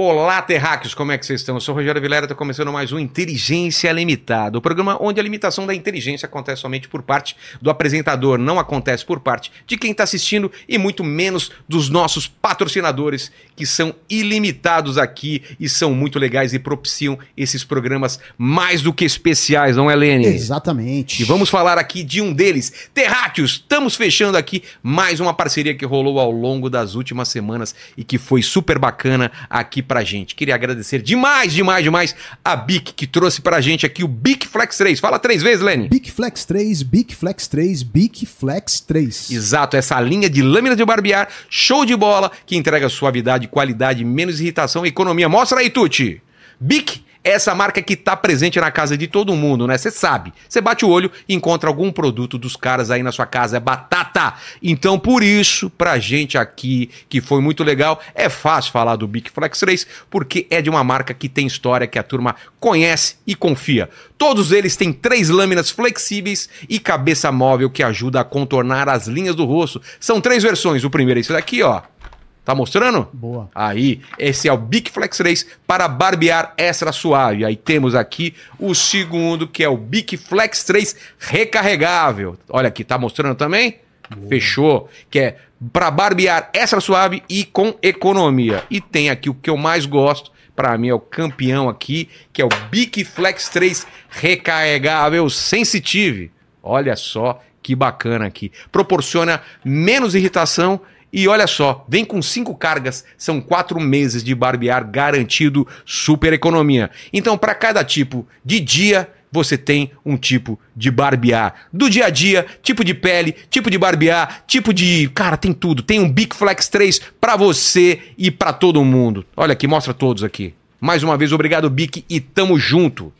Olá, terráqueos, como é que vocês estão? Eu sou o Rogério Vilera, está começando mais um Inteligência Limitada, o programa onde a limitação da inteligência acontece somente por parte do apresentador, não acontece por parte de quem está assistindo e muito menos dos nossos patrocinadores, que são ilimitados aqui e são muito legais e propiciam esses programas mais do que especiais, não é, Lene? Exatamente. E vamos falar aqui de um deles, Terráqueos. Estamos fechando aqui mais uma parceria que rolou ao longo das últimas semanas e que foi super bacana aqui pra gente. Queria agradecer demais, demais, demais a Bic que trouxe pra gente aqui o Bic Flex 3. Fala três vezes, Lenny. Bic Flex 3, Bic Flex 3, Bic Flex 3. Exato, essa linha de lâmina de barbear, show de bola, que entrega suavidade, qualidade, menos irritação e economia. Mostra aí, Tuti. Bic essa marca que tá presente na casa de todo mundo, né? Você sabe. Você bate o olho e encontra algum produto dos caras aí na sua casa. É batata. Então, por isso, pra gente aqui, que foi muito legal, é fácil falar do Big Flex 3, porque é de uma marca que tem história, que a turma conhece e confia. Todos eles têm três lâminas flexíveis e cabeça móvel que ajuda a contornar as linhas do rosto. São três versões. O primeiro é esse daqui, ó. Tá mostrando? Boa. Aí, esse é o Big Flex 3 para barbear extra suave. Aí temos aqui o segundo, que é o Big Flex 3 recarregável. Olha aqui, tá mostrando também? Boa. Fechou. Que é para barbear extra suave e com economia. E tem aqui o que eu mais gosto, para mim é o campeão aqui, que é o Big Flex 3 recarregável sensitive. Olha só que bacana aqui. Proporciona menos irritação e olha só, vem com cinco cargas, são quatro meses de barbear garantido, super economia. Então, para cada tipo de dia, você tem um tipo de barbear. Do dia a dia, tipo de pele, tipo de barbear, tipo de. Cara, tem tudo. Tem um Big Flex 3 para você e para todo mundo. Olha aqui, mostra todos aqui. Mais uma vez, obrigado, Bic, e tamo junto.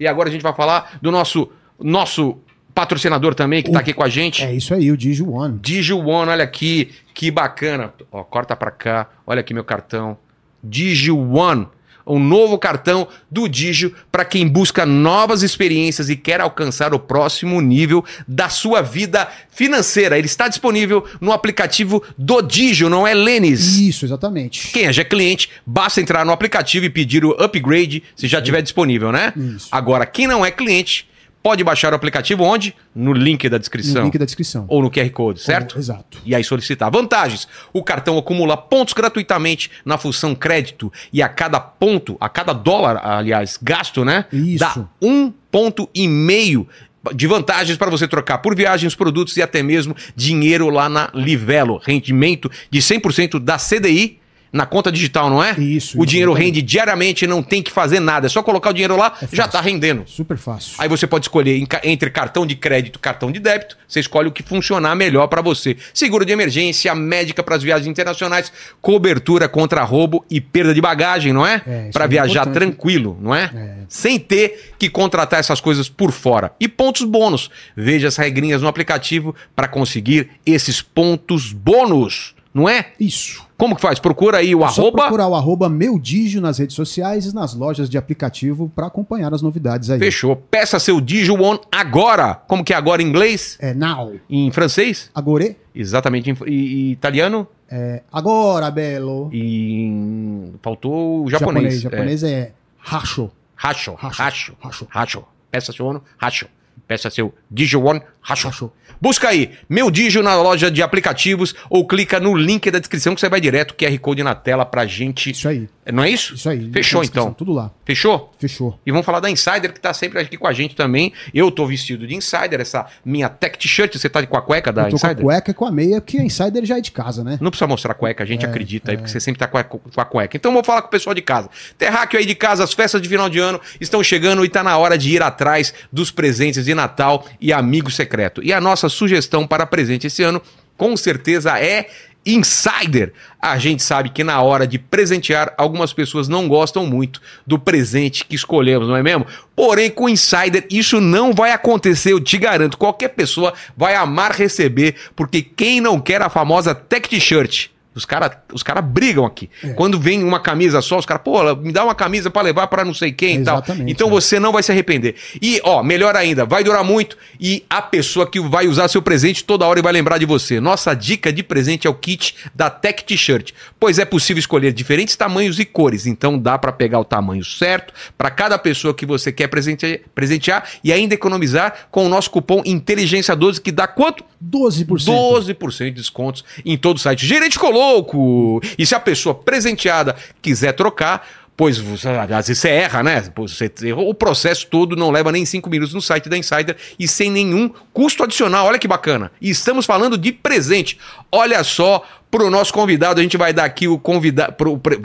E agora a gente vai falar do nosso nosso patrocinador também que o... tá aqui com a gente. É isso aí, o Digio One. Digio One, olha aqui, que bacana. Ó, corta pra cá, olha aqui meu cartão. Digio One, um novo cartão do Digio para quem busca novas experiências e quer alcançar o próximo nível da sua vida financeira. Ele está disponível no aplicativo do Digio, não é Lênis? Isso, exatamente. Quem é já cliente, basta entrar no aplicativo e pedir o upgrade se já estiver disponível, né? Isso. Agora, quem não é cliente, Pode baixar o aplicativo onde? No link da descrição. No link da descrição. Ou no QR Code, certo? Ou, exato. E aí solicitar. Vantagens: o cartão acumula pontos gratuitamente na função crédito e a cada ponto, a cada dólar, aliás, gasto, né? Isso. Dá um ponto e meio de vantagens para você trocar por viagens, produtos e até mesmo dinheiro lá na Livelo. Rendimento de 100% da CDI na conta digital, não é? Isso. O dinheiro rende diariamente, não tem que fazer nada. É só colocar o dinheiro lá, é já está rendendo. Super fácil. Aí você pode escolher entre cartão de crédito e cartão de débito. Você escolhe o que funcionar melhor para você. Seguro de emergência, médica para as viagens internacionais, cobertura contra roubo e perda de bagagem, não é? é para é viajar importante. tranquilo, não é? é? Sem ter que contratar essas coisas por fora. E pontos bônus. Veja as regrinhas no aplicativo para conseguir esses pontos bônus, não é? Isso. Como que faz? Procura aí o é arroba. procurar o arroba Meu Digio nas redes sociais e nas lojas de aplicativo para acompanhar as novidades aí. Fechou. Peça seu Digio One agora. Como que é agora em inglês? É now. Em francês? Agora. Exatamente. Em, e, italiano? É agora, belo. E faltou o japonês. Japonês, japonês é, é hacho. Hacho. Hacho. Hacho. Hacho. Peça seu One, hacho. Peça seu Digio One, hacho. Busca aí, meu Digio na loja de aplicativos ou clica no link da descrição que você vai direto, QR Code na tela pra gente. Isso aí. Não é isso? Isso aí. Fechou então. Tudo lá. Fechou? Fechou. E vamos falar da Insider que tá sempre aqui com a gente também. Eu tô vestido de Insider, essa minha tech t-shirt, você tá com a cueca da Eu tô Insider? com a cueca e com a meia, porque a Insider já é de casa, né? Não precisa mostrar a cueca, a gente é, acredita é. aí, porque você sempre tá com a, com a cueca. Então vou falar com o pessoal de casa. Terráqueo aí de casa, as festas de final de ano estão chegando e tá na hora de ir atrás dos presentes de Natal e amigo secreto. E a nossa sugestão para presente esse ano, com certeza é Insider. A gente sabe que na hora de presentear, algumas pessoas não gostam muito do presente que escolhemos, não é mesmo? Porém, com Insider, isso não vai acontecer, eu te garanto. Qualquer pessoa vai amar receber, porque quem não quer a famosa Tech T-shirt? Os caras os cara brigam aqui. Quando vem uma camisa só, os caras, pô, me dá uma camisa pra levar pra não sei quem e tal. Então é. você não vai se arrepender. E, ó, melhor ainda, vai durar muito e a pessoa que vai usar seu presente toda hora e vai lembrar de você. Nossa dica de presente é o kit da Tech T-Shirt, pois é possível escolher diferentes tamanhos e cores, então dá pra pegar o tamanho certo pra cada pessoa que você quer presente- presentear e ainda economizar com o nosso cupom Inteligência 12 que dá quanto? 12%. 12% de descontos em todo o site. Gerente Coloco! E se a pessoa presenteada quiser trocar, pois você- às vezes você erra, né? Você o processo todo não leva nem cinco minutos no site da Insider e sem nenhum custo adicional. Olha que bacana. E estamos falando de presente. Olha só. Pro nosso convidado, a gente vai dar aqui o convidado.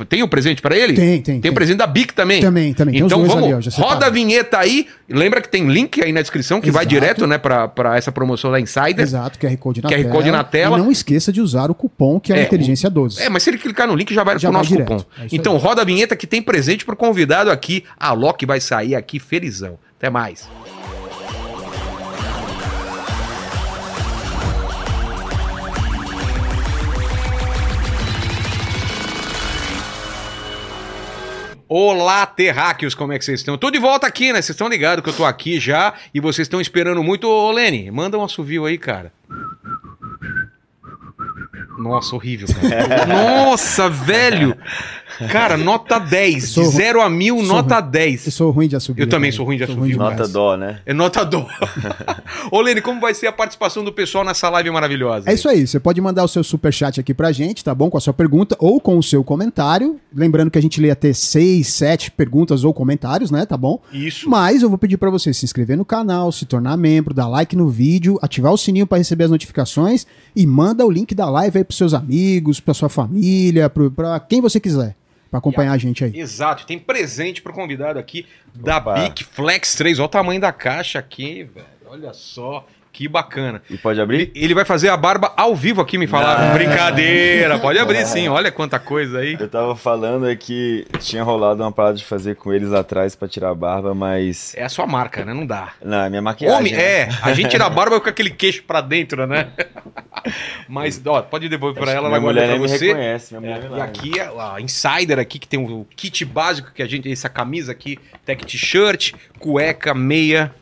Tem o presente para ele? Tem, tem, Tem tem. o presente da BIC também? Também, também. Então vamos, ali, ó, roda a vinheta aí. Lembra que tem link aí na descrição que vai Exato. direto, né, pra, pra essa promoção da Insider. Exato, QR Code na QR tela. Code na tela. E não esqueça de usar o cupom que é, É, a Inteligência 12. É, mas se ele clicar no link já vai Já pro vai nosso direto. cupom. É então aí. roda a vinheta que tem presente pro convidado aqui. A Loki vai sair aqui felizão. Até mais. Olá, terráqueos, como é que vocês estão? Tô de volta aqui, né? Vocês estão ligados que eu tô aqui já e vocês estão esperando muito. Ô, Lene, manda um assovio aí, cara. Nossa, horrível, cara. Nossa, velho! Cara, nota 10. De Sou ru- 0 a 1000, sou nota ruim. 10. Eu sou ruim de assumir. Eu também sou ruim de demais. Nota dó, né? É nota dó. Ô, Lene, como vai ser a participação do pessoal nessa live maravilhosa? É isso aí, você pode mandar o seu superchat aqui pra gente, tá bom? Com a sua pergunta ou com o seu comentário. Lembrando que a gente lê até seis, sete perguntas ou comentários, né? Tá bom? Isso. Mas eu vou pedir pra você se inscrever no canal, se tornar membro, dar like no vídeo, ativar o sininho pra receber as notificações e manda o link da live aí pros seus amigos, pra sua família, pra quem você quiser, pra acompanhar a gente aí. Exato, tem presente pro convidado aqui da Opa. Bic Flex 3. Olha o tamanho da caixa aqui, velho. Olha só, que bacana. E pode abrir? ele vai fazer a barba ao vivo aqui, me falaram. Brincadeira, pode abrir sim. Olha quanta coisa aí. Eu tava falando é que tinha rolado uma parada de fazer com eles atrás pra tirar a barba, mas. É a sua marca, né? Não dá. Não, é minha maquiagem. Homem, né? é, a gente tira a barba com aquele queixo pra dentro, né? Mas, ó, pode devolver pra ela, ela mulher pra nem me você. reconhece. Minha É, mulher me e aqui a, a Insider aqui, que tem o kit básico que a gente, essa camisa aqui, tech t-shirt, cueca, meia.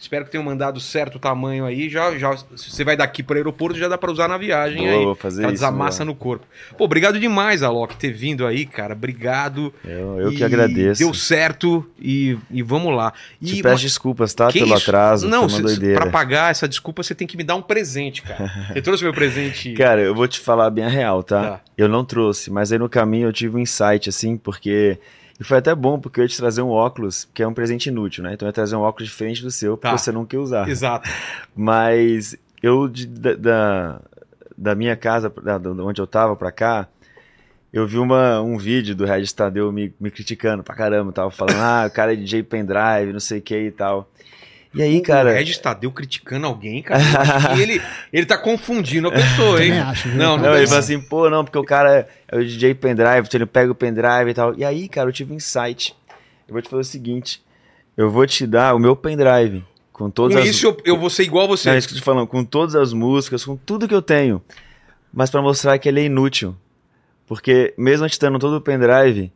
Espero que tenham mandado certo o tamanho aí. Já, já, se você vai daqui pro aeroporto, já dá pra usar na viagem Boa, aí. vou fazer Aquela isso, desamassa no corpo. Pô, obrigado demais, Alok, ter vindo aí, cara. Obrigado. Eu, eu que agradeço. Deu certo e, e vamos lá. E Te peço desculpas, tá? Pelo isso? atraso. Não, pra pagar essa desculpa, você tem que me dar um presente, cara. Você trouxe meu presente. Cara, eu vou te falar bem a real, tá? Tá. Eu não trouxe, mas aí no caminho eu tive um insight, assim, porque. E foi até bom, porque eu ia te trazer um óculos, que é um presente inútil, né? Então eu ia trazer um óculos diferente do seu, Tá. porque você não quer usar. Exato. Mas eu, de- da, da, minha casa, da, da onde eu tava pra cá, eu vi uma, um vídeo do Regis Tadeu me, me criticando pra caramba. Tava falando, ah, o cara é DJ pendrive, não sei o que e tal. E aí, cara. O Regis Tadeu criticando alguém, cara. Eu acho que ele, ele tá confundindo a pessoa, hein? Acho? Não, não, Não, ele falou assim, pô, não, porque o cara é o DJ pendrive, então ele pega o pendrive e tal. E aí, cara, eu tive um insight. Eu vou te fazer o seguinte: eu vou te dar o meu pendrive com todas Com as. isso eu, eu vou ser igual a você. Não, é isso que eu tô falando, com todas as músicas, com tudo que eu tenho. Mas pra mostrar que ele é inútil. Porque mesmo a gente tendo todo o pendrive,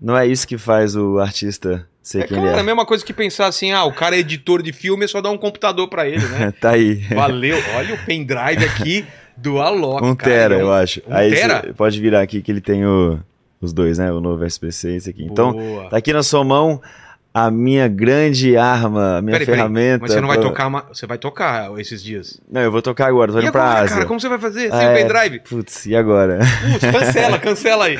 não é isso que faz o artista ser É, quem cara, a ele mesma coisa que pensar assim, ah, o cara é editor de filme, é só dar um computador pra ele, é. né? tá aí. Valeu. Olha o pendrive aqui do Alok, Um tera, É eu acho. um aí tera? pode virar aqui que ele tem o- os dois, né? O novo SPC e esse aqui. Então, Boa. tá aqui na sua mão a minha grande arma, a minha Peraí, peraí, ferramenta. Mas você não vai pra- tocar, você vai tocar esses dias. Não, eu vou tocar agora, tô E indo pra Ásia. cara, como você vai fazer sem Ah, o é. pendrive? Putz, e agora? Putz, cancela, cancela aí.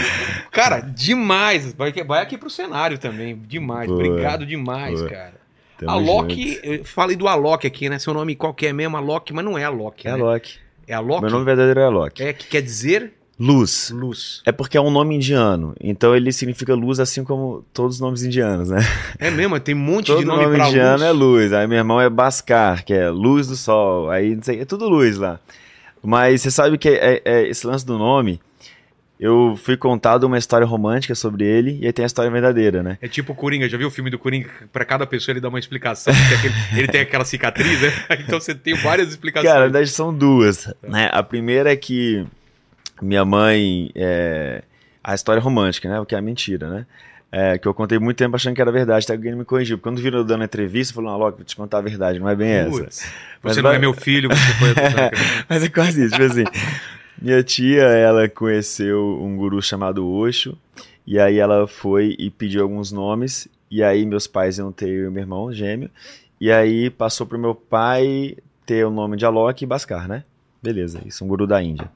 Cara, demais. Vai, vai aqui pro cenário também. Demais. Boa, Obrigado demais, boa. cara. Tamo Alok, junto. eu falei do Alok aqui, né? Seu nome qual que é mesmo? Alok, mas não é Alok. É né? Alok. É Alok? Meu nome verdadeiro é Alok. É que quer dizer Luz. luz. É porque é um nome indiano. Então ele significa luz, assim como todos os nomes indianos, né? É mesmo, tem um monte Todo de nome, nome pra indiano luz. é luz. Aí meu irmão é Baskar, que é luz do sol. Aí não sei, é tudo luz lá. Mas você sabe que é- é esse lance do nome. Eu fui contado uma história romântica sobre ele e aí tem a história verdadeira, né? É tipo o Coringa, já viu o filme do Coringa? Pra cada pessoa ele dá uma explicação. que aquele- ele tem aquela cicatriz, né? Então você tem várias explicações. Cara, na verdade são duas. Né? A primeira é que minha mãe. é, a história é romântica, né? O que é mentira, né? É, que eu contei muito tempo achando que era verdade, até alguém me corrigiu. Quando viram eu dando entrevista, falou: Loki, vou te contar a verdade, não é bem essa. Putz, Mas você não vai- é meu filho, você foi. Mas é quase isso, tipo assim. Minha tia, ela conheceu um guru chamado Osho, e aí ela foi e pediu alguns nomes, e aí meus pais iam ter eu e meu irmão gêmeo, e aí passou pro meu pai ter o nome de Alok e Bhaskar, né? Beleza, isso é um guru da Índia.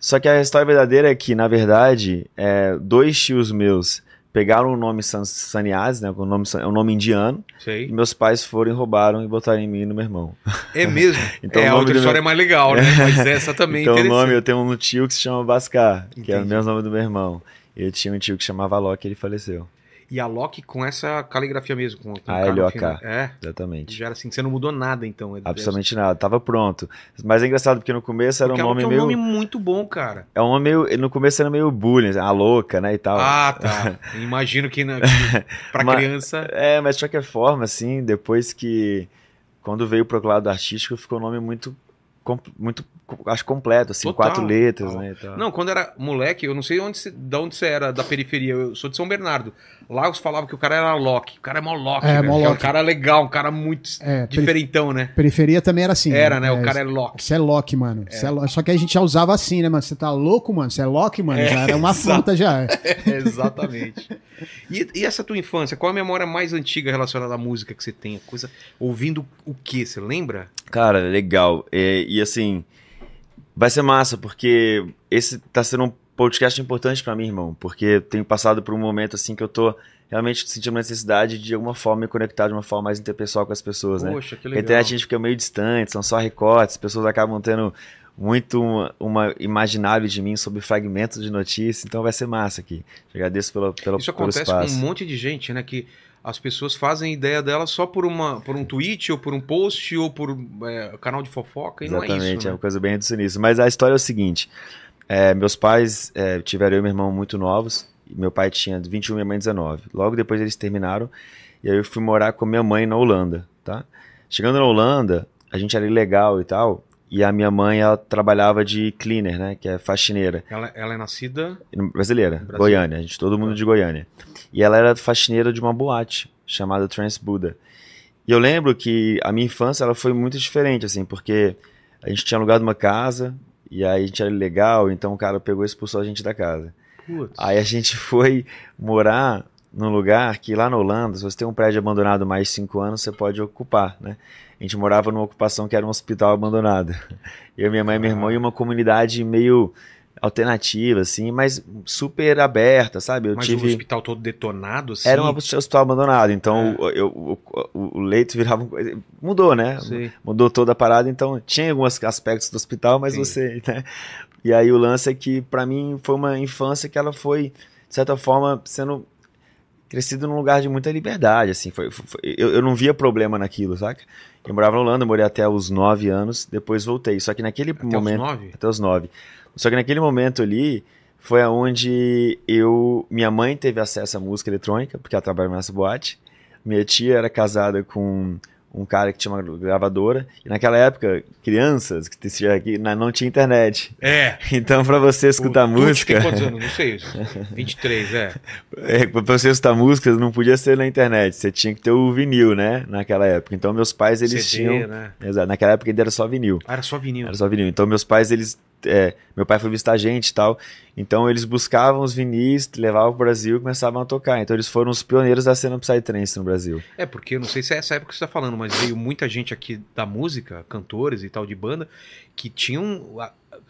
Só que a história verdadeira é que, na verdade, é, dois tios meus pegaram o nome san- né? O nome, é um nome indiano, e Sei. meus pais foram e roubaram e botaram em mim e no meu irmão. É mesmo. Então, é, o a outra história meu- é mais legal, né? Mas essa também é Então o interessante. nome, eu tenho um tio que se chama Bascar, que é o mesmo nome do meu irmão. Eu tinha um tio que chamava Alok e ele faleceu. E a Loki com essa caligrafia mesmo. Com, com A LOK. É. Exatamente. Já era assim, você não mudou nada, então. é- Absolutamente nada, tava pronto. Mas é engraçado porque no começo era um Porque nome é um meio. nome muito bom, cara. É um nome meio. No começo era meio bullying, a louca, né? E tal. Ah, tá. Imagino que, na, que pra Mas- criança. É, mas de qualquer forma, assim, depois que. Quando veio pro lado artístico, ficou um nome muito. Muito, acho completo, assim, Total, quatro letras, total. né? e tal. Não, quando era moleque, eu não sei onde você, de onde você era, da periferia. Eu sou de São Bernardo. Lá os falavam que o cara era Loki. O cara é mó Loki, É, velho. mó Que é um Loki. cara legal, um cara muito É, diferentão, né? periferia também era assim. Era, né? O cara é Loki. Você é Loki, mano. Cê é Lo- Só que a gente já usava assim, né, mano? Você tá louco, mano? Você é Loki, mano? É, já era uma afronta, já. Exatamente. E, e essa tua infância, qual a memória mais antiga relacionada à música que você tem? A Coisa, ouvindo o quê? Você lembra? Cara, legal. É, e assim, vai ser massa, porque esse tá sendo um podcast importante pra mim, irmão. Porque eu tenho passado por um momento assim que eu tô realmente sentindo uma necessidade de, de alguma forma me conectar de uma forma mais interpessoal com as pessoas, né? Poxa, que legal. a internet a gente fica meio distante, são só recortes, as pessoas acabam tendo muito uma, uma imaginário de mim sobre fragmentos de notícia, então vai ser massa aqui. Te agradeço pelo, pelo, Isso pelo acontece com um monte de gente, né? Que as pessoas fazem ideia dela só por, uma, por um tweet, ou por um post, ou por é, canal de fofoca, e não é Exatamente, isso. é Né? uma coisa bem reducionista. Mas a história é o seguinte: é, meus pais é, tiveram eu e meu irmão muito novos. Meu pai tinha 21 e minha mãe 19. Logo depois eles terminaram. E aí eu fui morar com minha mãe na Holanda, tá? Chegando na Holanda, a gente era ilegal e tal. E a minha mãe, ela trabalhava de cleaner, né? Que é faxineira. Ela, ela é nascida. Brasileira, Brasil. Goiânia. A gente, todo mundo de Goiânia. E ela era faxineira de uma boate chamada Trans Buda. E eu lembro que a minha infância ela foi muito diferente, assim, porque a gente tinha alugado uma casa e aí a gente era legal, então o cara pegou e expulsou a gente da casa. Putz. Aí a gente foi morar num lugar que lá na Holanda, se você tem um prédio abandonado mais de cinco anos, você pode ocupar, né? A gente morava numa ocupação que era um hospital abandonado. Eu, minha mãe e meu irmão, e uma comunidade meio alternativa, assim, mas super aberta, sabe? Eu Mas o tive. hospital todo detonado, assim. Era um hospital abandonado, então É. o, eu- o, o- o leito virava. Mudou, né? Sei. Mudou toda a parada, então tinha alguns aspectos do hospital, mas Sim. você. Né? E aí o lance é que, pra mim, foi uma infância que ela foi, de certa forma, sendo crescido num lugar de muita liberdade, assim. Foi, foi- foi- eu, eu não via problema naquilo, saca? Eu morava na Holanda, morei até os nove anos, depois voltei. Só que naquele Até os momento. nove? Até os nove. Só que naquele momento ali foi aonde eu. Minha mãe teve acesso à música eletrônica, porque ela trabalhava nessa boate. Minha tia era casada com um cara que tinha uma gravadora. E naquela época, crianças que aqui, não tinha internet. É. Então, pra você escutar o música. Tem quantos anos? Não sei. 23, é. É, pra você escutar música, não podia ser na internet. Você tinha que ter o vinil, né? Naquela época. Então, meus pais, eles CD, tinham. né? Exato. Naquela época ainda era só vinil. Ah, era só vinil. Era só vinil. Então, meus pais, eles. É, meu pai foi visitar gente e tal. Então, eles buscavam os vinis, levavam pro Brasil e começavam a tocar. Então, eles foram os pioneiros da cena Psytrance no Brasil. É, porque eu não sei se é essa época que você tá falando, mas veio muita gente aqui da música, cantores e tal de banda, que tinham.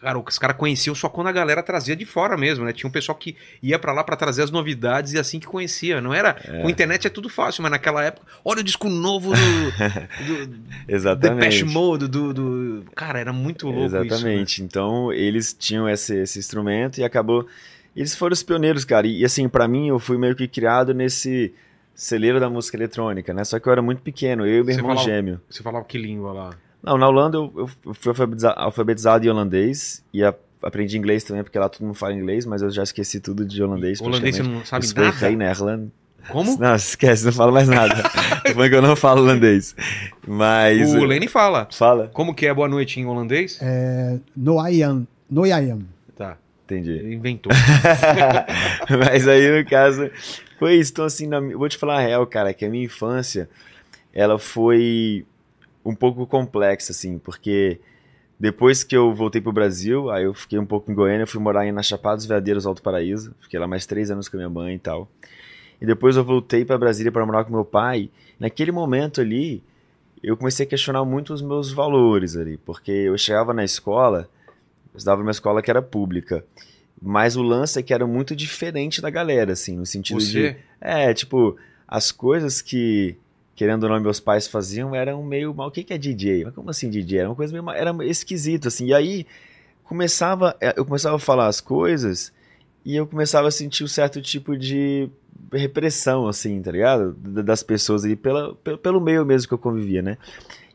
Cara, os caras conheciam só quando a galera trazia de fora mesmo, né? Tinha um pessoal que ia pra lá pra trazer as novidades e assim que conhecia. Não era. Com internet é tudo fácil, mas naquela época. Olha o disco novo do. do Exatamente. Depeche Mode, do, do. Cara, era muito louco isso. né? Exatamente. Então, eles tinham esse, esse instrumento e acabou. Eles foram os pioneiros, cara. E, assim, pra mim, eu fui meio que criado nesse celeiro da música eletrônica, né? Só que eu era muito pequeno, eu e meu Você irmão falava- gêmeo. Você falava que língua lá? Não, na Holanda eu, eu fui alfabetiza- alfabetizado em holandês e a- aprendi inglês também, porque lá todo mundo fala inglês, mas eu já esqueci tudo de holandês. Holandês você não sabe Eu nada? Nederland. Como? Não, esquece, não falo mais nada. Tô falando que eu não falo holandês. Mas. O Lenny fala. Fala. Como que é boa noite em holandês? É, no I am. No I am. Tá. Entendi. Ele inventou. Mas aí, no caso, foi isso. Então, assim, na- eu vou te falar a real, cara, que a minha infância, ela foi um pouco complexa, assim, porque depois que eu voltei pro Brasil, aí eu fiquei um pouco em Goiânia, fui morar em na Chapada dos Veadeiros, Alto Paraíso. Fiquei lá mais três anos com a minha mãe e tal. E depois eu voltei para Brasília para morar com meu pai. Naquele momento ali, eu comecei a questionar muito os meus valores ali, porque eu chegava na escola, eu estudava numa escola que era pública, mas o lance é que era muito diferente da galera, assim, no sentido de... Você? É, tipo, as coisas que, querendo ou não, meus pais faziam eram meio mal. O que, é DJ? Mas como assim DJ? Era uma coisa meio. Era esquisito, assim. E aí começava. é, Eu começava a falar as coisas e eu começava a sentir um certo tipo de repressão, assim, tá ligado? Da- Das pessoas ali, pela, pelo meio mesmo que eu convivia, né?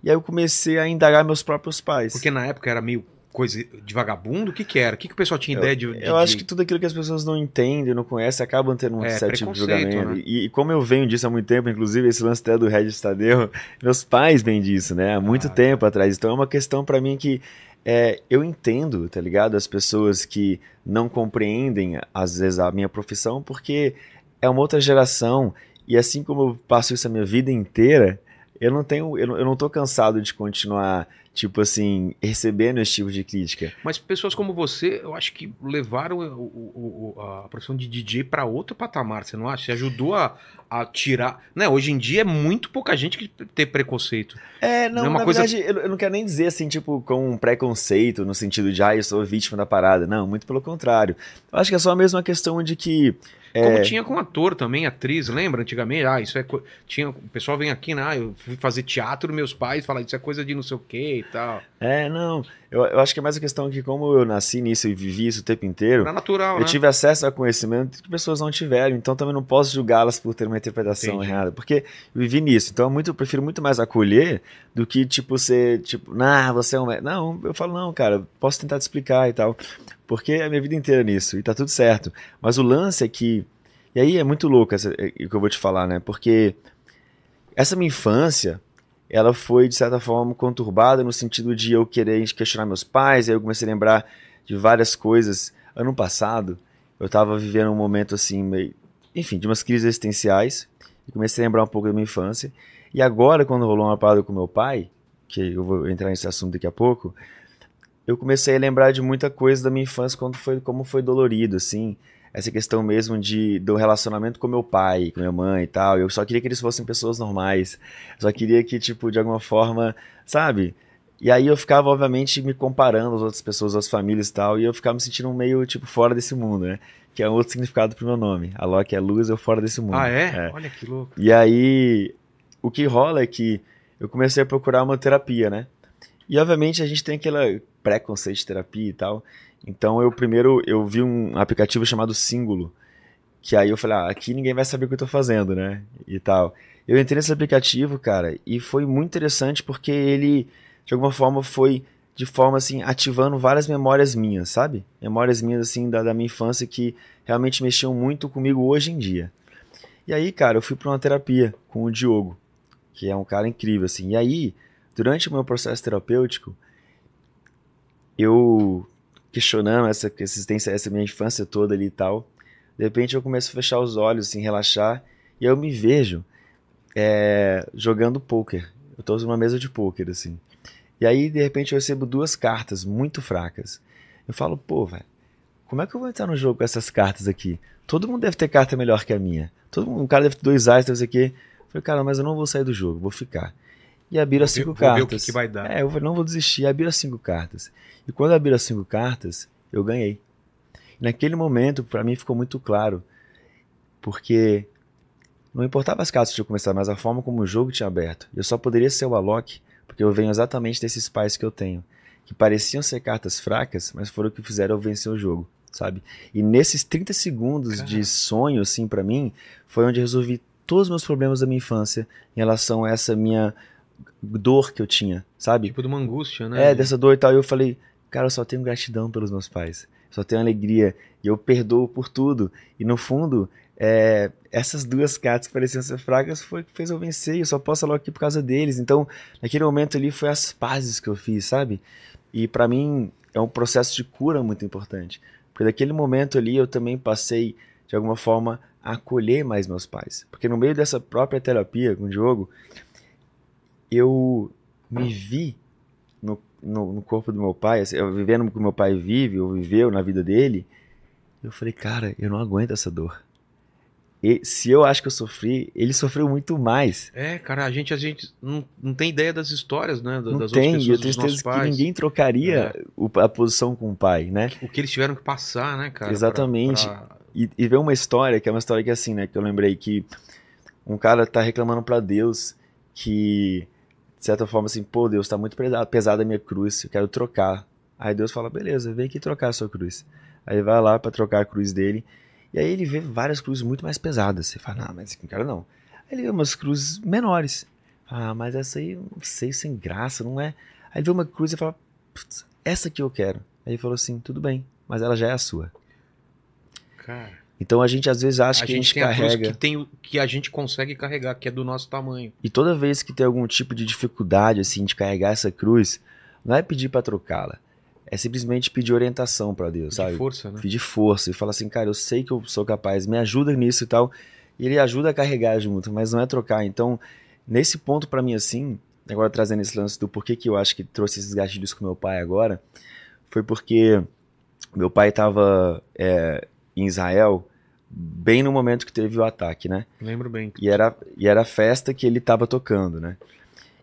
E aí eu comecei a indagar meus próprios pais. Porque na época era meio coisa de vagabundo? O que que era? O que, que o pessoal tinha ideia de, de- Eu acho que tudo aquilo que as pessoas não entendem, não conhecem, acabam tendo um É, certo tipo de preconceito, julgamento. né? E, e como eu venho disso há muito tempo, inclusive esse lance até do Regis Tadeu, meus pais vêm disso, né? Há muito Ah, tempo atrás. Então é uma questão pra mim que é, eu entendo, tá ligado? As pessoas que não compreendem, às vezes, a minha profissão, porque é uma outra geração. E assim como eu passo isso a minha vida inteira, eu não tenho, eu não, eu não tô cansado de continuar, tipo assim, recebendo esse tipo de crítica. Mas pessoas como você, eu acho que levaram o- o- a profissão de DJ para outro patamar, você não acha? Você ajudou a, a tirar. Né? Hoje em dia é muito pouca gente que tem preconceito. É, Não não, é uma na coisa- verdade, eu, eu não quero nem dizer assim, tipo, com um preconceito, no sentido de, ah, eu sou vítima da parada. Não, muito pelo contrário. Eu acho que é só mesmo uma questão de que. Como É, tinha com ator também, atriz, lembra? Antigamente, ah, isso é. co- Tinha, o pessoal vem aqui, né? Ah, eu fui fazer teatro, meus pais falam, isso é coisa de não sei o que e tal. é, não. Eu, eu acho que é mais a questão que, como eu nasci nisso e vivi isso o tempo inteiro, Era natural, eu né? tive acesso a conhecimento que pessoas não tiveram, então também não posso julgá-las por ter uma interpretação Entendi. errada, porque eu vivi nisso, então eu, muito, eu prefiro muito mais acolher do que, tipo, ser, tipo, nah, você é um... mé-". Não, eu falo, não, cara, posso tentar te explicar e tal, porque é a minha vida inteira nisso, e tá tudo certo, mas o lance é que, e aí é muito louco essa, é, o que eu vou te falar, né, porque essa minha infância, ela foi, de certa forma, conturbada no sentido de eu querer questionar meus pais, aí eu comecei a lembrar de várias coisas. Ano passado, eu tava vivendo um momento assim, meio, enfim, de umas crises existenciais, e comecei a lembrar um pouco da minha infância. E agora, quando rolou uma parada com meu pai, que eu vou entrar nesse assunto daqui a pouco, eu comecei a lembrar de muita coisa da minha infância, quando foi, como foi dolorido, assim, essa questão mesmo de do relacionamento com meu pai, com minha mãe e tal. Eu só queria que eles fossem pessoas normais. Só queria que, tipo, de alguma forma, sabe? E aí eu ficava, obviamente, me comparando às outras pessoas, às famílias e tal, e eu ficava me sentindo meio, tipo, fora desse mundo, né? Que é um outro significado pro meu nome. A Loki é luz, eu fora desse mundo. Ah, é? Olha que louco. E aí, o que rola é que eu comecei a procurar uma terapia, né? E obviamente a gente tem aquele preconceito de terapia e tal. Então eu primeiro eu vi um aplicativo chamado Singulo, que aí eu falei, ah, aqui ninguém vai saber o que eu tô fazendo, né? E tal. Eu entrei nesse aplicativo, cara, e foi muito interessante porque ele de alguma forma foi de forma assim ativando várias memórias minhas, sabe? Memórias minhas assim da, da minha infância que realmente mexiam muito comigo hoje em dia. E aí, cara, eu fui para uma terapia com o Diogo, que é um cara incrível assim. E aí, durante o meu processo terapêutico, eu questionando essa existência, essa minha infância toda ali e tal, de repente eu começo a fechar os olhos, assim, relaxar, e eu me vejo é, jogando poker. Eu tô numa mesa de poker, assim. E aí, de repente, eu recebo duas cartas muito fracas. Eu falo, pô, velho, como é que eu vou entrar no jogo com essas cartas aqui? Todo mundo deve ter carta melhor que a minha. Todo mundo, um cara deve ter dois ais, deve ser quê. Eu falei, cara, mas eu não vou sair do jogo, vou ficar. E abriram as ver- cinco vou ver cartas. o que que vai dar. É, eu falei, não vou desistir. E abriram as cinco cartas. E quando abriram as cinco cartas, eu ganhei. Naquele momento, pra mim ficou muito claro, porque não importava as cartas que eu começar, mas a forma como o jogo tinha aberto. Eu só poderia ser o Alok, porque eu venho exatamente desses pais que eu tenho, que pareciam ser cartas fracas, mas foram o que fizeram eu vencer o jogo, sabe? E nesses 30 segundos Cara. de sonho, assim, pra mim, foi onde resolvi todos os meus problemas da minha infância em relação a essa minha dor que eu tinha, sabe? Tipo de uma angústia, né? É, dessa dor e tal. E eu falei, cara, eu só tenho gratidão pelos meus pais. Só tenho alegria. E eu perdoo por tudo. E no fundo, é, essas duas cartas que pareciam ser fracas foi o que fez eu vencer. Eu só posso falar aqui por causa deles. Então, naquele momento ali, foi as pazes que eu fiz, sabe? E pra mim, é um processo de cura muito importante. Porque daquele momento ali eu também passei, de alguma forma, a acolher mais meus pais. Porque no meio dessa própria terapia com o Diogo, eu me vi no, no, no corpo do meu pai, assim, eu vivendo o que meu pai vive, ou viveu na vida dele. Eu falei, cara, eu não aguento essa dor. E se eu acho que eu sofri, ele sofreu muito mais. É, cara, a gente, a gente não, não tem ideia das histórias, né? da- Não das tem, e eu pessoas, tenho certeza que pais. ninguém trocaria o- a posição com o pai, né? O que eles tiveram que passar, né, cara? Exatamente. pra- pra- E, e ver uma história, que é uma história que é assim, né? Que eu lembrei que um cara tá reclamando pra Deus que, de certa forma, assim, pô, Deus, tá muito pesada a minha cruz, eu quero trocar. Aí Deus fala, beleza, vem aqui trocar a sua cruz. Aí vai lá pra trocar a cruz dele. E aí ele vê várias cruzes muito mais pesadas. Você fala, não, mas esse cara não. Aí ele vê umas cruzes menores. Ah, mas essa aí, não sei, sem graça, não é? Aí ele vê uma cruz e fala, "Putz, essa que eu quero. Aí ele falou assim, tudo bem, mas ela já é a sua. Cara, Então a gente às vezes acha a que a gente tem a cruz carrega. que, tem, que a gente consegue carregar, que é do nosso tamanho. E toda vez que tem algum tipo de dificuldade assim de carregar essa cruz, não é pedir pra trocá-la. É simplesmente pedir orientação pra Deus, De sabe? força, né? Pedir força e falar assim, cara, eu sei que eu sou capaz, me ajuda nisso e tal. E ele ajuda a carregar junto, mas não é trocar. Então, nesse ponto pra mim assim, agora trazendo esse lance do porquê que eu acho que trouxe esses gatilhos com meu pai agora, foi porque meu pai tava é, em Israel bem no momento que teve o ataque, né? Lembro bem. E era, e era a festa que ele tava tocando, né?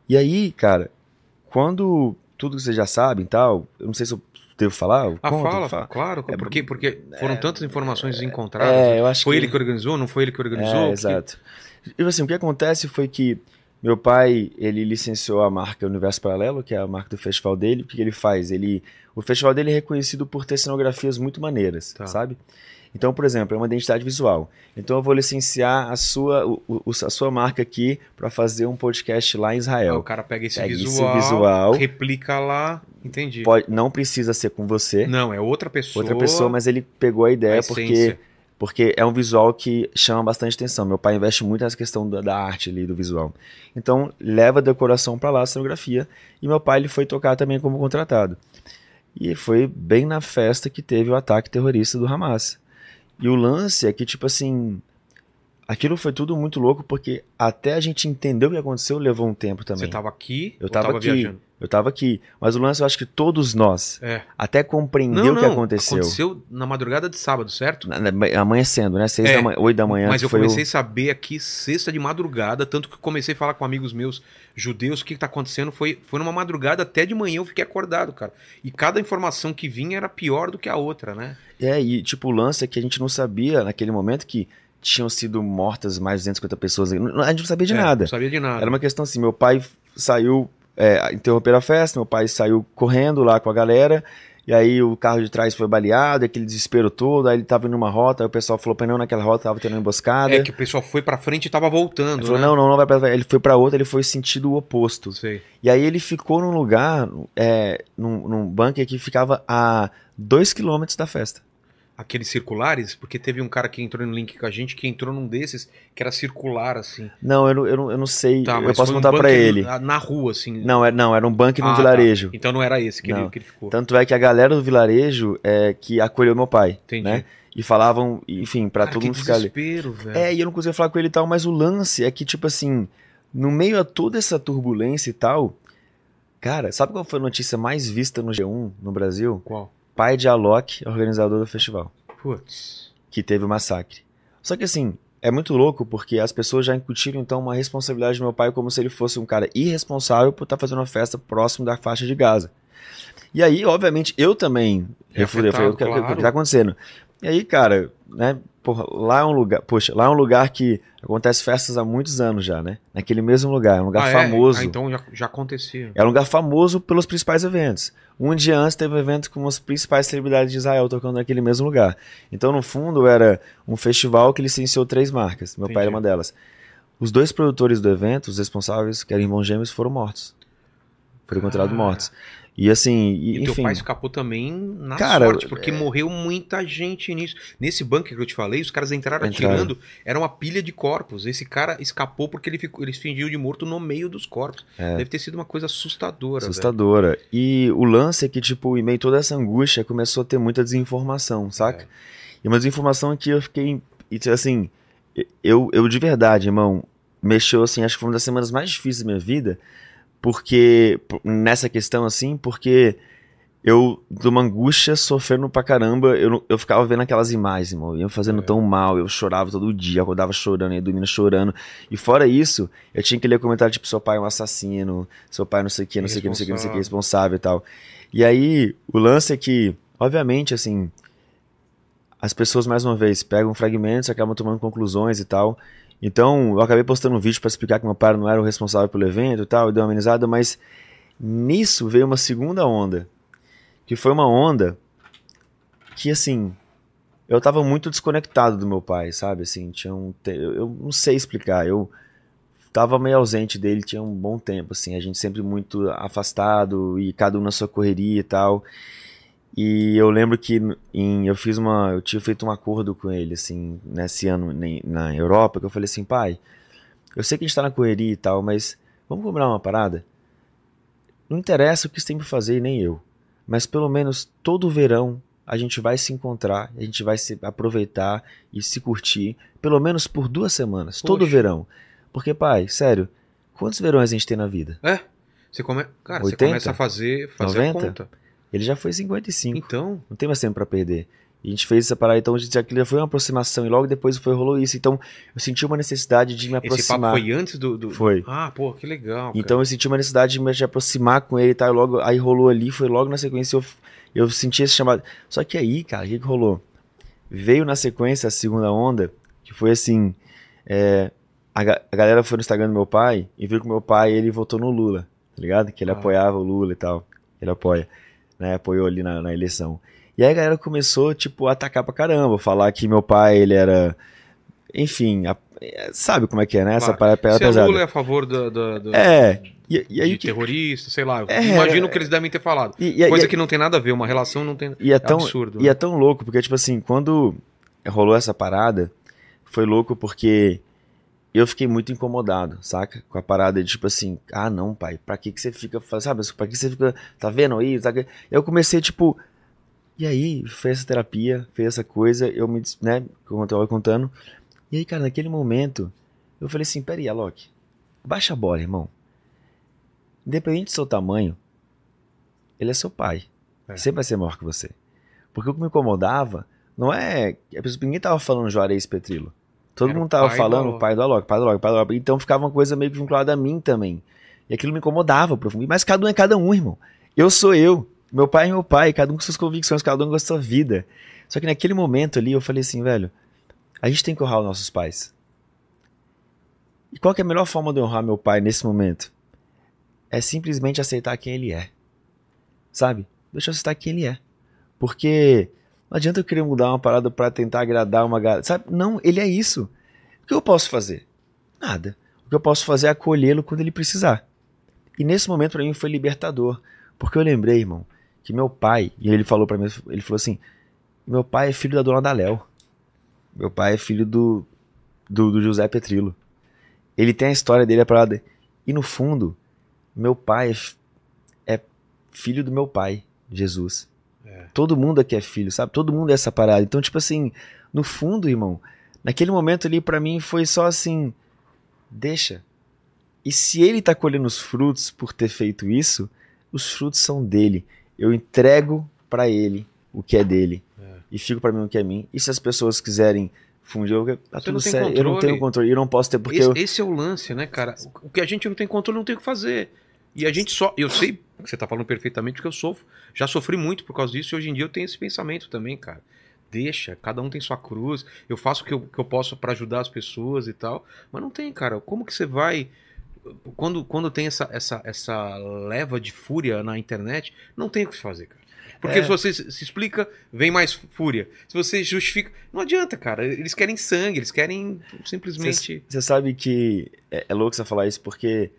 E aí, cara, quando tudo que vocês já sabem e tal, eu não sei se eu devo falar. eu Ah, conto, fala, falo. claro. É, porque, porque foram tantas informações encontradas. É, eu acho foi que... ele que organizou? Não foi ele que organizou? É, Porque- exato. E assim, o que acontece foi que meu pai, ele licenciou a marca Universo Paralelo, que é a marca do festival dele. O que que ele faz? Ele, o festival dele é reconhecido por ter cenografias muito maneiras, Tá. sabe? Então, por exemplo, é uma identidade visual. Então eu vou licenciar a sua, o- o- a sua marca aqui para fazer um podcast lá em Ah, Israel. o cara pega esse Pega esse visual, visual. replica lá, entendi. Pode, não precisa ser com você, Não, é outra pessoa. outra pessoa, mas ele pegou a a ideia porque essência. porque é um visual que chama bastante atenção. Meu pai investe muito nessa questão da, da arte ali, do visual. Então, leva a decoração para lá, a cenografia, e meu pai ele foi tocar também como contratado. E foi bem na festa que teve o ataque terrorista do Hamas. E o lance é que, tipo assim, aquilo foi tudo muito louco, porque até a gente entender o que aconteceu levou um tempo também. Você tava aqui Eu tava aqui. viajando? Eu tava aqui. Mas o lance, eu acho que todos nós, É. até compreender o que não, aconteceu. Aconteceu na madrugada de sábado, certo? Na- na- Amanhecendo, né? Seis É, da manhã, oito da manhã. Mas eu o- comecei a saber aqui sexta de madrugada, tanto que comecei a falar com amigos meus judeus o que, que tá acontecendo. Foi, foi numa madrugada até de manhã eu fiquei acordado, cara. E cada informação que vinha era pior do que a outra, né? É, e tipo, o lance é que a gente não sabia naquele momento que tinham sido mortas mais de 250 pessoas. A gente não sabia de É, nada. Não sabia de nada. Era uma questão assim, meu pai saiu, é, interromper a festa, meu pai saiu correndo lá com a galera, e aí o carro de trás foi baleado, aquele desespero todo, aí ele tava indo numa rota, aí o pessoal falou não, naquela rota tava tendo uma emboscada. É que o pessoal foi pra frente e tava voltando, Ele falou, né? não, não, não vai pra Ele foi pra outra, ele foi sentido oposto. Sei. E aí ele ficou num lugar, é, num, num bunker que ficava a dois quilômetros da festa. Aqueles circulares, porque teve um cara que entrou no link com a gente que entrou num desses que era circular, assim. Não, eu não, eu eu não sei, Tá, eu posso um contar pra bunker ele. Na, na rua, assim. Não, era, não, era um bunker Ah, no tá. vilarejo. Então não era esse que, ele, Não. que ele ficou. Tanto é que a galera do vilarejo é que acolheu meu pai, Entendi. né? E falavam, enfim, pra Cara, todo mundo ficar ali. velho. É, e eu não conseguia falar com ele e tal, mas o lance é que, tipo assim, no meio a toda essa turbulência e tal, cara, sabe qual foi a notícia mais vista no G1 no Brasil? Qual? Pai de Alok, organizador do festival, Putz. que teve o massacre. Só que assim, é muito louco porque as pessoas já incutiram então uma responsabilidade do meu pai como se ele fosse um cara irresponsável por estar fazendo uma festa próximo da faixa de Gaza. E aí, obviamente, eu também refutei, eu falei, o que, afetado, o que- o que claro. tá acontecendo? E aí, cara, né, porra, lá é um lugar, poxa, lá é um lugar que acontece festas há muitos anos já, né? Naquele mesmo lugar, é um lugar Ah, é? famoso. Ah, então já, já acontecia. É um lugar famoso pelos principais eventos. Um dia antes teve um evento com as principais celebridades de Israel tocando naquele mesmo lugar. Então, no fundo, era um festival que licenciou três marcas. Meu pai Entendi. era uma delas. Os dois produtores do evento, os responsáveis, que eram irmãos gêmeos, foram mortos. Foram encontrados Ah. mortos. E assim, e, E teu pai escapou também na Cara, sorte, porque é- morreu muita gente nisso. Nesse bunker que eu te falei, os caras entraram Entraram. atirando, era uma pilha de corpos. Esse cara escapou porque ele ficou, eles fingiu de morto no meio dos corpos. É. Deve ter sido uma coisa assustadora. velho. Assustadora. E o lance é que, tipo, em meio a toda essa angústia, começou a ter muita desinformação, saca? É. E uma desinformação que eu fiquei. e, Assim, eu, eu de verdade, irmão, mexeu, assim, acho que foi uma das semanas mais difíceis da minha vida, porque. nessa questão, assim, porque eu, de uma angústia, sofrendo pra caramba, eu, eu ficava vendo aquelas imagens, irmão, ia fazendo É. tão mal, eu chorava todo dia, acordava chorando, ia dormindo chorando. E fora isso, eu tinha que ler comentário tipo, seu pai é um assassino, seu pai não sei o que, não sei o que, não sei o que, não sei o que, responsável e tal. E aí, o lance é que, obviamente, assim, as pessoas, mais uma vez, pegam fragmentos, acabam tomando conclusões e tal. Então, eu acabei postando um vídeo pra explicar que meu pai não era o responsável pelo evento e tal, e deu uma amenizada, mas nisso veio uma segunda onda, que foi uma onda que, assim, eu tava muito desconectado do meu pai, sabe? Assim, tinha um. eu não sei explicar. Eu tava meio ausente dele tinha um bom tempo, assim. A gente sempre muito afastado e cada um na sua correria e tal. E eu lembro que em, eu fiz uma. Eu tinha feito um acordo com ele, assim, nesse ano na Europa, que eu falei assim, pai, eu sei que a gente tá na correria e tal, mas vamos combinar uma parada? Não interessa o que você tem pra fazer, nem eu. Mas pelo menos todo verão a gente vai se encontrar, a gente vai se aproveitar e se curtir, pelo menos por duas semanas, todo Poxa. verão. Porque, pai, sério, quantos verões a gente tem na vida? É. Você come... Cara, 80? você começa a fazer, fazer a 90? conta. Ele já foi 55. Então, Não tem mais tempo pra perder. E a gente fez essa parada, então a gente, aquilo já foi uma aproximação e logo depois foi rolou isso. Então eu senti uma necessidade de me esse aproximar. papo foi antes do. do- Foi. Ah, pô, que legal. Então eu senti uma necessidade de me aproximar com ele e tal. Logo, aí rolou ali, foi logo na sequência eu, eu senti esse chamado. Só que aí, cara, o que, que rolou? Veio na sequência a segunda onda, que foi assim: é, a, ga- a galera foi no Instagram do meu pai e viu que meu pai ele votou no Lula, tá ligado? Que ele Ah. apoiava o Lula e tal. Ele apoia, né? Apoiou ali na, na eleição. E aí a galera começou, tipo, a atacar pra caramba, falar que meu pai, ele era. Enfim, a- é, sabe como é que é, né? Essa Claro. parada Se a pesada. Lula é a favor da, da- da- É, e, e aí de que. terrorista, sei lá. É, imagino é. que eles devem ter falado. E, e- Coisa que não tem nada a ver, uma relação não tem. E é tão, absurdo. e é tão louco, porque, tipo assim, quando rolou essa parada, foi louco porque eu fiquei muito incomodado, saca? Com a parada de, tipo assim, ah, não, pai, pra que que você fica, sabe? Pra que você fica, tá vendo aí? Tá... Eu comecei, tipo, e aí, fez essa terapia, fez essa coisa, eu me, né, como eu tava contando, e aí, cara, naquele momento, eu falei assim, peraí, Alok, baixa a bola, irmão. Independente do seu tamanho, ele é seu pai. É. Sempre vai ser maior que você. Porque o que me incomodava não é. pessoa- Ninguém tava falando Juarez Petrilo. Todo Era mundo tava falando o pai do Alok, pai do Alok, pai do Alok. Então ficava uma coisa meio que vinculada a mim também. E aquilo me incomodava profundamente. Mas cada um é cada um, irmão. Eu sou eu. Meu pai é meu pai. Cada um com suas convicções, cada um com a sua vida. Só que naquele momento ali eu falei assim, velho, a gente tem que honrar os nossos pais. E qual que é a melhor forma de honrar meu pai nesse momento? É simplesmente aceitar quem ele é. Sabe? Deixa eu aceitar quem ele é. Porque não adianta eu querer mudar uma parada pra tentar agradar uma galera. Sabe? Não, ele é isso. O que eu posso fazer? Nada. O que eu posso fazer é acolhê-lo quando ele precisar. E nesse momento pra mim foi libertador. Porque eu lembrei, irmão, que meu pai, e ele falou para mim, ele falou assim: meu pai é filho da dona Daléu. Meu pai é filho do, do, do José Petrilo. Ele tem a história dele, a parada. E no fundo, meu pai é, é filho do meu pai, Jesus. É. Todo mundo aqui é filho, sabe? Todo mundo é essa parada. Então, tipo assim, no fundo, irmão, naquele momento ali pra mim foi só assim, deixa. E se ele tá colhendo os frutos por ter feito isso, os frutos são dele. Eu entrego pra ele o que é dele É. e fico pra mim o que é mim. E se as pessoas quiserem fundir, eu, tá Você tudo certo. Eu não tenho controle, eu não posso ter porque esse, eu, esse é o lance, né, cara? O que a gente não tem controle não tem o que fazer. E a gente só. Eu sei que você tá falando perfeitamente porque eu sofro. Já sofri muito por causa disso e hoje em dia eu tenho esse pensamento também, cara. Deixa, cada um tem sua cruz. Eu faço o que eu, que eu posso pra ajudar as pessoas e tal. Mas não tem, cara. Como que você vai. Quando, quando tem essa, essa, essa leva de fúria na internet, não tem o que fazer, cara. Porque É. se você se se explica, vem mais fúria. Se você justifica, não adianta, cara. Eles querem sangue, eles querem simplesmente. Você sabe que é, é louco você falar isso porque,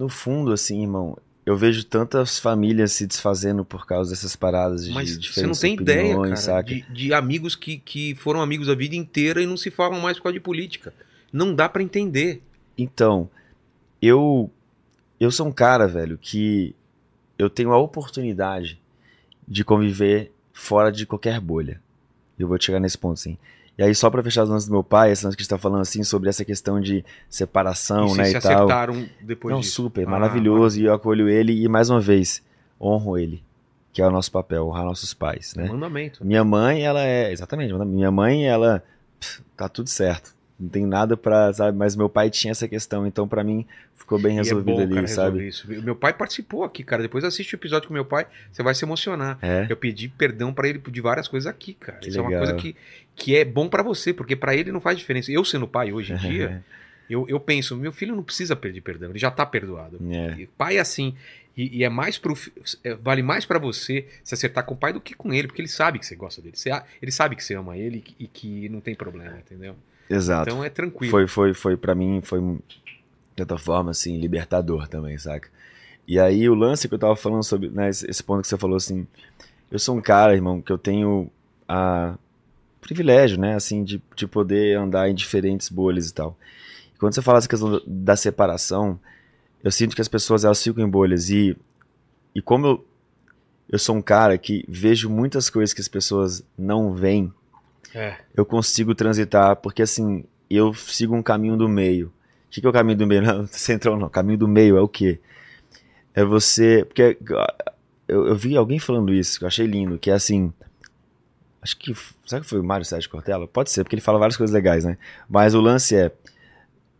no fundo, assim, irmão, eu vejo tantas famílias se desfazendo por causa dessas paradas de Mas você não tem ideia, opiniões, cara, saca? de, de amigos que, que foram amigos a vida inteira e não se falam mais por causa de política. Não dá pra entender. Então, eu eu sou um cara, velho, que eu tenho a oportunidade de conviver fora de qualquer bolha. Eu vou chegar nesse ponto, sim. E aí, só pra fechar os lances do meu pai, esse lance que a gente tá falando, assim, sobre essa questão de separação, e né, se e tal. acertaram depois Não, disso. super, Ah, maravilhoso, e eu acolho ele, e mais uma vez, honro ele, que é o nosso papel, honrar nossos pais, né? Mandamento. Minha mãe, ela é. Exatamente, minha mãe, ela. pff, Tá tudo certo. Não tem nada pra. Sabe? Mas meu pai tinha essa questão, então pra mim ficou bem é resolvido bom, ali, cara, sabe? Isso. Meu pai participou aqui, cara. Depois assiste o episódio com meu pai, você vai se emocionar. É. Eu pedi perdão pra ele de várias coisas aqui, cara. Que Isso é uma legal. coisa que, que é bom pra você, porque pra ele não faz diferença. Eu sendo pai hoje em dia, eu, eu penso, meu filho não precisa pedir perdão, ele já tá perdoado. É. Pai é assim. E, e é mais pro, é, vale mais pra você se acertar com o pai do que com ele, porque ele sabe que você gosta dele. Você ele sabe que você ama ele e que- e que não tem problema, entendeu? Exato. Então é tranquilo. foi, foi, foi para mim, foi de certa forma, assim, libertador também, saca? E aí o lance que eu tava falando sobre, né, esse, ponto que você falou, assim, eu sou um cara, irmão, que eu tenho a privilégio, né, assim, de, de poder andar em diferentes bolhas e tal. E quando você fala essa questão da- da separação, eu sinto que as pessoas, elas ficam em bolhas e, e como eu, eu sou um cara que vejo muitas coisas que as pessoas não veem, É. eu consigo transitar, porque assim, eu sigo um caminho do meio. O que, que é o caminho do meio? Não, central não. Caminho do meio é o quê? É você. Porque eu, eu vi alguém falando isso, que eu achei lindo, que é assim. Acho que. Será que foi o Mário Sérgio Cortella? Pode ser, porque ele fala várias coisas legais, né? Mas o lance é.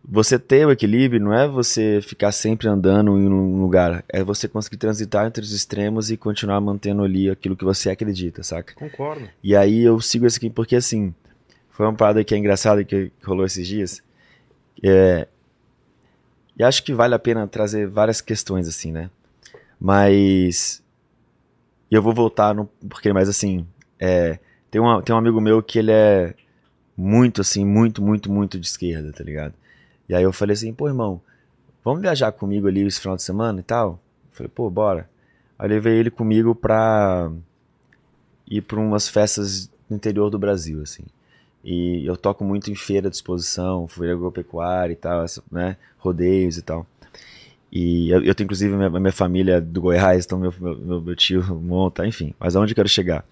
Você ter o equilíbrio não é você ficar sempre andando em um lugar, é você conseguir transitar entre os extremos e continuar mantendo ali aquilo que você acredita, saca? Concordo. E aí eu sigo esse aqui porque assim, foi uma parada que é engraçada que rolou esses dias. É, e acho que vale a pena trazer várias questões assim, né? Mas eu vou voltar no porque mais assim, é, tem uma, tem um amigo meu que ele é muito assim, muito, muito, muito de esquerda, tá ligado? E aí eu falei assim, pô, irmão, vamos viajar comigo ali esse final de semana e tal? Eu falei, pô, bora. Aí eu levei ele comigo pra ir pra umas festas no interior do Brasil, assim. E eu toco muito em feira de exposição, feira agropecuária e tal, né? Rodeios e tal. E eu, eu tenho inclusive minha, minha família do Goiás, então meu, meu, meu tio monta, enfim. Mas aonde eu quero chegar?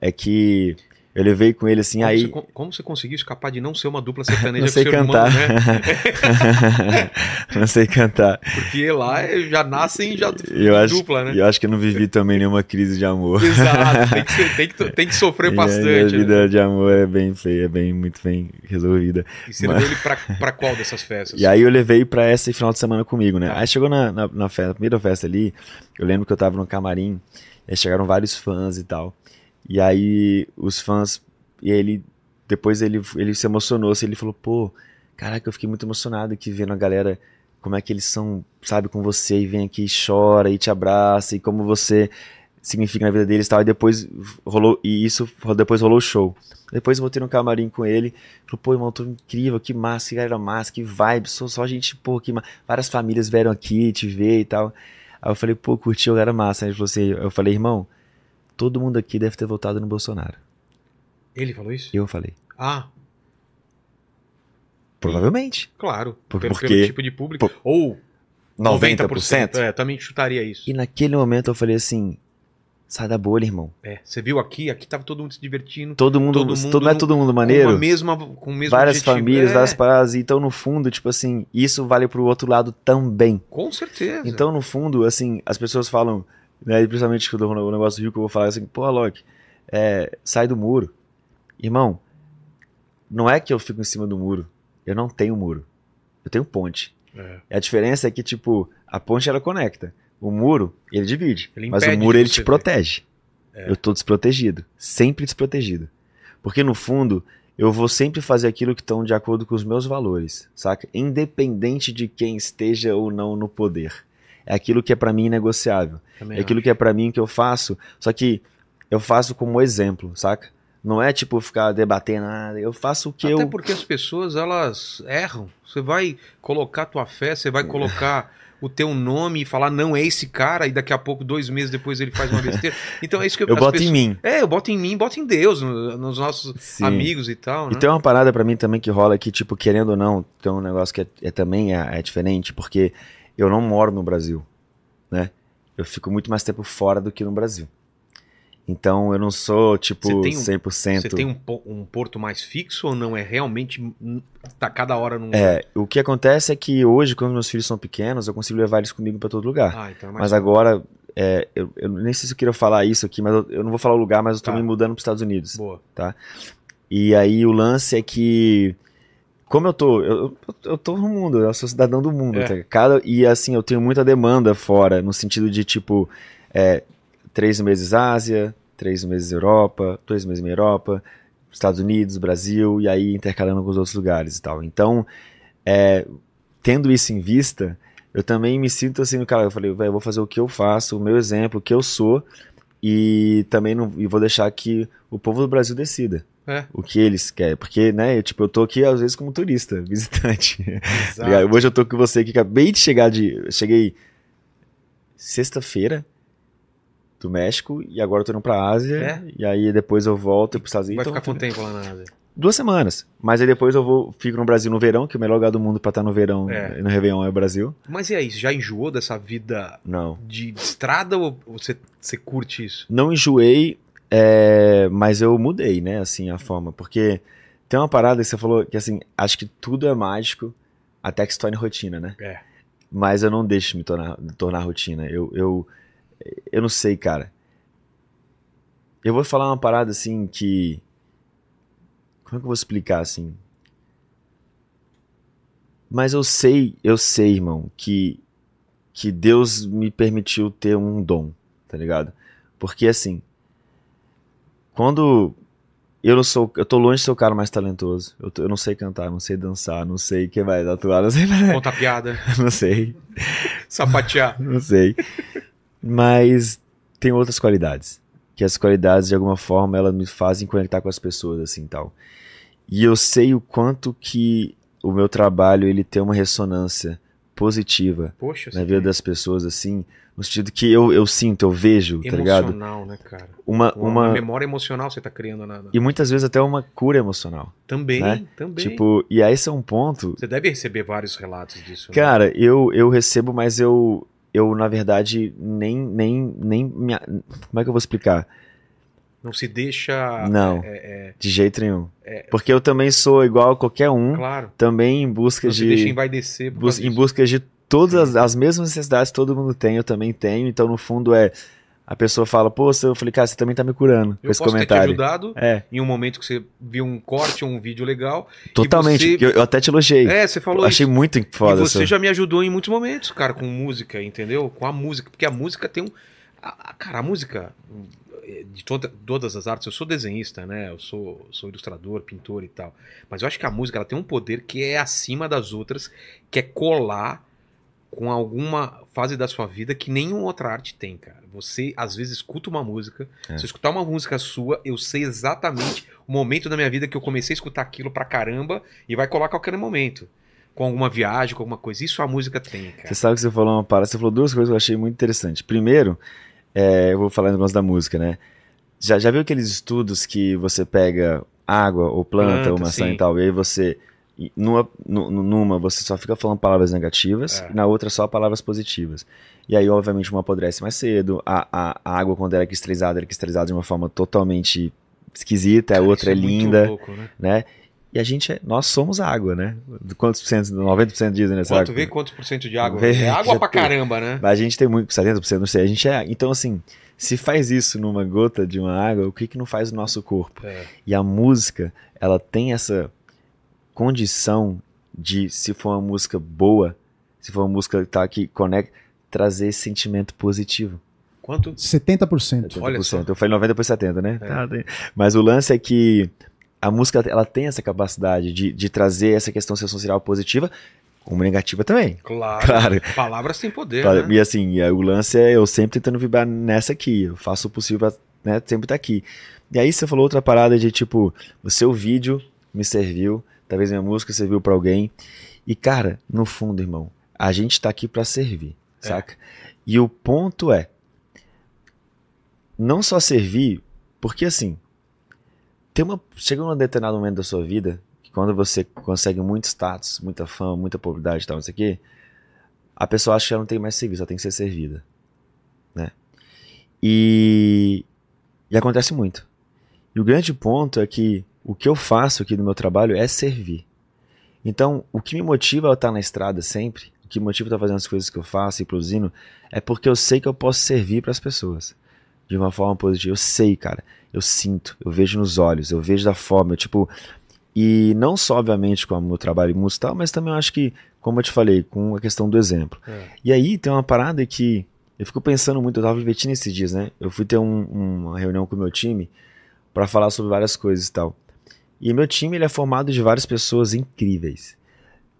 É que eu levei com ele assim, Como, aí. você, como você conseguiu escapar de não ser uma dupla sertaneja Não sei cantar. irmão, né? não sei cantar. Porque lá já nascem já Eu acho, dupla, né? eu acho que eu não vivi também nenhuma crise de amor. Exato, tem que, ser- tem que- tem que sofrer Minha- bastante. Minha né? vida de amor é bem feia, é bem, muito bem resolvida. E você levou ele pra, pra qual dessas festas? E aí eu levei pra essa final de semana comigo, né? Tá. Aí chegou na, na, na festa, na primeira festa ali, eu lembro que eu tava no camarim, e aí chegaram vários fãs e tal. E aí os fãs, e ele, depois ele, ele se emocionou, assim, ele falou, pô, caraca, eu fiquei muito emocionado aqui vendo a galera, como é que eles são, sabe, com você, e vem aqui e chora, e te abraça, e como você significa na vida deles e tal. E depois rolou, e isso, depois rolou o show. Depois voltei no camarim com ele, falou, pô, irmão, tô incrível, que massa, que galera massa, que vibe, só, só gente, pô, que várias famílias vieram aqui te ver e tal. Aí eu falei, pô, curtiu, galera massa. Aí ele falou assim, eu falei, irmão, todo mundo aqui deve ter votado no Bolsonaro. Ele falou isso? Eu falei, Ah, provavelmente. claro. Por- pelo, porque- pelo tipo de público. por- Ou 90%? É, também chutaria isso. E naquele momento eu falei assim, sai da bolha, irmão. É, você viu aqui, aqui tava todo mundo se divertindo. Todo mundo, Todo todo mundo não é todo mundo Com, maneiro? a mesma, com o mesmo várias objetivo. famílias, É, várias paradas. Então, no fundo, tipo assim, isso vale pro outro lado também. Com certeza. Então, no fundo, assim, as pessoas falam, né, principalmente quando o negócio do Rio, que eu vou falar assim, pô, Alok, é, sai do muro. Irmão, não é que eu fico em cima do muro. Eu não tenho muro. Eu tenho ponte. É. E a diferença é que, tipo, a ponte ela conecta. O muro, ele divide. Ele mas o muro, ele te protege. É. Eu tô desprotegido. Sempre desprotegido. Porque, no fundo, eu vou sempre fazer aquilo que estão de acordo com os meus valores, saca? Independente de quem esteja ou não no poder. É aquilo que é pra mim negociável. Também É aquilo que é pra mim que eu faço, só que eu faço como exemplo, saca? Não é tipo ficar debatendo nada, eu faço o que Até eu. porque as pessoas, elas erram. Você vai colocar tua fé, você vai colocar o teu nome e falar não é esse cara e daqui a pouco, dois meses depois, ele faz uma besteira. Então é isso que Eu as boto pessoas- em mim. É, eu boto em mim, boto em Deus, no- nos nossos Sim. amigos e tal, né? E tem uma parada pra mim também que rola que, tipo, querendo ou não, tem um negócio que é, é também é, é diferente, porque eu não moro no Brasil, né? Eu fico muito mais tempo fora do que no Brasil. Então eu não sou, tipo, Você tem um- 100%. Você tem um, um porto mais fixo ou não? É realmente. Tá cada hora num. É, o que acontece é que hoje, quando meus filhos são pequenos, eu consigo levar eles comigo pra todo lugar. Ah, então é Mas agora, é, eu, eu nem sei se eu queria falar isso aqui, mas eu, eu não vou falar o lugar, mas eu tô Tá. me mudando pros Estados Unidos. Boa. E aí o lance é que. Como eu tô. Eu, eu, tô no mundo, eu sou cidadão do mundo. É. tá? Cada, e assim, eu tenho muita demanda fora, no sentido de tipo. é, três meses Ásia, três meses Europa, dois meses na Europa, Estados Unidos, Brasil, e aí intercalando com os outros lugares e tal. Então, é, tendo isso em vista, eu também me sinto assim no cara. Eu falei, eu vou fazer o que eu faço, o meu exemplo, o que eu sou, e também não e vou deixar que o povo do Brasil decida É. o que eles querem. Porque, né, eu, tipo, eu tô aqui às vezes como turista, visitante. Exato. Ligado? Hoje eu tô com você que acabei de chegar de. Cheguei sexta-feira do México e agora eu tô indo pra Ásia. É? E aí depois eu volto pros Estados Vai Unidos. ficar Então, quanto tempo lá na Ásia? Duas semanas. Mas aí depois eu vou, fico no Brasil no verão, que é o melhor lugar do mundo pra estar no verão, É. no Réveillon é o Brasil. Mas e aí, já enjoou dessa vida Não. de estrada ou você, você curte isso? Não enjoei, é, mas eu mudei, né, assim, a forma. Porque tem uma parada que você falou que, assim, acho que tudo é mágico até que se torne rotina, né? É. Mas eu não deixo me tornar, tornar rotina. Eu, eu, eu não sei, cara. Eu vou falar uma parada assim que. Como é que eu vou explicar assim? Mas eu sei, eu sei, irmão, que, que Deus me permitiu ter um dom, tá ligado? Porque assim, quando eu não sou, eu tô longe de ser o cara mais talentoso. Eu, tô- eu não sei cantar, não sei dançar, não sei quem vai atuar, não sei, Conta piada, não sei. sapatear. Não sei. Mas tem outras qualidades. Que as qualidades, de alguma forma, elas me fazem conectar com as pessoas, assim, tal. E eu sei o quanto que o meu trabalho, ele tem uma ressonância positiva Poxa, na vida das pessoas, assim, no sentido que eu, eu sinto, eu vejo, tá ligado? Emocional, né, cara? Uma, Uma, uma memória emocional você tá criando na... na- E muitas vezes até uma cura emocional. Também, né? também. Tipo, e aí esse é um ponto Você deve receber vários relatos disso. né? Cara, eu, eu recebo, mas eu, eu na verdade, nem, nem, nem me, como é que eu vou explicar? Não se deixa... Não. É, De jeito nenhum. Porque eu também sou igual a qualquer é, um, claro. também em busca Não se deixa de, envaidecer bus- em busca de todas as, as mesmas necessidades que todo mundo tem, eu também tenho, então no fundo é, a pessoa fala, pô, eu falei, cara, você também tá me curando com Eu esse posso ter te comentário. ajudado É, em um momento que você viu um corte ou um vídeo legal. totalmente, você- eu, até te elogiei. É, você falou eu achei isso. muito E foda. você essa- já me ajudou em muitos momentos, cara, com música, entendeu? Com a música. Porque a música tem um. a- cara, a música. Eh, De toda- todas as artes, eu sou desenhista, né? Eu sou, sou ilustrador, pintor e tal. Mas eu acho que a música ela tem um poder que é acima das outras, que é colar com alguma fase da sua vida que nenhuma outra arte tem, cara. Você, às vezes, escuta uma música. É. Se eu escutar uma música sua, eu sei exatamente o momento da minha vida que eu comecei a escutar aquilo pra caramba e vai colar a qualquer momento. Com alguma viagem, com alguma coisa. Isso a música tem, cara. Você sabe que você falou uma parada, você falou duas coisas que eu achei muito interessante. Primeiro, é, eu vou falar no negócio da música, né? Já, já viu aqueles estudos que você pega água ou planta, Planta, ou maçã sim. e tal, e aí você. Numa, nu- numa você só fica falando palavras negativas, É. e na outra só palavras positivas. E aí, obviamente, uma apodrece mais cedo, a, a, a água, quando ela é cristalizada, ela é cristalizada de uma forma totalmente esquisita, a Cara, outra é muito linda, louco, né? né? E a gente é, nós somos água, né? Quantos por cento? 90% dizem nessa Quanto água. vê quantos por cento de água? Vê, é água pra tem. caramba, né? Mas a gente tem muito, 70%, não sei, a gente é. Então, assim, se faz isso numa gota de uma água, o que que não faz no nosso corpo? É. E a música, ela tem essa condição de, se for uma música boa, se for uma música que tá que conecta, trazer esse sentimento positivo. Quanto? 70%. Olha só. 70%. Eu falei 90 por 70, né? É. Tá, Mas o lance é que a música, ela tem essa capacidade de, de trazer essa questão sensorial positiva, como negativa também. Claro. Claro. Palavras têm poder, Claro, né? E assim, o lance é eu sempre tentando vibrar nessa aqui. Eu faço o possível pra né, sempre estar aqui. E aí você falou outra parada de tipo, o seu vídeo me serviu, talvez minha música serviu pra alguém. E cara, no fundo, irmão, A gente tá aqui para servir, é. saca? E o ponto é não só servir, porque assim, tem uma chega um determinado momento da sua vida que quando você consegue muito status, muita fama, muita popularidade e tal, não sei o quê, a pessoa acha que ela não tem mais serviço, ela tem que ser servida, né? E, e acontece muito. E o grande ponto é que o que eu faço aqui no meu trabalho é servir. Então, o que me motiva a estar na estrada sempre, o que me motiva a estar fazendo as coisas que eu faço e produzindo, é porque eu sei que eu posso servir para as pessoas de uma forma positiva. Eu sei, cara. Eu sinto, eu vejo nos olhos, eu vejo da forma, eu, tipo. E não só, obviamente, com o meu trabalho musical, mas também eu acho que, como eu te falei, com a questão do exemplo. É. E aí tem uma parada que eu fico pensando muito, eu tava refletindo esses dias, né? Eu fui ter um, uma reunião com o meu time para falar sobre várias coisas e tal. E meu time ele é formado de várias pessoas incríveis.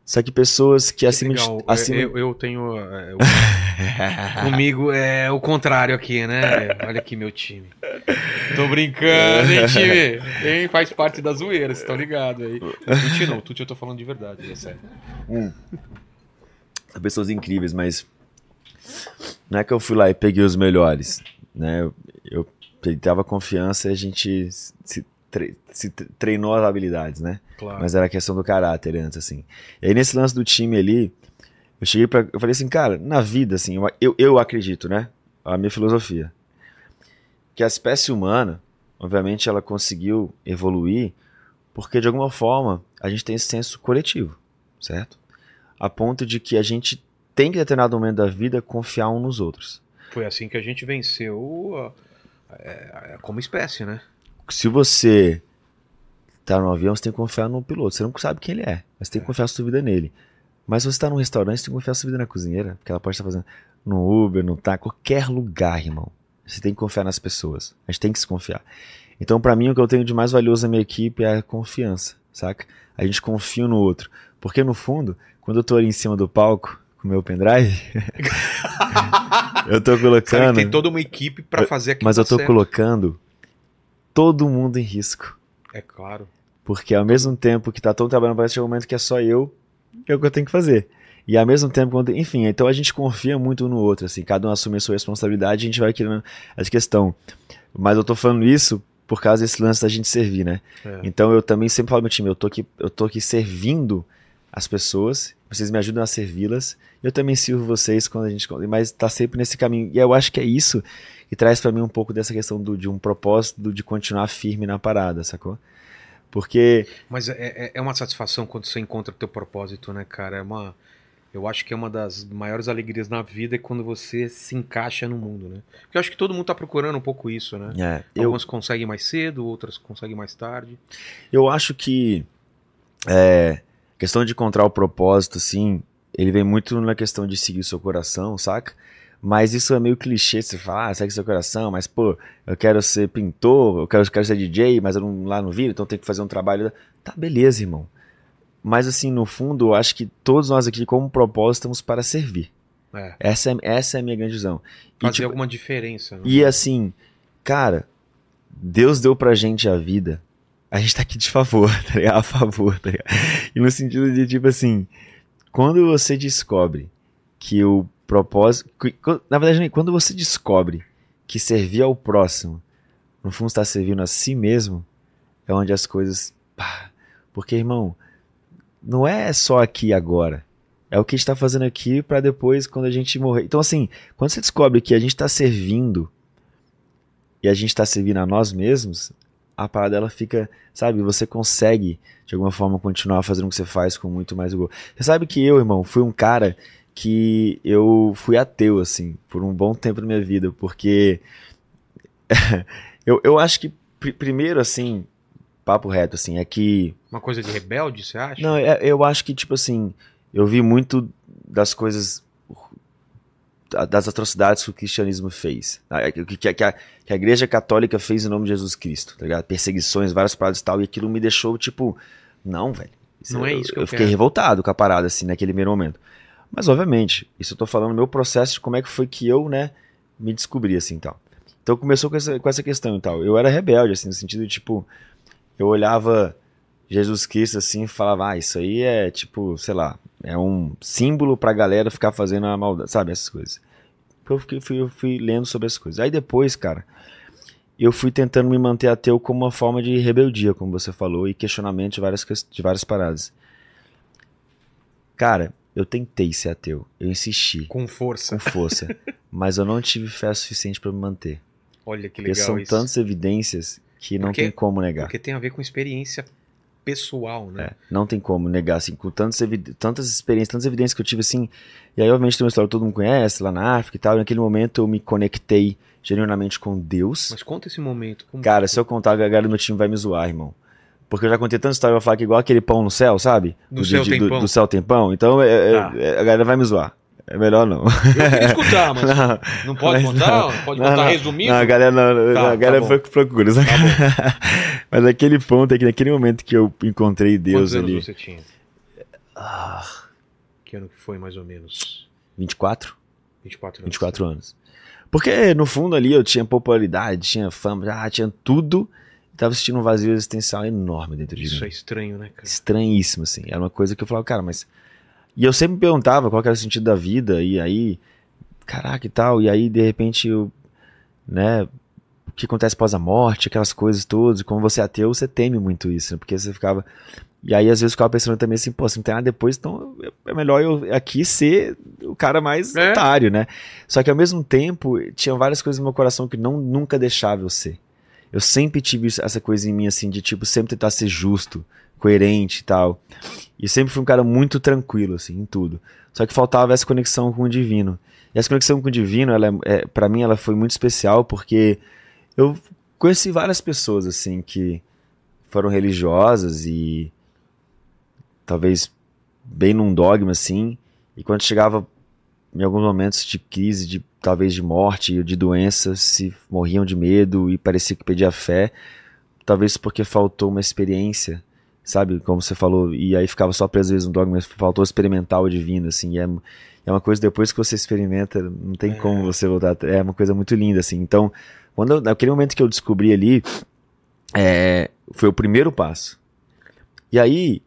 Só que pessoas que, que acima legal. de. Acima... Eu, eu tenho. É, eu... Comigo é o contrário aqui, né? Olha aqui meu time. Tô brincando, hein, time? Hein? Faz parte da zoeira, vocês estão ligados aí. Tuti não, Tuti eu tô falando de verdade, é sério. Hum. São pessoas incríveis, mas. Não é que eu fui lá e peguei os melhores, né? Eu, eu dava confiança e a gente se, tre se treinou as habilidades, né? Claro. Mas era questão do caráter antes, assim. E aí nesse lance do time ali, eu cheguei para Eu falei assim, cara, na vida, assim, eu, eu acredito, né? A minha filosofia. Que a espécie humana, obviamente, ela conseguiu evoluir porque de alguma forma a gente tem esse senso coletivo, certo? A ponto de que a gente tem que, em determinado momento da vida, confiar uns nos outros. Foi assim que a gente venceu é, é, como espécie, né? Se você tá no avião, você tem que confiar no piloto. Você não sabe quem ele é, mas tem que confiar a sua vida nele. Mas se você tá num restaurante, você tem que confiar a sua vida na cozinheira, porque ela pode estar fazendo no Uber, no tá, qualquer lugar, irmão. Você tem que confiar nas pessoas. A gente tem que se confiar. Então, para mim, o que eu tenho de mais valioso na minha equipe é a confiança, saca? A gente confia no outro. Porque, no fundo, quando eu tô ali em cima do palco, com o meu pendrive, eu tô colocando. tem toda uma equipe para fazer aquilo. Mas eu tô certo. colocando todo mundo em risco. É claro. Porque ao mesmo tempo que tá todo trabalhando, parece que é um momento que é só eu, é o que eu tenho que fazer. E ao mesmo tempo, quando, enfim, então a gente confia muito no outro, assim, cada um assume a sua responsabilidade, a gente vai querendo essa questão. Mas eu tô falando isso por causa desse lance da gente servir, né? É. Então eu também sempre falo meu time, eu tô aqui, eu tô aqui servindo as pessoas, vocês me ajudam a servi-las, eu também sirvo vocês quando a gente, mas tá sempre nesse caminho. E eu acho que é isso que traz para mim um pouco dessa questão do, de um propósito de continuar firme na parada, sacou? Porque. Mas é, é, é uma satisfação quando você encontra o teu propósito, né, cara? É uma. Eu acho que é uma das maiores alegrias na vida é quando você se encaixa no mundo, né? Porque eu acho que todo mundo tá procurando um pouco isso, né? É, Algumas eu... conseguem mais cedo, outras conseguem mais tarde. Eu acho que é, questão de encontrar o propósito, assim, ele vem muito na questão de seguir o seu coração, saca? Mas isso é meio clichê, você fala, ah, segue seu coração, mas pô, eu quero ser pintor, eu quero, eu quero ser DJ, mas eu não, lá no viro, então tem que fazer um trabalho. Tá, beleza, irmão. Mas assim, no fundo, eu acho que todos nós aqui, como propósito, estamos para servir. É. Essa, é, essa é a minha grande visão. Fazer e, tipo, alguma diferença. Né? E assim, cara, Deus deu pra gente a vida, a gente tá aqui de favor, tá ligado? A favor, tá ligado? E no sentido de, tipo assim, quando você descobre que o propósito. Na verdade, quando você descobre que servir ao próximo, no fundo está servindo a si mesmo, é onde as coisas. Pá, porque, irmão, não é só aqui agora. É o que a gente está fazendo aqui para depois, quando a gente morrer. Então, assim, quando você descobre que a gente está servindo e a gente está servindo a nós mesmos, a parada ela fica, sabe, você consegue de alguma forma continuar fazendo o que você faz com muito mais gosto. Você sabe que eu, irmão, fui um cara que eu fui ateu, assim, por um bom tempo da minha vida, porque eu, eu acho que, pr primeiro, assim, papo reto, assim, é que... Uma coisa de rebelde, você acha? Não, é, eu acho que, tipo assim, eu vi muito das coisas, das atrocidades que o cristianismo fez, né? que, que, que, a, que a igreja católica fez em nome de Jesus Cristo, tá ligado? Perseguições, várias paradas e tal, e aquilo me deixou, tipo, não, velho. Não é isso que eu, eu fiquei revoltado com a parada, assim, naquele primeiro momento. Mas, obviamente, isso eu tô falando no meu processo de como é que foi que eu, né, me descobri, assim, tal. Então começou com essa, com essa questão e tal. Eu era rebelde, assim, no sentido de, tipo, eu olhava Jesus Cristo, assim, e falava, ah, isso aí é, tipo, sei lá, é um símbolo pra galera ficar fazendo a maldade, sabe? Essas coisas. Eu, fiquei, fui, eu fui lendo sobre essas coisas. Aí depois, cara, eu fui tentando me manter ateu como uma forma de rebeldia, como você falou, e questionamento de várias, de várias paradas. Cara, eu tentei ser ateu, eu insisti Com força. com força, mas eu não tive fé suficiente pra me manter. Olha que Porque legal são isso. tantas evidências que não Porque- tem como negar. Porque tem a ver com experiência pessoal, né? É, não tem como negar, assim, com tantas, tantas experiências, tantas evidências que eu tive, assim. E aí, obviamente, tem uma história que todo mundo conhece, lá na África e tal. E naquele momento eu me conectei genuinamente com Deus. Mas conta esse momento. Cara, se eu contar, a galera do meu time vai me zoar, irmão. Porque eu já contei tanta história, eu vou falar que igual aquele pão no céu, sabe? Do Do céu de- tem do, pão. do céu tem pão. Então é- é- Tá. é- a galera vai me zoar. É melhor não. Eu queria escutar, mas Não. não pode Mas contar? não. Pode Não, contar não. resumido? Não, a galera, não, Tá, a galera tá foi que procura. sabe? Mas aquele ponto é que naquele momento que eu encontrei Deus Quantos anos ali. você tinha? Ah, Que ano que foi, mais ou menos? 24? 24 anos. 24 anos. Porque no fundo ali eu tinha popularidade, tinha fama, ah, tinha tudo. E tava sentindo um vazio existencial enorme dentro de Isso mim. é estranho, né, cara? Estranhíssimo, assim. Era uma coisa que eu falava, cara, mas. E eu sempre me perguntava qual era o sentido da vida, e aí. Caraca e tal. E aí, de repente, eu. Né. O que acontece após a morte, aquelas coisas todas. Como você é ateu, você teme muito isso, né? Porque você ficava. E aí, às vezes, eu ficava pensando também assim, pô, se não tem nada depois, então é melhor eu aqui ser o cara mais É. otário, né? Só que ao mesmo tempo, tinha várias coisas no meu coração que não nunca deixava eu ser. Eu sempre tive essa coisa em mim, assim, de tipo, sempre tentar ser justo, coerente e tal. E sempre fui um cara muito tranquilo, assim, em tudo. Só que faltava essa conexão com o divino. E essa conexão com o divino, ela é, é, para mim, ela foi muito especial porque eu conheci várias pessoas, assim, que foram religiosas e talvez bem num dogma, assim. E quando chegava em alguns momentos de crise, de talvez de morte, de doença, se morriam de medo e parecia que perdia a fé, talvez porque faltou uma experiência, sabe, como você falou, e aí ficava só preso às vezes no dogma, mas faltou experimentar o divino, assim, é, é uma coisa depois que você experimenta, não tem É. como você voltar, é uma coisa muito linda, assim, então, quando eu- naquele momento que eu descobri ali, é, foi o primeiro passo, e aí,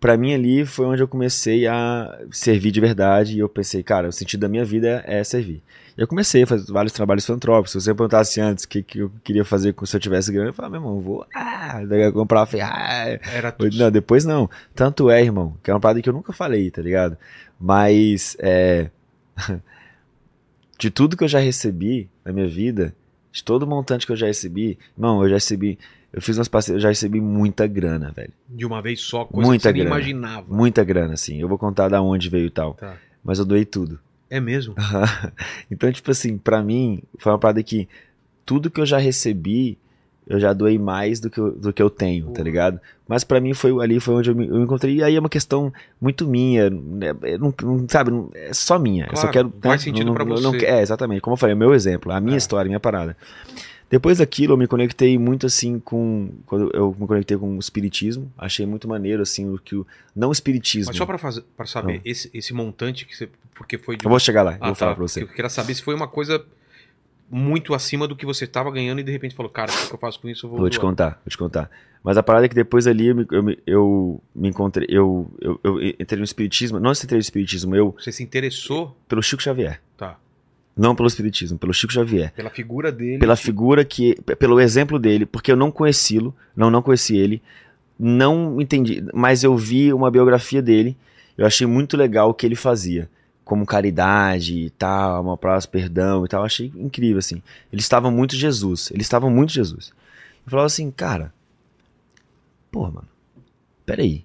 pra mim ali foi onde eu comecei a servir de verdade, e eu pensei, cara, o sentido da minha vida é servir. Eu comecei a fazer vários trabalhos filantrópicos. Se você perguntasse antes o que, que eu queria fazer com- se eu tivesse grana, eu falava, meu irmão, vou ah, comprar uma Ferrari. Era tudo. Não, depois não. Tanto é, irmão, que é uma parada que eu nunca falei, tá ligado? Mas, é. de tudo que eu já recebi na minha vida, de todo o montante que eu já recebi, irmão, eu já recebi. Eu fiz umas parcerias, eu já recebi muita grana, velho. De uma vez só, coisa Muita que você nem grana. imaginava. Muita grana, assim. Eu vou contar da onde veio e tal. Tá. Mas eu doei tudo. É mesmo? então, tipo assim, pra mim, foi uma parada que tudo que eu já recebi, eu já doei mais do que eu, do que eu tenho, tá Porra. ligado? Mas pra mim foi ali foi onde eu me, eu me encontrei. E aí é uma questão muito minha, né, é, não, não- sabe, não- é só minha. eu só Claro, quero. faz né, sentido não- pra não- não- você. é, exatamente. Como eu falei, é o meu exemplo, a minha É. história, a minha parada. Depois daquilo, eu me conectei muito assim com. Quando eu me conectei com o espiritismo, achei muito maneiro, assim, o que o. Não o espiritismo. Mas só pra saber, Não. esse, esse montante que você. Porque foi de. Eu vou chegar lá, eu Ah, vou tá. falar pra você. Eu queria saber se foi uma coisa muito acima do que você tava ganhando e de repente falou, cara, o que eu faço com isso? Eu vou. Vou te contar, vou te contar. Mas a parada é que depois ali eu me, eu eu me encontrei, eu, eu, eu entrei no espiritismo, não entrei no espiritismo, eu, Você se interessou, pelo Chico Xavier. tá? Não pelo espiritismo, pelo Chico Xavier. Pela figura dele. Pela figura que, pelo exemplo dele, porque eu não conheci-lo, não, não conheci ele, não entendi, mas eu vi uma biografia dele, eu achei muito legal o que ele fazia, como caridade e tal, uma praça, perdão e tal, eu achei incrível, assim. Ele estava muito Jesus, ele estava muito Jesus. Eu falava assim, cara, porra, mano, peraí,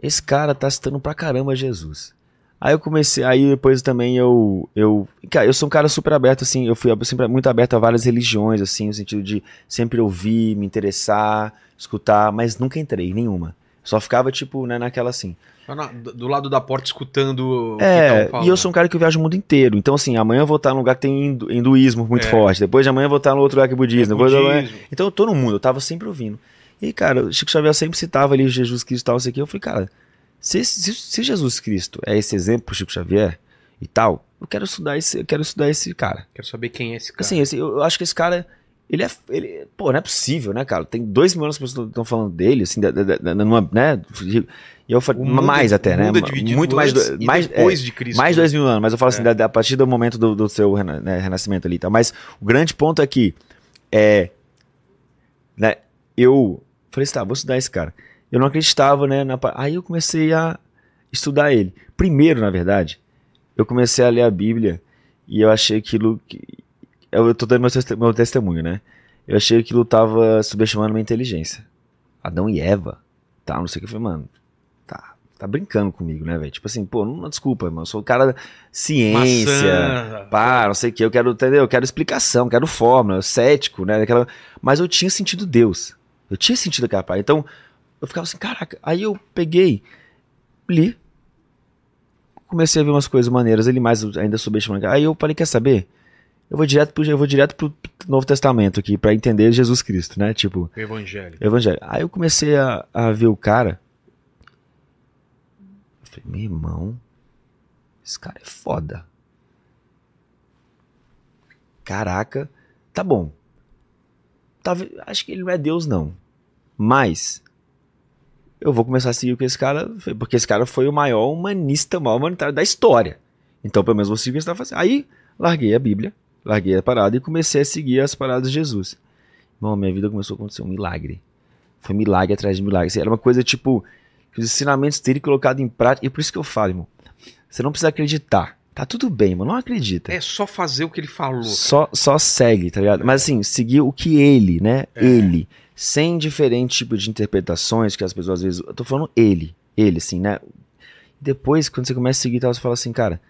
esse cara tá citando pra caramba Jesus. Aí eu comecei, aí depois também eu, eu, cara, eu sou um cara super aberto, assim, eu fui sempre muito aberto a várias religiões, assim, no sentido de sempre ouvir, me interessar, escutar, mas nunca entrei em nenhuma. Só ficava, tipo, né, naquela assim. Do do lado da porta escutando É, e eu sou um cara que eu viajo o mundo inteiro. Então, assim, amanhã eu vou estar num lugar que tem hindu- hinduísmo muito É. forte. Depois de amanhã eu vou estar no outro lugar que é budismo. É depois de amanhã- budismo. Então eu tô no mundo, eu tava sempre ouvindo. E, cara, o Chico Xavier sempre citava ali Jesus Cristo e tal, isso aqui. Eu falei, cara, se, se, se Jesus Cristo é esse exemplo Chico Xavier e tal, eu quero estudar esse, eu quero estudar esse cara. Quero saber quem é esse cara. Assim, esse- eu, eu acho que esse cara, Ele é. Ele, pô, não é possível, né, cara? Tem dois mil anos que pessoas estão falando dele, assim, da, da, da, numa, né? E eu falei, O mundo- mais até, né? é Muito mais. do- mais depois é, de Cristo. mais né? dois mil anos, mas eu falo assim, É. da- da- a partir do momento do, do seu né, renascimento ali e tal. Mas o grande ponto é que é, né, eu falei assim, tá, vou estudar esse cara. Eu não acreditava, né? na aí eu comecei a estudar ele. Primeiro, na verdade, eu comecei a ler a Bíblia e eu achei aquilo que. Eu tô dando meu, teste- meu testemunho, né? Eu achei que aquilo tava subestimando minha inteligência. Adão e Eva, tá? Não sei o que. Eu falei, mano, tá, tá brincando comigo, né, velho? Tipo assim, pô, não, desculpa, mano. Eu sou o cara da ciência. Pá, não sei o que, eu quero, entendeu? Eu quero explicação, quero fórmula, cético, né? Daquela... Mas eu tinha sentido Deus. Eu tinha sentido aquela parte. Então, eu ficava assim, caraca. Aí eu peguei, li, comecei a ver umas coisas maneiras, ele mais ainda subestimando. Aí eu falei, quer saber? Eu vou direto pro, eu vou direto pro Novo Testamento aqui, pra entender Jesus Cristo, né? Tipo, O evangelho. Evangelho. Aí eu comecei a, a ver o cara. Eu falei, meu irmão, esse cara é foda. Caraca, tá bom. Talvez, acho que ele não é Deus, não. Mas eu vou começar a seguir o que esse cara fez, porque esse cara foi o maior humanista, o maior humanitário da história. Então, pelo menos vou seguir o que ele está fazendo. Aí, larguei a Bíblia, larguei a parada e comecei a seguir as paradas de Jesus. Irmão, minha vida começou a acontecer um milagre. Foi milagre atrás de milagre. Assim, Era uma coisa tipo, que os ensinamentos dele colocado em prática. E por isso que eu falo, irmão. Você não precisa acreditar. Tá tudo bem, mano. Não acredita. É só fazer o que ele falou. Só, só segue, tá ligado? Mas assim, seguir o que ele, né? Ele. Sem diferente tipo de interpretações que as pessoas às vezes. Eu tô falando ele. Ele, assim, né? Depois, quando você começa a seguir, tal, você fala assim, cara,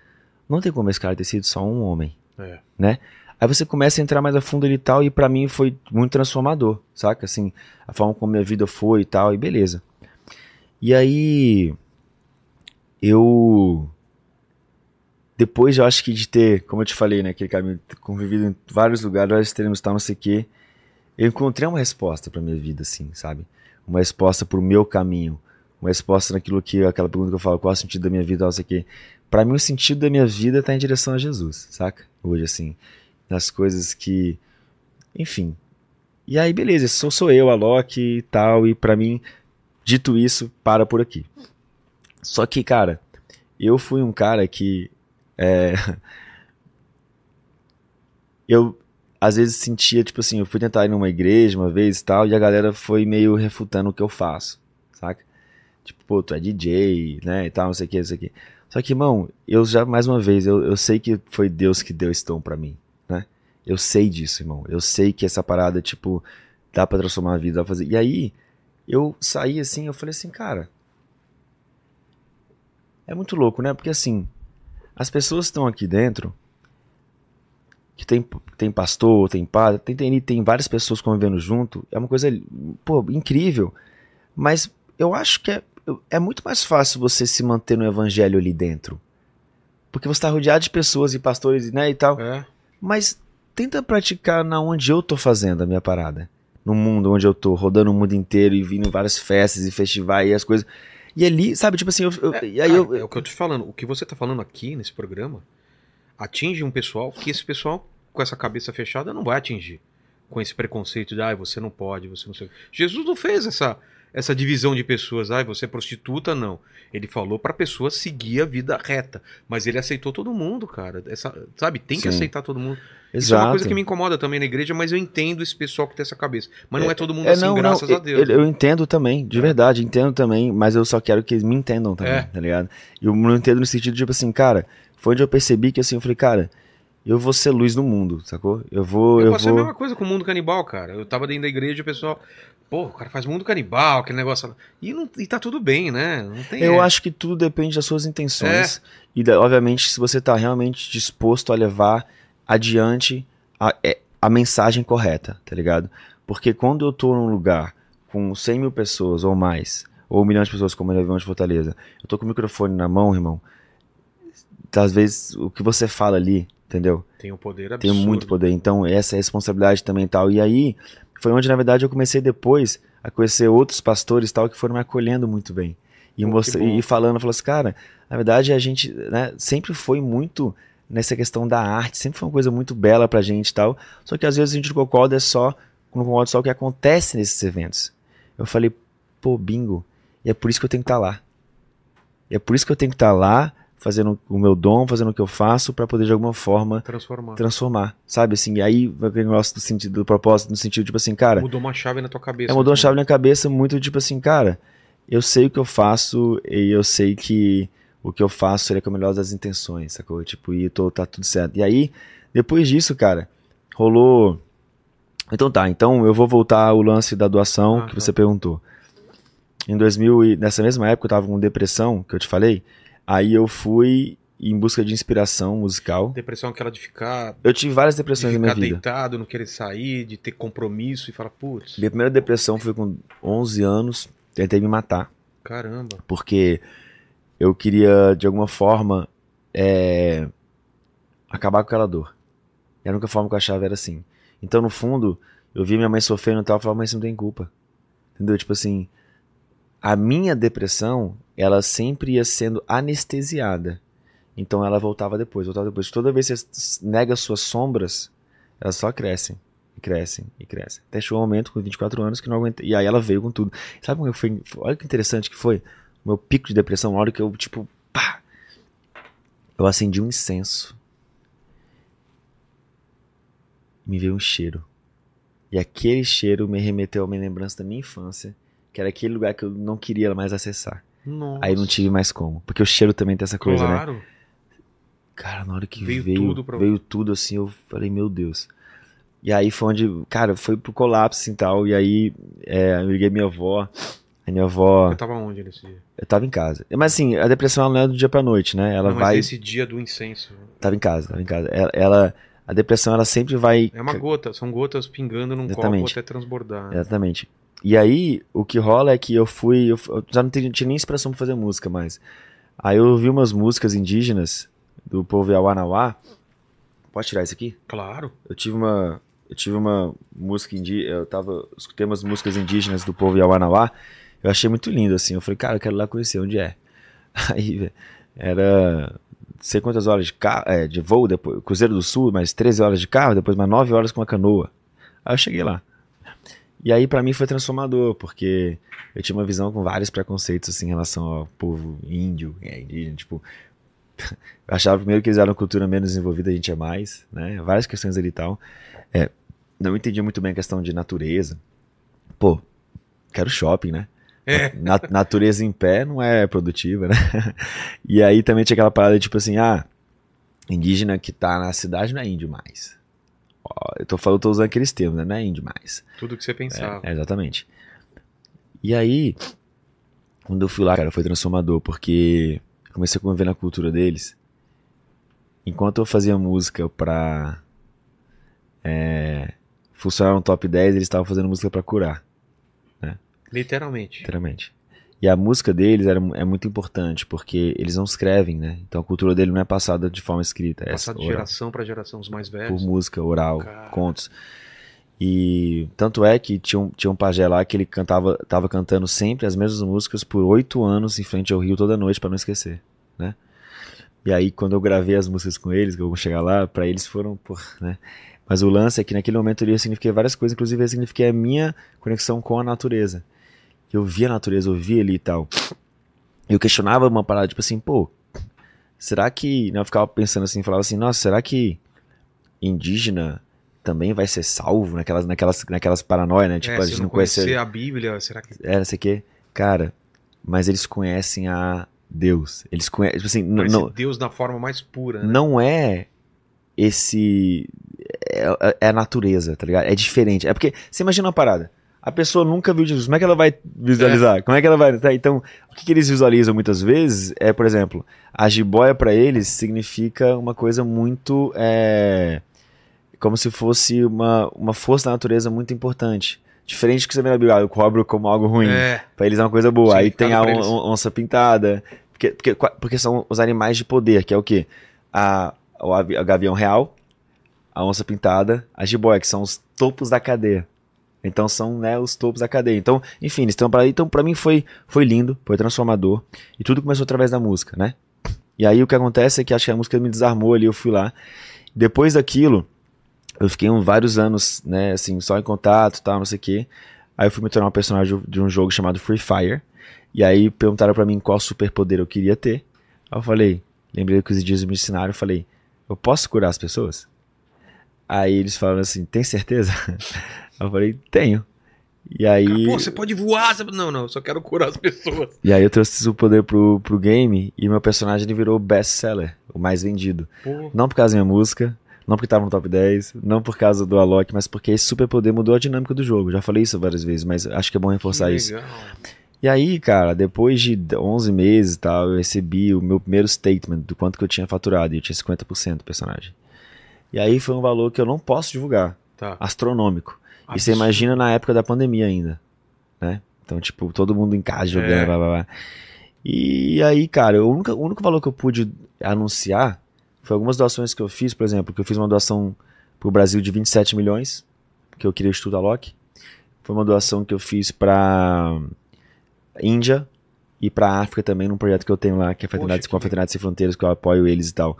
não tem como esse cara ter sido só um homem. É. né? Aí você começa a entrar mais a fundo e tal, e pra mim foi muito transformador, saca? Assim, a forma como minha vida foi e tal, e beleza. E aí, eu. Depois eu acho que de ter, como eu te falei, né, aquele caminho, convivido em vários lugares, vários extremos, tal, não sei o quê, eu encontrei uma resposta pra minha vida, assim, sabe? Uma resposta pro meu caminho, uma resposta naquilo que, aquela pergunta que eu falo, qual é o sentido da minha vida, não sei o. Pra mim, o sentido da minha vida tá em direção a Jesus, saca? Hoje, assim, nas coisas que. Enfim. E aí, beleza, sou, sou eu, a Loki e tal, e pra mim, dito isso, para por aqui. Só que, cara, eu fui um cara que. é, eu, às vezes, sentia, tipo assim, eu fui tentar ir numa igreja uma vez e tal, e a galera foi meio refutando o que eu faço, saca? Tipo, pô, tu é DJ, né, e tal, não sei o que, não sei o que. Só que, irmão, eu já, mais uma vez, eu, eu sei que foi Deus que deu esse dom pra mim, né? Eu sei disso, irmão. Eu sei que essa parada, tipo, dá pra transformar a vida, dá pra fazer. E aí, eu saí assim, eu falei assim, cara. É muito louco, né? Porque assim, as pessoas estão aqui dentro, que tem, tem pastor, tem padre, tem, tem, tem várias pessoas convivendo junto, é uma coisa, pô, incrível. Mas eu acho que é, é muito mais fácil você se manter no evangelho ali dentro. Porque você está rodeado de pessoas e pastores, né, e tal. É. Mas tenta praticar na onde eu tô fazendo a minha parada. No mundo onde eu tô, rodando o mundo inteiro e vindo em várias festas e festivais e as coisas. E ali, sabe, tipo assim, eu, eu- É, e aí cara, eu, é o que eu tô te falando. O que você tá falando aqui nesse programa atinge um pessoal que esse pessoal com essa cabeça fechada não vai atingir. Com esse preconceito de, ah, você não pode, você não sei. Jesus não fez essa, essa divisão de pessoas, ah, você é prostituta, não. Ele falou pra pessoa seguir a vida reta. Mas ele aceitou todo mundo, cara. Essa, sabe, tem que Sim. aceitar todo mundo. Isso é uma exato. coisa que me incomoda também na igreja, mas eu entendo esse pessoal que tem essa cabeça. Mas não é, todo mundo É, assim, não, graças não, a Deus. Eu, eu entendo também, de É. verdade, entendo também, mas eu só quero que eles me entendam também, É. tá ligado? Eu não entendo no sentido de, tipo assim, cara, foi onde eu percebi que assim, eu falei, cara, eu vou ser luz no mundo, sacou? Eu vou, Eu, eu, passei a vou... mesma coisa com o mundo canibal, cara. Eu tava dentro da igreja e o pessoal, pô, o cara faz mundo canibal, aquele negócio. E, não, e tá tudo bem, né? Não tem. Eu é. acho que tudo depende das suas intenções. E, da- obviamente, se você tá realmente disposto a levar adiante a, é, a mensagem correta, tá ligado? Porque quando eu tô num lugar com 100 mil pessoas ou mais, ou um milhão de pessoas como o de Fortaleza, eu tô com o microfone na mão, irmão, às vezes o que você fala ali, entendeu? Tem um poder tem absurdo. muito poder. Então, essa é a responsabilidade também e tal. E aí, foi onde, na verdade, eu comecei depois a conhecer outros pastores e tal que foram me acolhendo muito bem. E, que bom. e falando, falou assim, cara, na verdade, a gente né, sempre foi muito nessa questão da arte, sempre foi uma coisa muito bela pra gente e tal. Só que às vezes a gente não concorda só, não concorda só o que acontece nesses eventos. Eu falei, pô, bingo, e é por isso que eu tenho que estar lá. E é por isso que eu tenho que estar lá, fazendo o meu dom, fazendo o que eu faço, para poder de alguma forma Transformar. transformar, sabe? Assim, e aí o negócio do sentido do propósito, no sentido, tipo assim, cara, Mudou uma chave na tua cabeça. é, mudou uma né? chave na cabeça muito tipo assim, cara, eu sei o que eu faço e eu sei que o que eu faço é com a melhor das intenções, sacou? Tipo, e tô, tá tudo certo. E aí, depois disso, cara, rolou. Então tá, então eu vou voltar ao lance da doação Aham. que você perguntou. Em 2000, e- nessa mesma época eu tava com depressão, que eu te falei, aí eu fui em busca de inspiração musical. Depressão aquela de ficar, Eu tive várias de depressões na minha ficar vida. deitado, não querer sair, de ter compromisso e falar, putz, Minha primeira depressão foi com 11 anos, tentei me matar. caramba. porque eu queria, de alguma forma, é, acabar com aquela dor. E a única forma que eu achava era assim. Então, no fundo, eu via minha mãe sofrendo e tal, eu falava, mas você não tem culpa. Entendeu? Tipo assim, a minha depressão, ela sempre ia sendo anestesiada. Então ela voltava depois, voltava depois. Toda vez que você nega suas sombras, elas só crescem, e crescem, e crescem. Até chegou um momento com 24 anos que não aguentei. E aí ela veio com tudo. Sabe como foi? Olha que interessante que foi. O meu pico de depressão, na hora que eu, tipo, pá! Eu acendi um incenso. Me veio um cheiro. E aquele cheiro me remeteu a uma lembrança da minha infância, que era aquele lugar que eu não queria mais acessar. Nossa. Aí não tive mais como. Porque o cheiro também tem essa coisa, né? Claro. Cara, na hora que Veio veio, tudo pra- veio tudo assim, eu falei, meu Deus. E aí foi onde, cara, foi pro colapso assim tal. E aí é, eu liguei minha avó. A minha avó, Eu tava onde nesse dia? eu tava em casa. Mas assim, a depressão ela não é do dia pra noite, né? Ela não, mas vai. esse dia do incenso. Tava em casa, tava em casa. Ela, ela- a depressão ela sempre vai. É uma gota, são gotas pingando num Exatamente. copo até transbordar. Exatamente. E aí, o que rola é que eu fui. Eu, já não tinha, tinha nem inspiração pra fazer música mais. Aí eu ouvi umas músicas indígenas do povo Yawanawá. Pode tirar isso aqui? Claro. Eu tive uma. Eu tive uma música indígena. Eu tava. Escutei umas músicas indígenas do povo Yawanawá. Eu achei muito lindo, assim. Eu falei, cara, eu quero lá conhecer onde é. Aí, velho, era. Não sei quantas horas de, carro, é, de voo, depois, Cruzeiro do Sul, mais 13 horas de carro, depois mais 9 horas com uma canoa. Aí eu cheguei lá. E aí, pra mim, foi transformador, porque eu tinha uma visão com vários preconceitos, assim, em relação ao povo índio, é, indígena, tipo. Eu achava primeiro que eles eram cultura menos desenvolvida, a gente é mais, né? Várias questões ali e tal. É, não entendia muito bem a questão de natureza. Pô, quero shopping, né? É. Na- natureza em pé não é produtiva, né? E aí também tinha aquela parada tipo assim, ah, indígena que tá na cidade não é índio mais. Eu tô falando, tô usando aqueles termos, né? Não é índio mais. Tudo que você pensava. É, exatamente. E aí, quando eu fui lá, cara, foi transformador, porque eu comecei a conviver na cultura deles. Enquanto eu fazia música pra é, funcionar no top 10, eles estavam fazendo música pra curar, Literalmente. literalmente. E a música deles era, é muito importante, porque eles não escrevem, né? Então a cultura dele não é passada de forma escrita, é Passar de geração pra geração, os mais por velhos. música, oral, Cara. contos. E tanto é que tinha um, tinha um pajé lá que ele cantava, tava cantando sempre as mesmas músicas por oito anos em frente ao rio toda noite pra não esquecer, né? E aí quando eu gravei as músicas com eles, que eu vou chegar lá, pra eles foram, por, né? Mas o lance é que naquele momento ele significava várias coisas, inclusive ele significava a minha conexão com a natureza. Eu via a natureza, eu via ele e tal. Eu questionava uma parada, tipo assim, pô, será que. né, Eu ficava pensando assim, falava assim, nossa, será que indígena também vai ser salvo naquelas, naquelas, naquelas paranoia, né? Tipo, é, a gente não conhecer. a Bíblia, será que. É, não sei o quê. Cara, mas eles conhecem a Deus. Eles conhecem. Tipo assim, não, Deus da forma mais pura, né? não é esse. É- é a natureza, tá ligado? É diferente. É porque, você imagina uma parada. A pessoa nunca viu Jesus. Como é que ela vai visualizar? Como é que ela vai. tá? Então, o que, que eles visualizam muitas vezes é, por exemplo, a jiboia pra eles significa uma coisa muito. É, como se fosse uma, uma força da natureza muito importante. Diferente do que você vê na Bíblia, ah, eu cobro como algo ruim. É, Pra eles é uma coisa boa. Aí tem a on- onça pintada. Porque, porque, porque são os animais de poder, que é o quê? A, o avi- a gavião real, a onça pintada, a jiboia, que são os topos da cadeia. Então são né, os topos da cadeia. Então, enfim, eles estão para Então, pra mim foi, foi lindo, foi transformador. E tudo começou através da música, né? E aí o que acontece é que acho que a música me desarmou ali, eu fui lá. Depois daquilo, eu fiquei um, vários anos, né, assim, só em contato, tal, não sei o quê. Aí eu fui me tornar um personagem de um jogo chamado Free Fire. E aí perguntaram para mim qual superpoder eu queria ter. Aí eu falei, lembrei que os dias me ensinaram, eu falei, eu posso curar as pessoas? Aí eles falaram assim, tem certeza? eu falei, tenho. E aí. Pô, você pode voar. Você... Não, não, eu só quero curar as pessoas. E aí eu trouxe esse poder pro, pro game e meu personagem ele virou best seller, o mais vendido. Pô. Não por causa da minha música, não porque tava no top 10, não por causa do Alok, mas porque esse superpoder mudou a dinâmica do jogo. Já falei isso várias vezes, mas acho que é bom reforçar isso. E aí, cara, depois de 11 meses e tal, eu recebi o meu primeiro statement do quanto que eu tinha faturado. E eu tinha 50% do personagem. E aí foi um valor que eu não posso divulgar. Tá. Astronômico. E você Absurdo. imagina na época da pandemia ainda, né? Então, tipo, todo mundo em casa jogando, É. blá, blá, blá. E aí, cara, o único, o único valor que eu pude anunciar foi algumas doações que eu fiz, por exemplo, que eu fiz uma doação pro Brasil de 27 milhões, que eu queria estudar Loki. Foi uma doação que eu fiz pra Índia e pra África também, num projeto que eu tenho lá, que é com a Fraternidade Sem Fronteiras, que eu apoio eles e tal.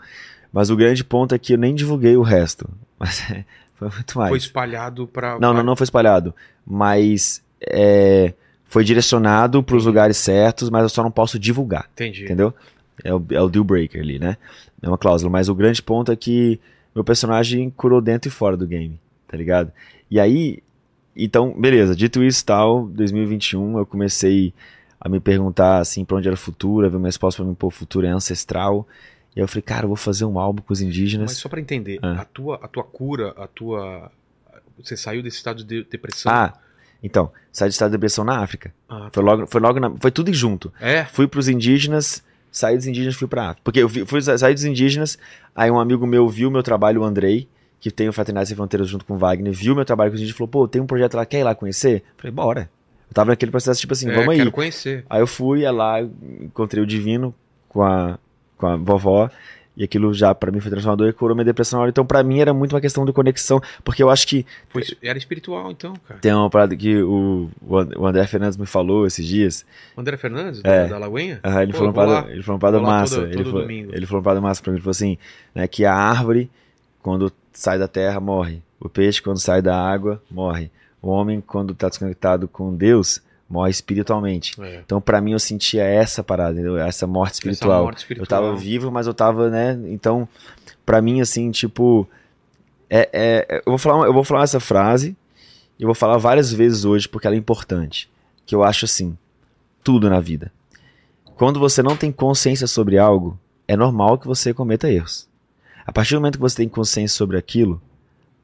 Mas o grande ponto é que eu nem divulguei o resto. Mas é, foi muito mais. Foi espalhado pra. Não, não, não foi espalhado. Mas é, foi direcionado para os lugares certos, mas eu só não posso divulgar. Entendi. Entendeu? É o, é o deal breaker ali, né? É uma cláusula. Mas o grande ponto é que meu personagem curou dentro e fora do game, tá ligado? E aí, então, beleza. Dito isso tal, 2021 eu comecei a me perguntar assim pra onde era o futuro, a ver uma resposta pra mim, pô, o futuro é ancestral. E aí eu falei, cara, eu vou fazer um álbum com os indígenas. Mas só pra entender, Ah. a, tua, a tua cura, a tua. Você saiu desse estado de depressão? Ah, então, saí de estado de depressão na África. Ah, Foi logo, foi logo na, foi tudo junto. É? Fui pros indígenas, saí dos indígenas fui pra África. Porque eu fui, fui saí dos indígenas, aí um amigo meu viu meu trabalho, o Andrei, que tem o Fraternidade Sem Fronteiras junto com o Wagner, viu meu trabalho com os indígenas e falou, pô, tem um projeto lá, quer ir lá conhecer? Falei, bora. Eu tava naquele processo, tipo assim, É, vamos aí. Quero conhecer. Aí eu fui, ia lá, encontrei o Divino com a, com a vovó, e aquilo já pra mim foi transformador e curou minha depressão na hora. Então pra mim era muito uma questão de conexão, porque eu acho que Foi, era espiritual, então, cara. tem uma parada que o, o André Fernandes me falou esses dias, André Fernandes, É. da, da Lagoinha? Ele, Pô, falou parada, ele falou uma parada massa. todo- ele, todo falou, domingo. ele falou uma parada massa pra mim. Ele falou assim: né, que a árvore, quando sai da terra, morre. O peixe, quando sai da água, morre. O homem, quando tá desconectado com Deus, morre espiritualmente. É. Então, pra mim, eu sentia essa parada, essa morte espiritual. morte espiritual. Eu tava vivo, mas eu tava, né? Então, pra mim, assim, tipo. É, é- é- eu, vou falar, eu vou falar essa frase e eu vou falar várias vezes hoje porque ela é importante. Que eu acho assim: tudo na vida. Quando você não tem consciência sobre algo, é normal que você cometa erros. A partir do momento que você tem consciência sobre aquilo,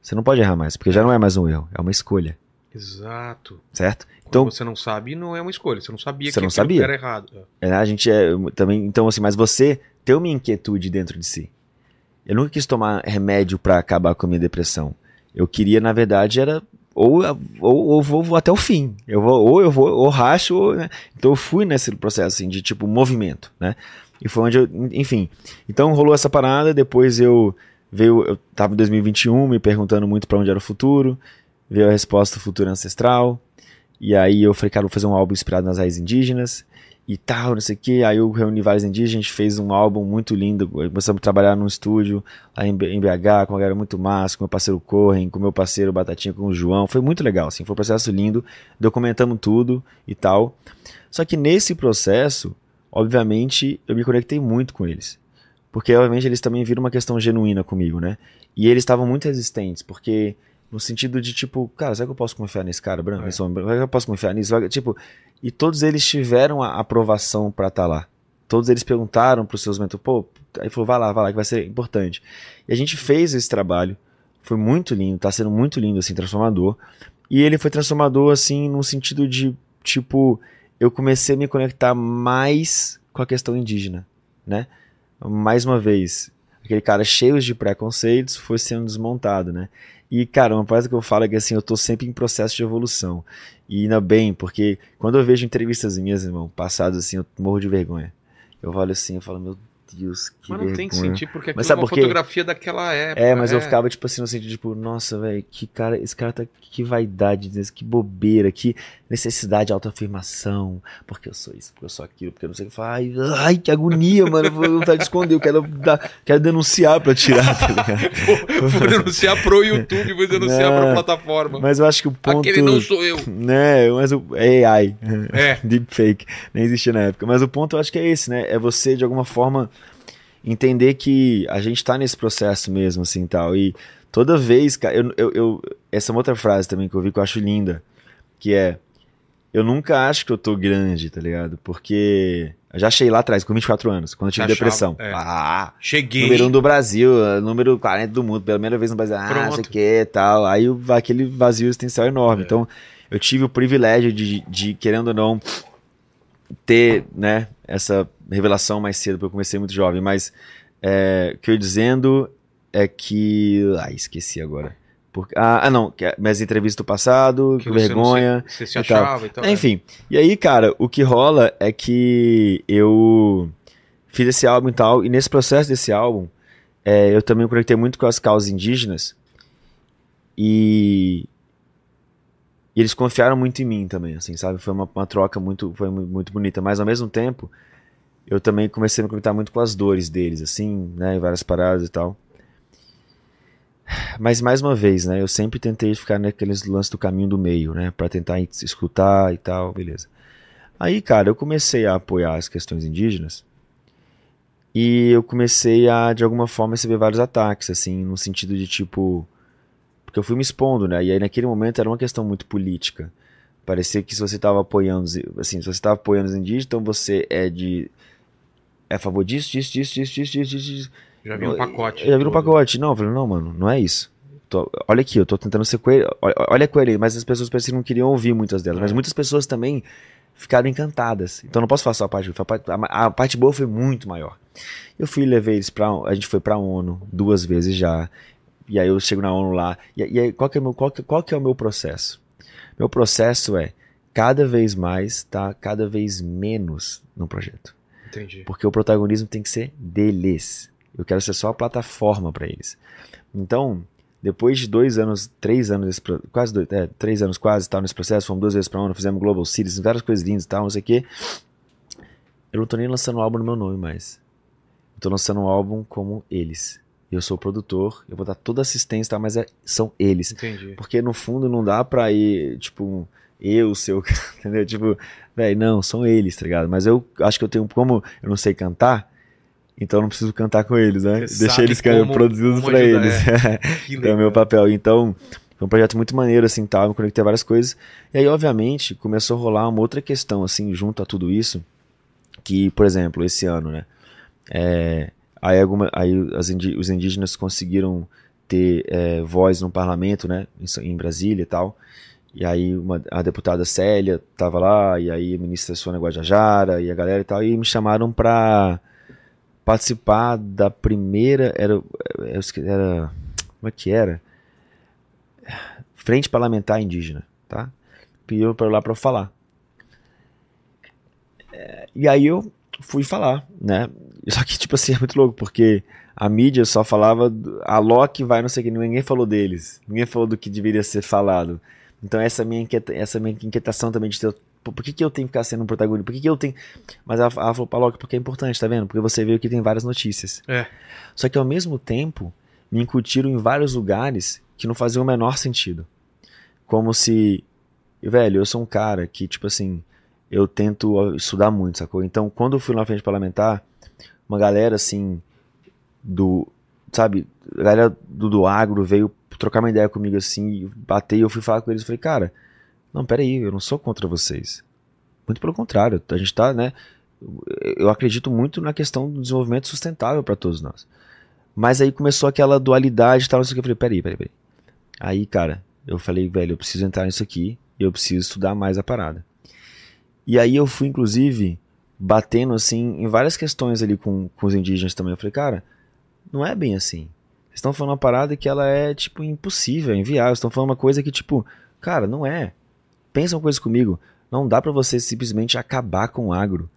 você não pode errar mais, porque já não é mais um erro, é uma escolha, Exato. certo? Então, você não sabe, não é uma escolha. Você não sabia Você que não sabia. era errado. É. É, né, a gente é também, então assim, mas você tem uma inquietude dentro de si. Eu nunca quis tomar remédio pra acabar com a minha depressão. Eu queria, na verdade, era ou ou, ou vou, vou até o fim. Eu vou ou eu vou ou racho, ou, né? Então eu fui nesse processo assim de tipo movimento, né? E foi onde eu, enfim. Então rolou essa parada, depois eu veio, eu tava em 2021 me perguntando muito pra onde era o futuro. Veio a resposta futuro ancestral. E aí eu falei, cara, vou fazer um álbum inspirado nas raízes indígenas e tal, não sei o que. Aí eu reuni vários indígenas, a gente fez um álbum muito lindo. Começamos a trabalhar num estúdio lá em, BH, com uma galera muito massa, com meu parceiro Corren, com meu parceiro Batatinha, com o João. Foi muito legal, assim, foi um processo lindo. Documentamos tudo e tal. Só que nesse processo, obviamente, eu me conectei muito com eles. Porque, obviamente, eles também viram uma questão genuína comigo, né? E eles estavam muito resistentes, porque no sentido de tipo, cara, será que eu posso confiar nesse cara branco? É. Será que eu posso confiar nisso? Tipo, e todos eles tiveram a aprovação pra estar lá. Todos eles perguntaram pros seus mentores, pô, aí falou, vai lá, vai lá, que vai ser importante. E a gente fez esse trabalho, foi muito lindo, tá sendo muito lindo, assim, transformador. E ele foi transformador, assim, no sentido de, tipo, eu comecei a me conectar mais com a questão indígena, né? Mais uma vez, aquele cara cheio de preconceitos foi sendo desmontado, né? E, cara, uma coisa que eu falo é que, assim, eu tô sempre em processo de evolução. E ainda bem, porque quando eu vejo entrevistas minhas, irmão, passadas, assim, eu morro de vergonha. Eu olho assim, eu falo, meu Deus, que Mas não tem vergonha. sentido, porque aquilo Mas é sabe uma por quê? fotografia daquela época. É, mas eu ficava, tipo assim, no sentido, tipo, nossa, velho, que cara, esse cara tá, que vaidade, que bobeira, que necessidade de autoafirmação, porque eu sou isso, porque eu sou aquilo, porque eu não sei o que, ai, ai, que agonia, mano, eu vou vontade de esconder, eu quero, dar, quero denunciar pra tirar, tá ligado? Vou denunciar pro YouTube, vou denunciar Não. pra plataforma. Mas eu acho que o ponto... Aquele não sou eu. Né, mas o é AI, É. deepfake, nem existia na época. Mas o ponto eu acho que é esse, né? É você, de alguma forma, entender que a gente tá nesse processo mesmo, assim, tal. E toda vez, cara, eu, eu, eu- essa é uma outra frase também que eu vi que eu acho linda, que é, eu nunca acho que eu tô grande, tá ligado? Porque eu já achei lá atrás, com 24 anos, quando eu tive Achava, depressão. é. Ah, Cheguei. Número 1 um do Brasil, número 40 do mundo, pela primeira vez no Brasil, ah, não sei o Pronto. que tal. Aí aquele vazio existencial enorme. É. Então, eu tive o privilégio de, de, querendo ou não, ter, né, essa revelação mais cedo, porque eu comecei muito jovem, mas é, o que eu ia dizendo é que. Ai, esqueci agora. Porque, ah, ah, não, que é- minhas entrevistas do passado, Que que você vergonha. Não se, você se e tal. achava e tal. Enfim, e aí, cara, o que rola é que eu fiz esse álbum e tal, e nesse processo desse álbum, é, eu também me conectei muito com as causas indígenas, e, e eles confiaram muito em mim também, assim, sabe? Foi uma, uma troca muito, foi mu- muito bonita, mas ao mesmo tempo, eu também comecei a me conectar muito com as dores deles, assim, né, várias paradas e tal. Mas mais uma vez, né? Eu sempre tentei ficar naqueles lances do caminho do meio, né? Pra tentar es- escutar e tal, beleza. Aí, cara, eu comecei a apoiar as questões indígenas e eu comecei a, de alguma forma, receber vários ataques, assim, no sentido de tipo. Porque eu fui me expondo, né? E aí, naquele momento, era uma questão muito política. Parecia que se você tava apoiando, assim, se você tava apoiando os indígenas, então você é de. É a favor disso, disso, disso, disso, disso, disso, disso. Já vi um pacote. Já vira um pacote. Não, eu falei, não, mano, não é isso. Tô- olha aqui, eu tô tentando ser coelho. Olha, olha coelho, mas as pessoas parecem que não queriam ouvir muitas delas. Mas É. muitas pessoas também ficaram encantadas. Então não posso falar só a parte, a parte, a, a parte boa foi muito maior. Eu fui e levei eles pra. A gente foi pra ONU duas vezes já. E aí eu chego na ONU lá. E, e aí, qual que, é o meu, qual, que, qual que é o meu processo? Meu processo é cada vez mais, tá? Cada vez menos no projeto. Entendi. Porque o protagonismo tem que ser deles. Eu quero ser só a plataforma para eles. Então, depois de dois anos, três anos, quase dois, é, três anos quase, tal, nesse processo, fomos duas vezes pra ONU, fizemos Global Cities, várias coisas lindas e tal, não sei o quê. Eu não tô nem lançando um álbum no meu nome mais. Eu tô lançando um álbum como eles. Eu sou o produtor, eu vou dar toda a assistência, tá? mas é- são eles. Entendi. Porque no fundo não dá pra ir, tipo, eu, seu, entendeu? Tipo, velho, não, são eles, tá ligado? Mas eu acho que eu tenho, como eu não sei cantar, então eu não preciso cantar com eles, né? Você Deixei eles como- produzidos como pra ajudar, eles. Que então é o meu papel. Então, foi um projeto muito maneiro, assim, tal, me conectei a várias coisas. E aí, obviamente, começou a rolar uma outra questão, assim, junto a tudo isso, que, por exemplo, esse ano, né? É, aí alguma, aí os indígenas conseguiram ter é, voz no parlamento, né? Em, em Brasília e tal. E aí uma, a deputada Célia tava lá, e aí a ministra Sônia Guajajara e a galera e tal, e me chamaram pra participar da primeira. Era. esque- era como é que era? Frente Parlamentar Indígena, tá? Pediram ir lá eu falar. É, e aí eu fui falar, né? Só que, tipo assim, é muito louco, porque a mídia só falava a Loki vai não sei o que, ninguém falou deles. Ninguém falou do que deveria ser falado. Então essa minha, inquieta, essa minha inquietação também de ter. Por que, que eu tenho que ficar sendo um protagonista? Por que, que eu tenho. Mas ela, ela falou pra Loki, porque é importante, tá vendo? Porque você vê que tem várias notícias. É. Só que ao mesmo tempo, me incutiram em vários lugares que não faziam o menor sentido. Como se. Velho, eu sou um cara que, tipo assim, eu tento ó, estudar muito, sacou? Então, quando eu fui na frente parlamentar, uma galera assim, do. Sabe, a galera do, do agro veio trocar uma ideia comigo assim, bater, e eu fui falar com eles falei, cara, não, peraí, eu não sou contra vocês. Muito pelo contrário, a gente tá, né? Eu acredito muito na questão do desenvolvimento sustentável para todos nós. Mas aí começou aquela dualidade e tal, não sei o que. Eu falei, peraí, peraí, peraí. Aí, cara, eu falei, velho, eu preciso entrar nisso aqui eu preciso estudar mais a parada. E aí eu fui, inclusive, batendo, assim, em várias questões ali com, com os indígenas também. Eu falei, cara, não é bem assim. Vocês estão falando uma parada que ela é, tipo, impossível, inviável. Vocês estão falando uma coisa que, tipo, cara, não é. Pensa uma coisa comigo. Não dá pra você simplesmente acabar com o agro.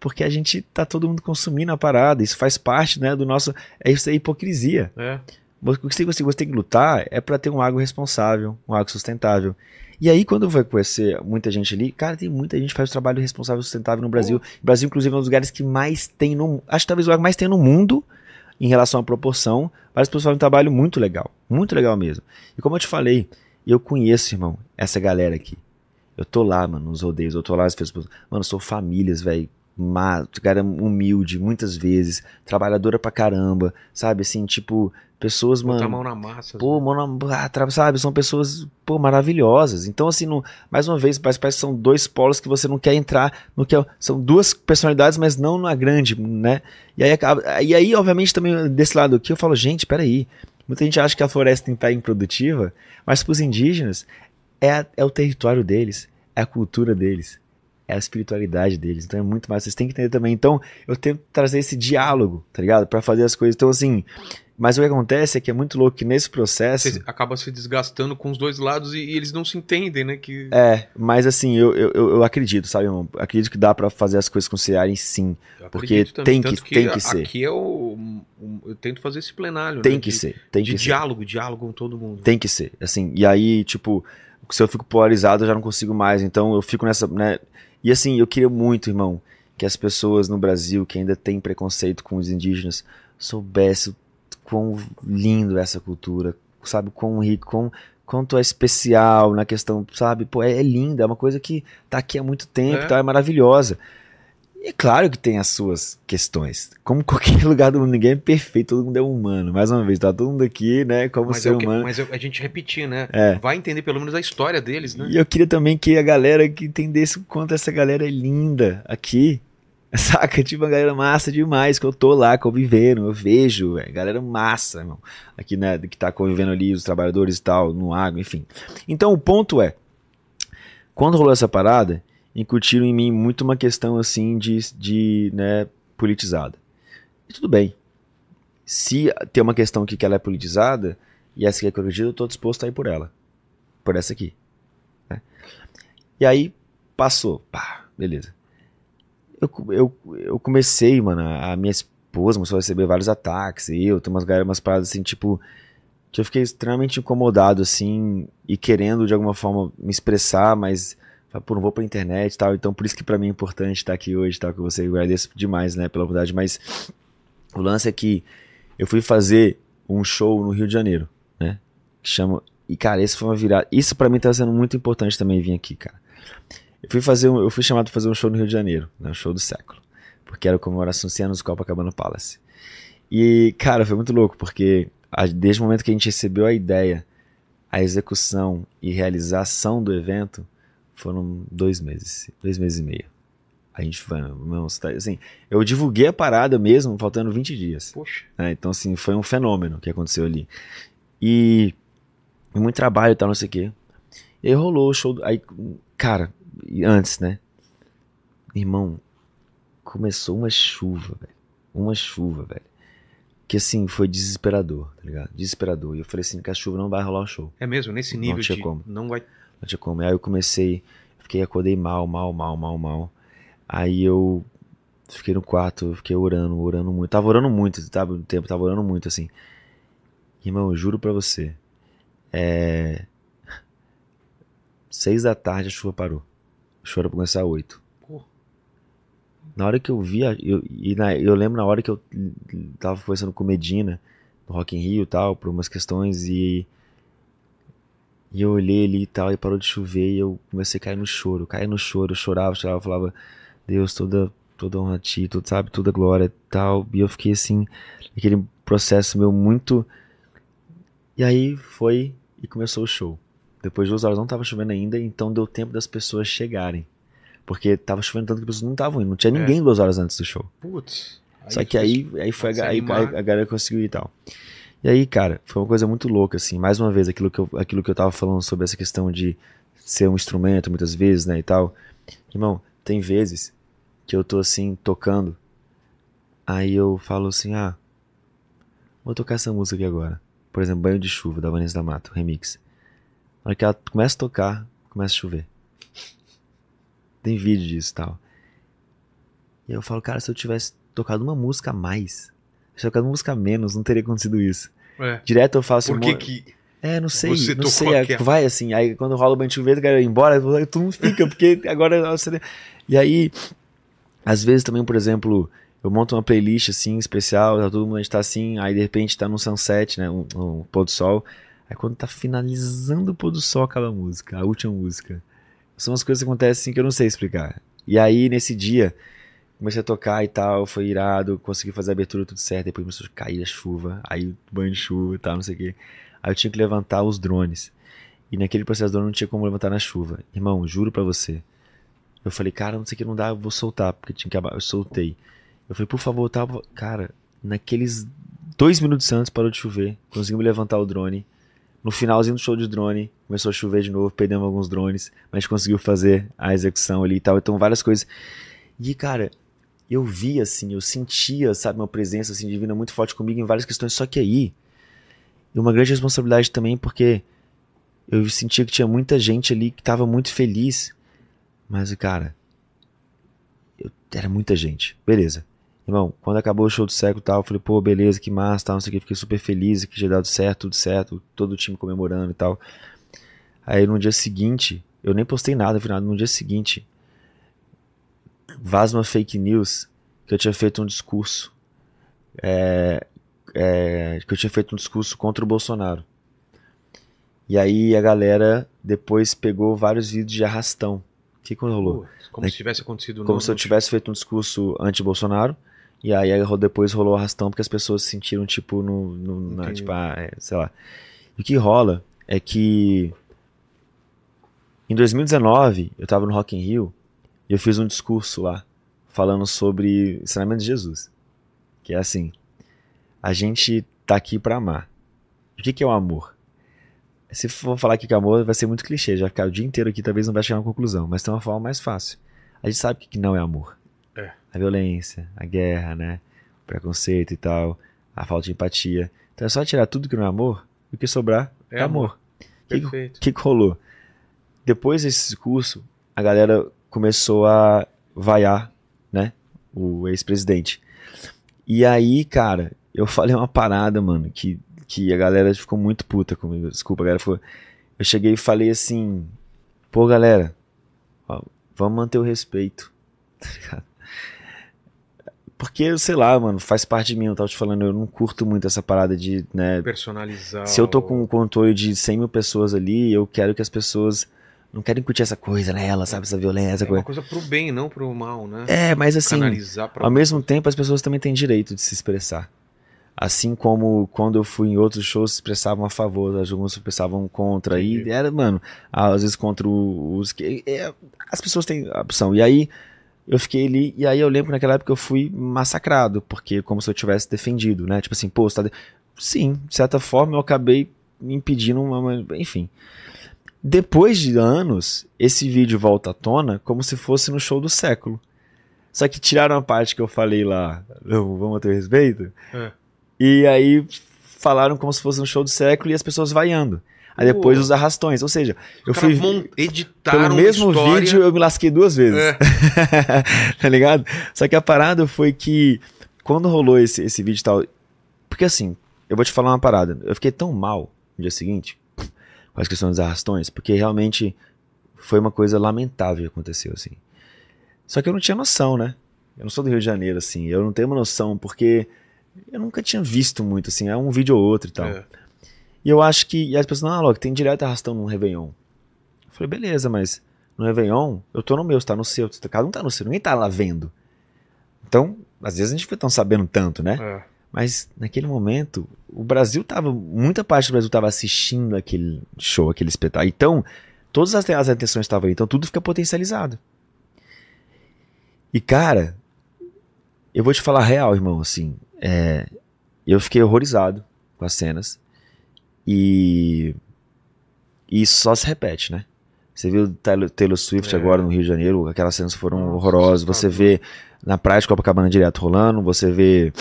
Porque a gente tá todo mundo consumindo a parada, isso faz parte, né, do nosso, é isso é hipocrisia. É. O que você, você tem que lutar é para ter um agro responsável, um agro sustentável. E aí, quando vai conhecer muita gente ali, cara, tem muita gente que faz o trabalho responsável sustentável no Brasil. O Brasil, inclusive, é um dos lugares que mais tem no Acho que talvez o lugar que mais tem no mundo em relação à proporção. Várias pessoas fazem um trabalho muito legal. Muito legal mesmo. E como eu te falei, eu conheço, irmão, essa galera aqui. Eu tô lá, mano, nos rodeios, eu tô lá, as pessoas. Mano, são famílias, velho. Cara humilde, muitas vezes, trabalhadora pra caramba, sabe? Assim, tipo, pessoas, Botar mano. mão na massa. Pô, mano, ah, tra- sabe? São pessoas, pô, maravilhosas. Então, assim, não- mais uma vez, parece, parece que são dois polos que você não quer entrar no que é, são duas personalidades, mas não na grande, né? E aí, e aí, obviamente, também desse lado aqui, eu falo, gente, peraí. Muita gente acha que a floresta está improdutiva, mas para os indígenas é, é o território deles, é a cultura deles, é a espiritualidade deles. Então é muito mais. Vocês têm que entender também. Então eu tento trazer esse diálogo, tá ligado? Para fazer as coisas. Então, assim. Mas o que acontece é que é muito louco que nesse processo. Você acaba se desgastando com os dois lados e, e eles não se entendem, né? Que... É, mas assim, eu, eu, eu acredito, sabe, irmão? Acredito que dá pra fazer as coisas conciliarem sim. Eu porque tem que- tanto tem que ser. Aqui é o. eu tento fazer esse plenário. Tem né, que de, ser, tem de que ser. diálogo, diálogo com todo mundo. Tem que ser, assim. E aí, tipo, se eu fico polarizado, eu já não consigo mais. Então eu fico nessa, né? E assim, eu queria muito, irmão, que as pessoas no Brasil que ainda têm preconceito com os indígenas soubessem quão lindo é essa cultura, sabe? Quão rico, quão, quanto é especial na questão, sabe? Pô, é, é linda, é uma coisa que tá aqui há muito tempo, É. tá? É maravilhosa. E é claro que tem as suas questões. Como qualquer lugar do mundo, ninguém é perfeito, todo mundo é humano. Mais uma vez, tá todo mundo aqui, né? Como Mas, ser é humano. mas é- a gente repetir, né? É. Vai entender pelo menos a história deles, né? E eu queria também que a galera que entendesse o quanto essa galera é linda aqui. Saca? Tipo, uma galera massa demais, que eu tô lá convivendo, eu vejo, é galera massa, irmão. Aqui, né, que tá convivendo ali, os trabalhadores e tal, no agro, enfim. Então, o ponto é, quando rolou essa parada, incutiram em mim muito uma questão, assim, de, de né, politizada. E tudo bem. Se tem uma questão aqui que ela é politizada, e essa que é que eu acredito, eu tô disposto a ir por ela. Por essa aqui. E aí passou, pá, beleza. Eu, eu, eu comecei, mano, a minha esposa começou a receber vários ataques, e eu, tem umas, umas paradas assim, tipo, que eu fiquei extremamente incomodado, assim, e querendo de alguma forma me expressar, mas, falei, pô, não vou pra internet e tal, então por isso que pra mim é importante estar aqui hoje, tá, com você, agradeço demais, né, pela oportunidade, mas o lance é que eu fui fazer um show no Rio de Janeiro, né, que chama, e cara, esse foi uma virada, isso pra mim tá sendo muito importante também vir aqui, cara. Eu fui fazer um, eu fui chamado pra fazer um show no Rio de Janeiro, né, o show do século, porque era a comemoração 100 anos do Copacabana Palace. E, cara, foi muito louco, porque desde o momento que a gente recebeu a ideia, a execução e realização do evento foram dois meses, dois meses e meio. A gente foi, não, assim, eu divulguei a parada mesmo, faltando 20 dias. Poxa. né? Então, assim, foi um fenômeno que aconteceu ali. E muito trabalho e tal, não sei o quê. E aí rolou o show. Aí, cara, e antes, né? Irmão, começou uma chuva, velho. Uma chuva, velho. Que assim, foi desesperador, tá ligado? Desesperador. E eu falei assim, que a chuva não vai rolar o show. É mesmo, nesse Não nível tinha de. como. Não vai. Não tinha como. Aí eu comecei, fiquei, acordei mal, mal, mal, mal, mal. Aí eu fiquei no quarto, fiquei orando, orando muito. Tava orando muito, tava no tempo, tava orando muito, assim. Irmão, eu juro pra você. É. Seis da tarde a chuva parou. A chuva era pra começar às oito. Na hora que eu vi, eu, e na- eu lembro na hora que eu tava conversando com Medina, no Rock in Rio e tal, por umas questões, e e eu olhei ali e tal, e parou de chover, e eu comecei a cair no choro, cair no choro, eu chorava, chorava, falava, Deus, toda, toda honra a ti, tudo, sabe, toda glória e tal, e eu fiquei assim, aquele processo meu muito... E aí foi e começou o show. Depois de duas horas não tava chovendo ainda, então deu tempo das pessoas chegarem. Porque tava chovendo tanto que as pessoas não estavam indo, não tinha É. ninguém duas horas antes do show. Putz. Só que aí, aí foi a, aí, aí a galera conseguiu ir e tal. E aí, cara, foi uma coisa muito louca, assim. Mais uma vez, aquilo que eu, aquilo que eu tava falando sobre essa questão de ser um instrumento, muitas vezes, né, e tal. Irmão, tem vezes que eu tô, assim, tocando, aí eu falo assim, ah, vou tocar essa música aqui agora. Por exemplo, Banho de Chuva, da Vanessa da Mato, remix. Na hora que ela começa a tocar, começa a chover. Tem vídeo disso e tal. E eu falo, cara, se eu tivesse tocado uma música a mais, se eu tocado uma música a menos, não teria acontecido isso. É. Direto eu faço Por que que... É, não sei, Você não sei, é, aquela? vai assim, aí quando rola o Bandido Verde, cara, embora, todo mundo fica, porque agora você... E aí, às vezes também, por exemplo, eu monto uma playlist assim, especial, tá todo mundo a gente tá assim, aí de repente tá no sunset, né, um, um pôr do sol, aí quando tá finalizando o pôr do sol acaba a música, a última música. São umas coisas que acontecem assim que eu não sei explicar. E aí, nesse dia, comecei a tocar e tal, foi irado, consegui fazer a abertura tudo certo, depois começou a cair a chuva, aí banho de chuva e tal, não sei o quê. Aí eu tinha que levantar os drones. E naquele processador não tinha como levantar na chuva. Irmão, juro pra você. Eu falei, cara, não sei o que não dá, eu vou soltar, porque tinha que. Eu soltei. Eu falei, por favor, tá. Cara, naqueles dois minutos antes parou de chover. Conseguimos levantar o drone. No finalzinho do show de drone, começou a chover de novo, perdemos alguns drones, mas conseguiu fazer a execução ali e tal. Então, várias coisas. E, cara, eu vi, assim, eu sentia, sabe, uma presença assim, divina muito forte comigo em várias questões. Só que aí, e uma grande responsabilidade também, porque eu sentia que tinha muita gente ali que tava muito feliz. Mas, cara, eu- era muita gente. Beleza. Irmão, quando acabou o show do século tal, eu falei, pô, beleza, que massa, tal, não sei o que, fiquei super feliz que tinha dado certo, tudo certo, todo o time comemorando e tal. Aí no dia seguinte, eu nem postei nada, final, no dia seguinte, vaza uma fake news que eu tinha feito um discurso, é, é, que eu tinha feito um discurso contra o Bolsonaro. E aí a galera depois pegou vários vídeos de arrastão. O que que rolou? Como se tivesse acontecido Como no- se eu tivesse feito um discurso anti-Bolsonaro. E aí depois rolou arrastão porque as pessoas se sentiram, tipo, no. no- na, tipo, ah, é, sei lá. E o que rola é que. Em 2019, eu tava no Rock in Rio eu fiz um discurso lá falando sobre ensinamento de Jesus. Que é assim: a gente tá aqui pra amar. O que, que é o amor? Se for falar aqui que amor, vai ser muito clichê. Já ficar o dia inteiro aqui, talvez não vai chegar a uma conclusão. Mas tem uma forma mais fácil. A gente sabe o que que não é amor. É. A violência, a guerra, né? O preconceito e tal, a falta de empatia. Então é só tirar tudo que não é amor e o que sobrar é, É amor. O que, que rolou? Depois desse discurso, a galera começou a vaiar, né? O ex-presidente. E aí, cara, eu falei uma parada, mano, que, que a galera ficou muito puta comigo. Desculpa, a galera ficou. Eu cheguei e falei assim: pô, galera, ó, vamos manter o respeito. Tá ligado? Porque, sei lá, mano, faz parte de mim. Eu tava te falando, eu não curto muito essa parada de, né, Personalizar. se eu tô com um controle de 100 mil pessoas ali, eu quero que as pessoas não querem curtir essa coisa nela, sabe? Essa violência, essa É uma coisa. coisa pro bem, não pro mal, né? É, mas assim, Canalizar pra ao mesmo tempo as pessoas também têm direito de se expressar. Assim como quando eu fui em outros shows se expressavam a favor, alguns se expressavam contra. E era, mano, às vezes contra os que. é, as pessoas têm a opção. E aí eu fiquei ali, e aí eu lembro que naquela época eu fui massacrado, porque como se eu tivesse defendido, né? Tipo assim, pô, você tá. de- Sim, de certa forma eu acabei me impedindo uma- Enfim. Depois de anos, esse vídeo volta à tona como se fosse no show do século. Só que tiraram a parte que eu falei lá, "Não, vamos ter respeito. É. E aí falaram como se fosse no show do século e as pessoas vaiando. Aí depois Pô. os arrastões. Ou seja, eu Os caras fui. editaram Pelo mesmo história. vídeo eu me lasquei duas vezes. É. tá ligado? Só que a parada foi que quando rolou esse, esse vídeo e tal. Porque assim, eu vou te falar uma parada. Eu fiquei tão mal no dia seguinte as questões dos arrastões, porque realmente foi uma coisa lamentável que aconteceu, assim. Só que eu não tinha noção, né? Eu não sou do Rio de Janeiro, assim. Eu não tenho uma noção, porque eu nunca tinha visto muito, assim. É um vídeo ou outro e tal. É. E eu acho que. E as pessoas, não, Alok, tem direto arrastão no Réveillon. Eu falei, beleza, mas no Réveillon, eu tô no meu, você tá no seu. Cada um tá no seu, ninguém tá lá vendo. Então, às vezes a gente foi tão sabendo tanto, né? É. Mas naquele momento, o Brasil tava. Muita parte do Brasil tava assistindo aquele show, aquele espetáculo. Então, todas as, as atenções estavam ali. Então, tudo fica potencializado. E, cara, eu vou te falar real, irmão, assim. é, eu fiquei horrorizado com as cenas. E. E isso só se repete, né? Você viu Taylor, Swift É. agora no Rio de Janeiro, aquelas cenas foram Nossa, horrorosas. Você vê na praia de Copacabana direto rolando, você vê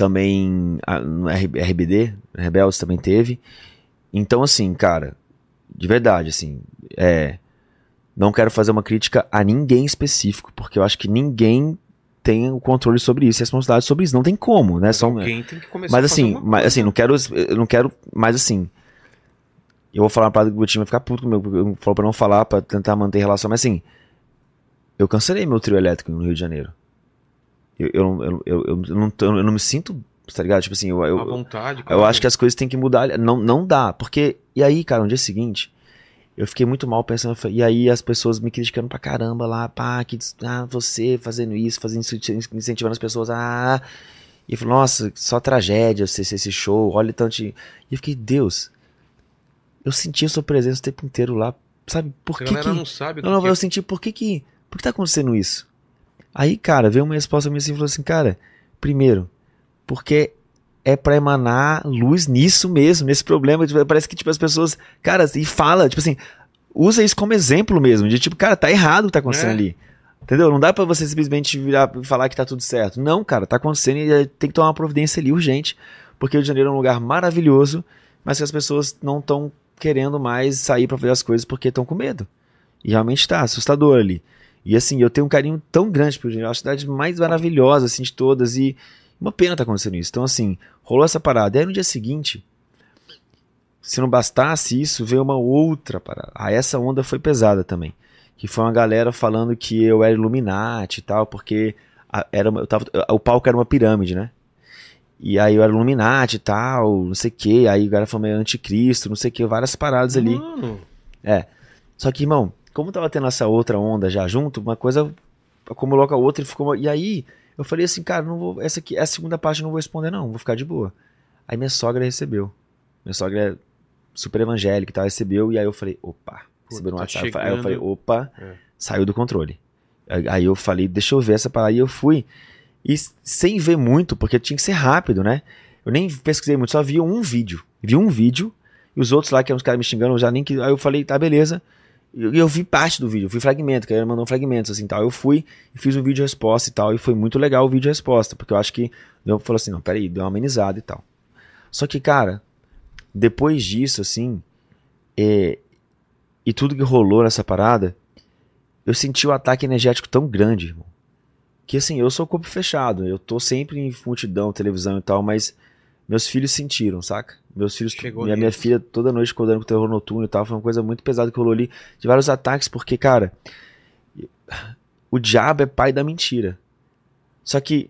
também no RBD, Rebeldes também teve. Então, assim, cara, de verdade, assim, é. Não quero fazer uma crítica a ninguém específico, porque eu acho que ninguém tem o controle sobre isso a responsabilidade sobre isso. Não tem como, né? Mas São, alguém tem que começar mas a fazer assim, mas, assim, não quero, eu não quero, mas assim, eu vou falar uma parada que o time vai ficar puto comigo, porque eu falou pra não falar, pra tentar manter relação, mas assim, eu cancelei meu trio elétrico no Rio de Janeiro. Eu, eu, não- eu, eu, não, eu não me sinto, tá ligado? Tipo assim, eu, eu, vontade. eu acho que as coisas têm que mudar. Não, não dá. Porque. E aí, cara, no dia seguinte, eu fiquei muito mal pensando. E aí as pessoas me criticando pra caramba lá. Pá, que, ah, você fazendo isso, fazendo isso, incentivando as pessoas. Ah. E eu falei, nossa, só tragédia esse, esse show. Olha tanto. de-" E eu fiquei, Deus. Eu senti a sua presença o tempo inteiro lá. Sabe? Por A que. galera que... não sabe Não, não, que eu senti, por que que, por que tá acontecendo isso? Aí, cara, veio uma resposta minha assim, e falou assim, cara, primeiro, porque é pra emanar luz nisso mesmo, nesse problema, tipo, parece que, tipo, as pessoas, cara, e fala, tipo assim, usa isso como exemplo mesmo, de tipo, cara, tá errado o que tá acontecendo É. ali. Entendeu? Não dá pra você simplesmente virar e falar que tá tudo certo. Não, cara, tá acontecendo e eh, tem que tomar uma providência ali urgente, porque o Rio de Janeiro é um lugar maravilhoso, mas que as pessoas não estão querendo mais sair pra fazer as coisas porque estão com medo. E realmente tá assustador ali. E assim, eu tenho um carinho tão grande de Janeiro, é a cidade mais maravilhosa assim de todas e uma pena tá acontecendo isso. Então assim, rolou essa parada. E aí no dia seguinte, se não bastasse isso, veio uma outra parada. Ah, essa onda foi pesada também. Que foi uma galera falando que eu era Illuminati e tal, porque era eu tava, o palco era uma pirâmide, né? E aí eu era Illuminati e tal, não sei o que. Aí o cara falou meio anticristo, não sei o que, várias paradas ali. Mano, Só que, irmão, como tava tendo essa outra onda já junto, uma coisa acumulou com a outra e ficou. E aí, eu falei assim, cara, não vou. Essa aqui, essa segunda parte eu não vou responder, não, vou ficar de boa. Aí minha sogra recebeu. Minha sogra é super evangélica e tal, recebeu, e aí eu falei, opa, receberam um tá WhatsApp. Aí eu falei, opa, É. saiu do controle. Aí aí eu falei, deixa eu ver essa parada. E eu fui. E sem ver muito, porque tinha que ser rápido, né? Eu nem pesquisei muito, só vi um vídeo. Vi um vídeo, e os outros lá, que eram os caras me xingando, eu já nem que. Aí eu falei, tá, beleza. Eu, eu vi parte do vídeo, eu vi fragmento, que ele mandou fragmentos, assim, tal. Eu fui e fiz um vídeo resposta e tal, e foi muito legal o vídeo resposta, porque eu acho que deu, falou assim, não, peraí, deu uma amenizada e tal. Só que, cara, depois disso, assim, é, e tudo que rolou nessa parada, eu senti o ataque energético tão grande, irmão. Que assim, eu sou corpo fechado, eu tô sempre em multidão, televisão e tal, mas meus filhos sentiram, saca? Meus filhos, Chegou minha, minha filha toda noite acordando com terror noturno e tal, foi uma coisa muito pesada que rolou ali, de vários ataques, porque, cara, o diabo é pai da mentira. Só que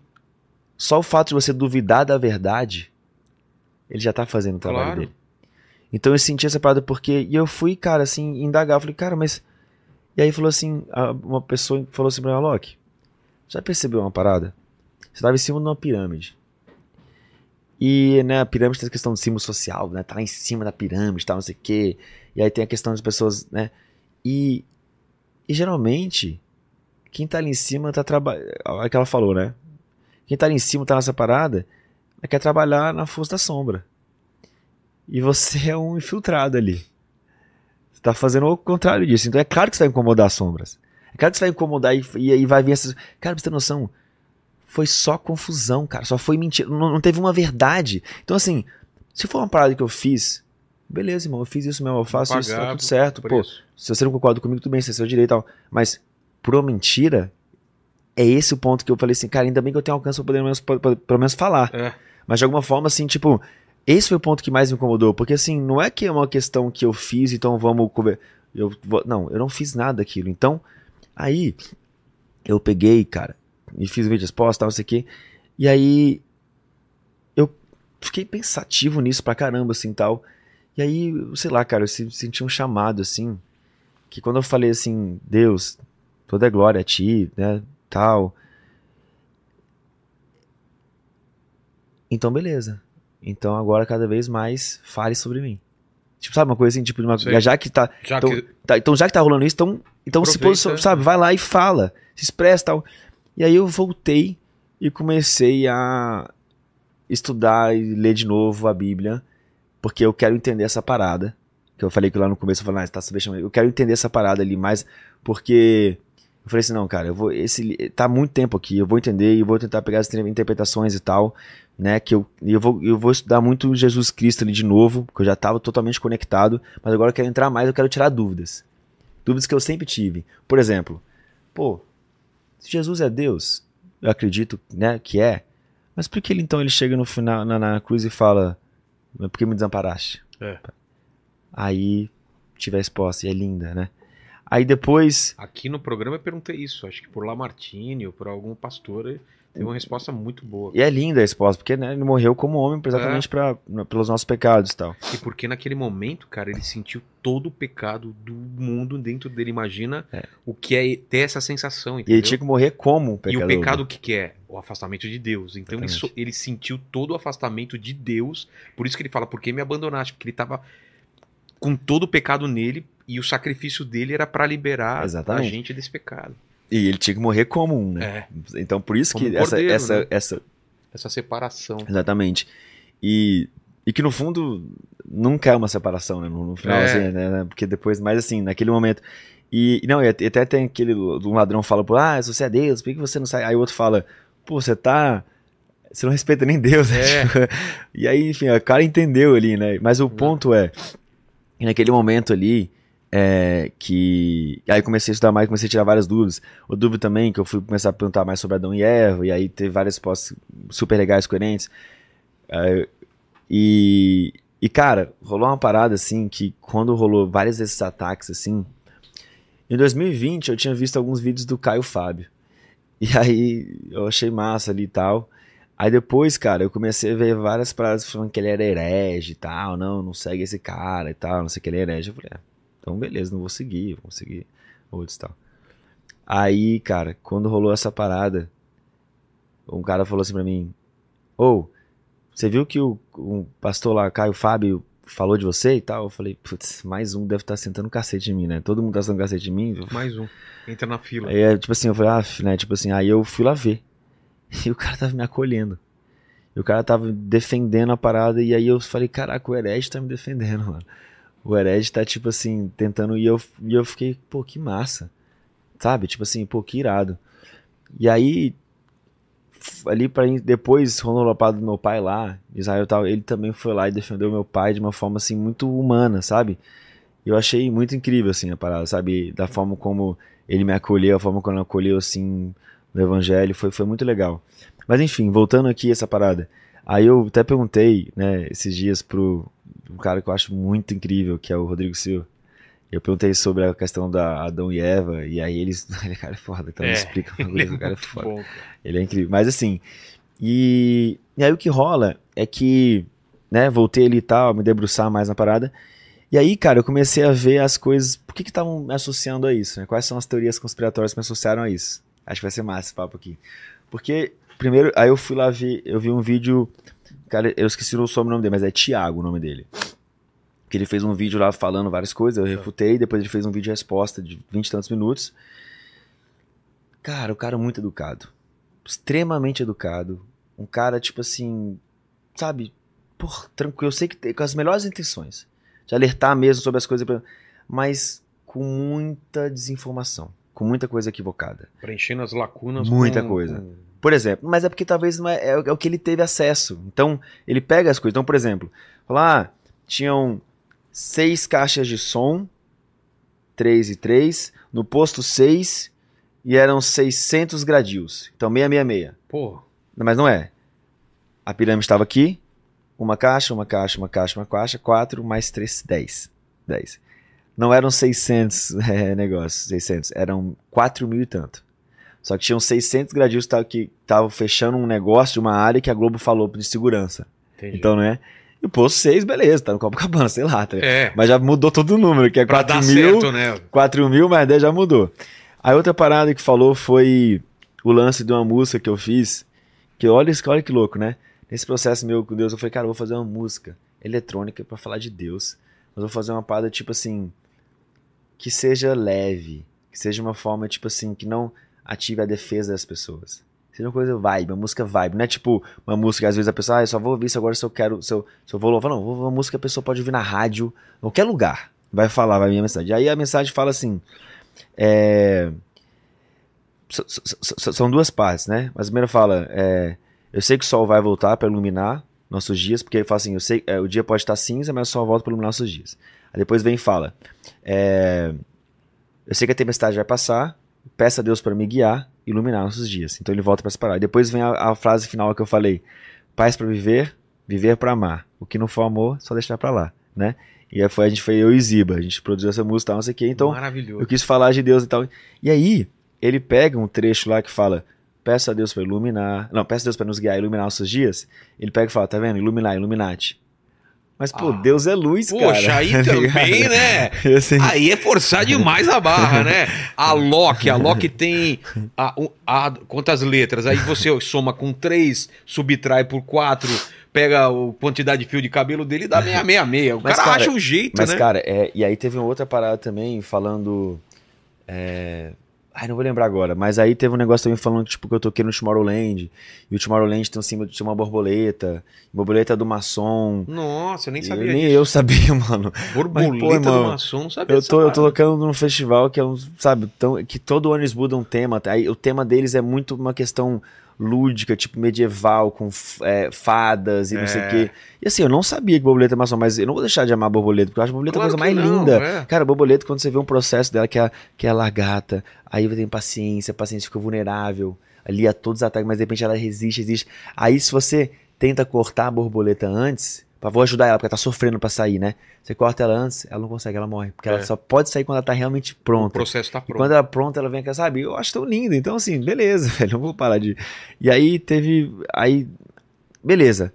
só o fato de você duvidar da verdade, ele já tá fazendo o trabalho Claro. dele. Então eu senti essa parada porque. E eu fui, cara, assim, indagar. Eu falei, cara, mas. E aí falou assim: uma pessoa falou assim pra mim, Loki, já percebeu uma parada? Você tava em cima de uma pirâmide. E, né, a pirâmide tem a questão do símbolo social, né? Tá lá em cima da pirâmide, tal, não sei o quê. E aí tem a questão das pessoas, né? E, e geralmente, quem tá ali em cima tá trabalhando. É que ela falou, né? Quem tá ali em cima, tá nessa parada, quer trabalhar na força da sombra. E você é um infiltrado ali. Você tá fazendo o contrário disso. Então é claro que você vai incomodar as sombras. É claro que você vai incomodar e, e aí vai vir essas. Cara, pra você ter noção, foi só confusão, cara. Só foi mentira. Não, não teve uma verdade. Então, assim, se for uma parada que eu fiz, beleza, irmão, eu fiz isso mesmo, eu faço isso, tá pagar tudo certo. Pô, isso. se você não concorda comigo, tudo bem, você é seu direito e tal. Mas, por uma mentira, é esse o ponto que eu falei assim, cara, ainda bem que eu tenho alcance pra poder pelo menos, pra- pra- pelo menos falar. É. Mas de alguma forma, assim, tipo, esse foi o ponto que mais me incomodou. Porque, assim, não é que é uma questão que eu fiz, então vamos. Eu. Não, eu não fiz nada daquilo. Então, aí, eu peguei, cara, e fiz o vídeo resposta, tal, não sei o quê. E aí, eu fiquei pensativo nisso pra caramba, assim, tal. E aí, sei lá, cara, eu se- senti um chamado, assim, que quando eu falei assim, Deus, toda é glória a ti, né, tal. Então, beleza. Então, agora, cada vez mais, fale sobre mim. Tipo, sabe uma coisa assim, tipo, uma, já que tá, Já então, que. tá, então já que tá rolando isso, então, então se posiciona, sabe, vai lá e fala, se expressa tal. E aí eu voltei e comecei a estudar e ler de novo a Bíblia, porque eu quero entender essa parada. Que eu falei que lá no começo eu falei, ah, tá subestimando. Eu quero entender essa parada ali mais, porque eu falei assim, não, cara, eu vou esse tá muito tempo aqui, eu vou entender e vou tentar pegar as interpretações e tal, né, que eu eu vou eu vou estudar muito Jesus Cristo ali de novo, porque eu já estava totalmente conectado, mas agora eu quero entrar mais, eu quero tirar dúvidas. Dúvidas que eu sempre tive. Por exemplo, pô, Jesus é Deus, eu acredito, né, que é. Mas por que ele então ele chega no final na, na cruz e fala, "Mas por que me desamparaste? É. Aí tive a resposta, e é linda, né? Aí depois, Aqui no programa eu perguntei isso, acho que por Lamartine ou por algum pastor, teve uma resposta muito boa. e é linda a resposta, porque né, ele morreu como homem É. exatamente pra, pelos nossos pecados e tal. E porque naquele momento, cara, ele sentiu todo o pecado do mundo dentro dele. Imagina É. o que é ter essa sensação, E entendeu? ele tinha que morrer como um E pecador. o pecado o que, que é? O afastamento de Deus. Então ele, so- ele sentiu todo o afastamento de Deus. Por isso que ele fala, por que me abandonaste? Porque ele estava com todo o pecado nele e o sacrifício dele era para liberar Exatamente. a gente desse pecado. E ele tinha que morrer como um, né? É, Então por isso Como que um essa, cordeiro, essa, né? essa, essa separação. Exatamente. E, e que no fundo nunca é uma separação, né? No, no final, É. assim, né, né? Porque depois, mas assim, naquele momento. E não, e até tem aquele. Um ladrão fala, pô, ah, se você é Deus, por que você não sai? Aí o outro fala, pô, você tá. Você não respeita nem Deus, né? É. E aí, enfim, o cara entendeu ali, né? Mas o ponto é, que naquele momento ali, é, que. Aí comecei a estudar mais, comecei a tirar várias dúvidas. O dúvida também, que eu fui começar a perguntar mais sobre Adão e Eva, e aí teve várias respostas super legais, coerentes. É, e, e, cara, rolou uma parada assim que quando rolou vários desses ataques assim. Em 2020 eu tinha visto alguns vídeos do Caio Fábio. E aí eu achei massa ali e tal. Aí depois, cara, eu comecei a ver várias paradas falando que ele era herege e tal. Não, não segue esse cara e tal, não sei que ele é herege. Eu falei, é, então beleza, não vou seguir, vou seguir outros e tal. Aí, cara, quando rolou essa parada, um cara falou assim pra mim: Ô, você viu que o, o pastor lá, Caio Fábio, falou de você e tal? Eu falei: Putz, mais um deve estar sentando cacete em mim, né? Todo mundo tá sentando cacete em mim. Mais um. Entra na fila. Aí, é, tipo assim, eu falei, ah, né? Tipo assim, aí eu fui lá ver. E o cara tava me acolhendo. E o cara tava defendendo a parada. E aí eu falei, caraca, o herege tá me defendendo, mano. O herege tá, tipo assim, tentando. E eu, e eu fiquei, pô, que massa. Sabe? Tipo assim, pô, que irado. E aí, ali para depois, rolou a parada do meu pai lá, Israel tal, ele também foi lá e defendeu meu pai de uma forma, assim, muito humana, sabe? Eu achei muito incrível, assim, a parada, sabe? Da forma como ele me acolheu, a forma como ele acolheu, assim, no evangelho, foi, foi muito legal. Mas enfim, voltando aqui essa parada. Aí eu até perguntei, né, esses dias pro um cara que eu acho muito incrível, que é o Rodrigo Silva. Eu perguntei sobre a questão da Adão e Eva, e aí eles. Ele cara é foda, então É, me explica uma é coisa, o cara é foda. bom. Ele é incrível. Mas assim, e, e aí o que rola é que, né, voltei ali e tal, me debruçar mais na parada. E aí, cara, eu comecei a ver as coisas. Por que que estavam me associando a isso? Né? Quais são as teorias conspiratórias que me associaram a isso? Acho que vai ser massa esse papo aqui. Porque, primeiro, aí eu fui lá ver, eu vi um vídeo. Cara, eu esqueci o sobrenome dele, mas é Tiago o nome dele. Que ele fez um vídeo lá falando várias coisas, eu refutei, depois ele fez um vídeo de resposta de 20 e tantos minutos. Cara, o cara é muito educado. Extremamente educado. Um cara, tipo assim, sabe? Por, tranquilo. Eu sei que tem, com as melhores intenções. De alertar mesmo sobre as coisas, mas com muita desinformação. Com muita coisa equivocada. Preenchendo as lacunas. Muita com- coisa. com- Por exemplo, mas é porque talvez não é, é, o- é o que ele teve acesso. Então, ele pega as coisas. Então, por exemplo, lá ah, tinham seis caixas de som, três e três, no posto seis, e eram 600 gradios. Então, 666. Pô, Mas não é. A pirâmide estava aqui, uma caixa, uma caixa, uma caixa, uma caixa, quatro mais três, dez. Dez. Não eram 600 é, negócios, 600, eram 4 mil e tanto. Só que tinham 600 gradios tá- que estavam fechando um negócio de uma área que a Globo falou de segurança. entendi. Então, não é? E o posto 6, beleza, tá no Copacabana, sei lá. Tá é, Mas já mudou todo o número, que é pra 4 dar mil, certo, né? 4 mil, mas 10 já mudou. Aí outra parada que falou foi o lance de uma música que eu fiz, que olha, olha que louco, né? Nesse processo meu com Deus, eu falei, cara, eu vou fazer uma música eletrônica pra falar de Deus. Mas eu vou fazer uma parada, tipo assim, que seja leve, que seja uma forma, tipo assim, que não ative a defesa das pessoas. Seja uma coisa vibe, uma música vibe. Não é tipo uma música, às vezes a pessoa, ah, eu só vou ouvir isso agora se eu quero, se eu, se eu vou louvar. Não, uma música a pessoa pode ouvir na rádio, qualquer lugar. Vai falar, vai vir a mensagem. Aí a mensagem fala assim, é... São duas partes, né? Mas a primeira fala, é... eu sei que o sol vai voltar para iluminar nossos dias, porque ele fala assim, eu sei, é, o dia pode estar cinza, mas o sol volta para iluminar nossos dias. Aí depois vem e fala, é... eu sei que a tempestade vai passar, peça a Deus para me guiar, iluminar nossos dias. Então ele volta para separar. E depois vem a, a frase final que eu falei: paz para viver, viver para amar. O que não for amor, só deixar para lá, né? E aí foi, a gente foi eu e Ziba, a gente produziu essa música e tal, não sei o quê. Então Maravilhoso. eu quis falar de Deus e tal. E aí, ele pega um trecho lá que fala: Peça a Deus para iluminar. Não, peça a Deus para nos guiar, iluminar nossos dias. Ele pega e fala: Tá vendo? Iluminar, Illuminati. Mas, pô, Ah. Deus é luz, cara. Poxa, aí Tá também, né? Assim, Aí é forçar demais a barra, né? A Loki, a Loki tem a, a- quantas letras? Aí você soma com três, subtrai por quatro, pega a quantidade de fio de cabelo dele e dá 666. O Mas, cara, cara, acha um jeito, Mas, né? cara, é, e aí teve uma outra parada também falando. É... Ai, não vou lembrar agora, mas aí teve um negócio também falando tipo, que eu toquei no Tomorrowland. E o Tomorrowland tem, assim, tinha uma borboleta. Borboleta do maçom. Nossa, eu nem Eu- sabia nem disso. eu sabia, mano. Borboleta Mas, pô, do maçom, não sabia Eu tô, eu tô tocando num festival que é um, sabe, tão, que todo ano eles mudam um tema. Aí o tema deles é muito uma questão lúdica, tipo medieval, com é, fadas e não sei o É. quê. E assim, eu não sabia que borboleta é maçom, mas eu não vou deixar de amar borboleta, porque eu acho borboleta Claro a coisa mais não, linda. é. Cara, borboleta, quando você vê um processo dela que é, que é a largata, aí tem paciência, a paciência fica vulnerável, ali a todos os ataques, mas de repente ela resiste, resiste. Aí se você tenta cortar a borboleta antes, pra vou ajudar ela, porque ela tá sofrendo pra sair, né? Você corta ela antes, ela não consegue, ela morre. Porque É. ela só pode sair quando ela tá realmente O pronta. processo tá E pronto. quando ela é pronta, ela vem cá, sabe? Eu acho tão lindo. Então, assim, beleza, velho. Não vou parar de. E aí teve. Aí. Beleza.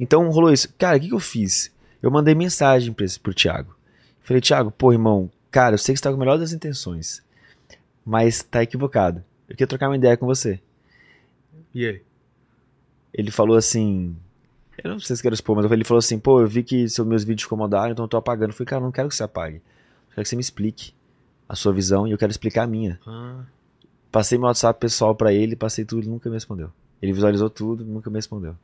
Então rolou isso. Cara, o que, que eu fiz? Eu mandei mensagem pra pro Thiago. Falei, Thiago, pô, irmão, cara, eu sei que você tá com a melhor das intenções. Mas tá equivocado. Eu queria trocar uma ideia com você. E aí? Ele falou assim. Eu não sei se quero expor, mas ele falou assim: pô, eu vi que seus meus vídeos incomodaram, então eu tô apagando. Eu falei, cara, eu não quero que você apague. Eu quero que você me explique a sua visão e eu quero explicar a minha. Ah, Passei meu WhatsApp pessoal pra ele, passei tudo, ele nunca me respondeu. Ele visualizou tudo, nunca me respondeu.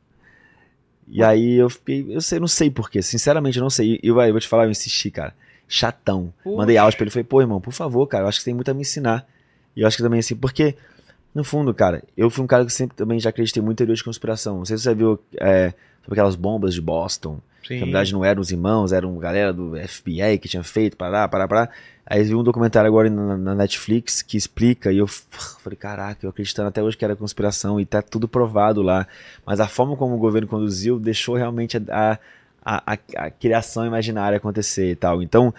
E aí eu fiquei, eu sei, não sei porquê, sinceramente eu não sei. E eu, eu vou te falar, eu insisti, cara. Chatão. Poxa. Mandei áudio pra ele, falei, pô, irmão, por favor, cara, eu acho que você tem muito a me ensinar. E eu acho que também assim, porque, no fundo, cara, eu fui um cara que sempre também já acreditei muito em teoria de conspiração. Não sei se você viu é, sobre aquelas bombas de Boston. sim. Que na verdade não eram os irmãos, eram galera do FBI que tinha feito, pará, pará, pará. Aí eu vi um documentário agora na, na Netflix que explica, e eu falei, caraca, eu acreditando até hoje que era conspiração, e tá tudo provado lá. Mas a forma como o governo conduziu deixou realmente a, a, a, a criação imaginária acontecer e tal. Então,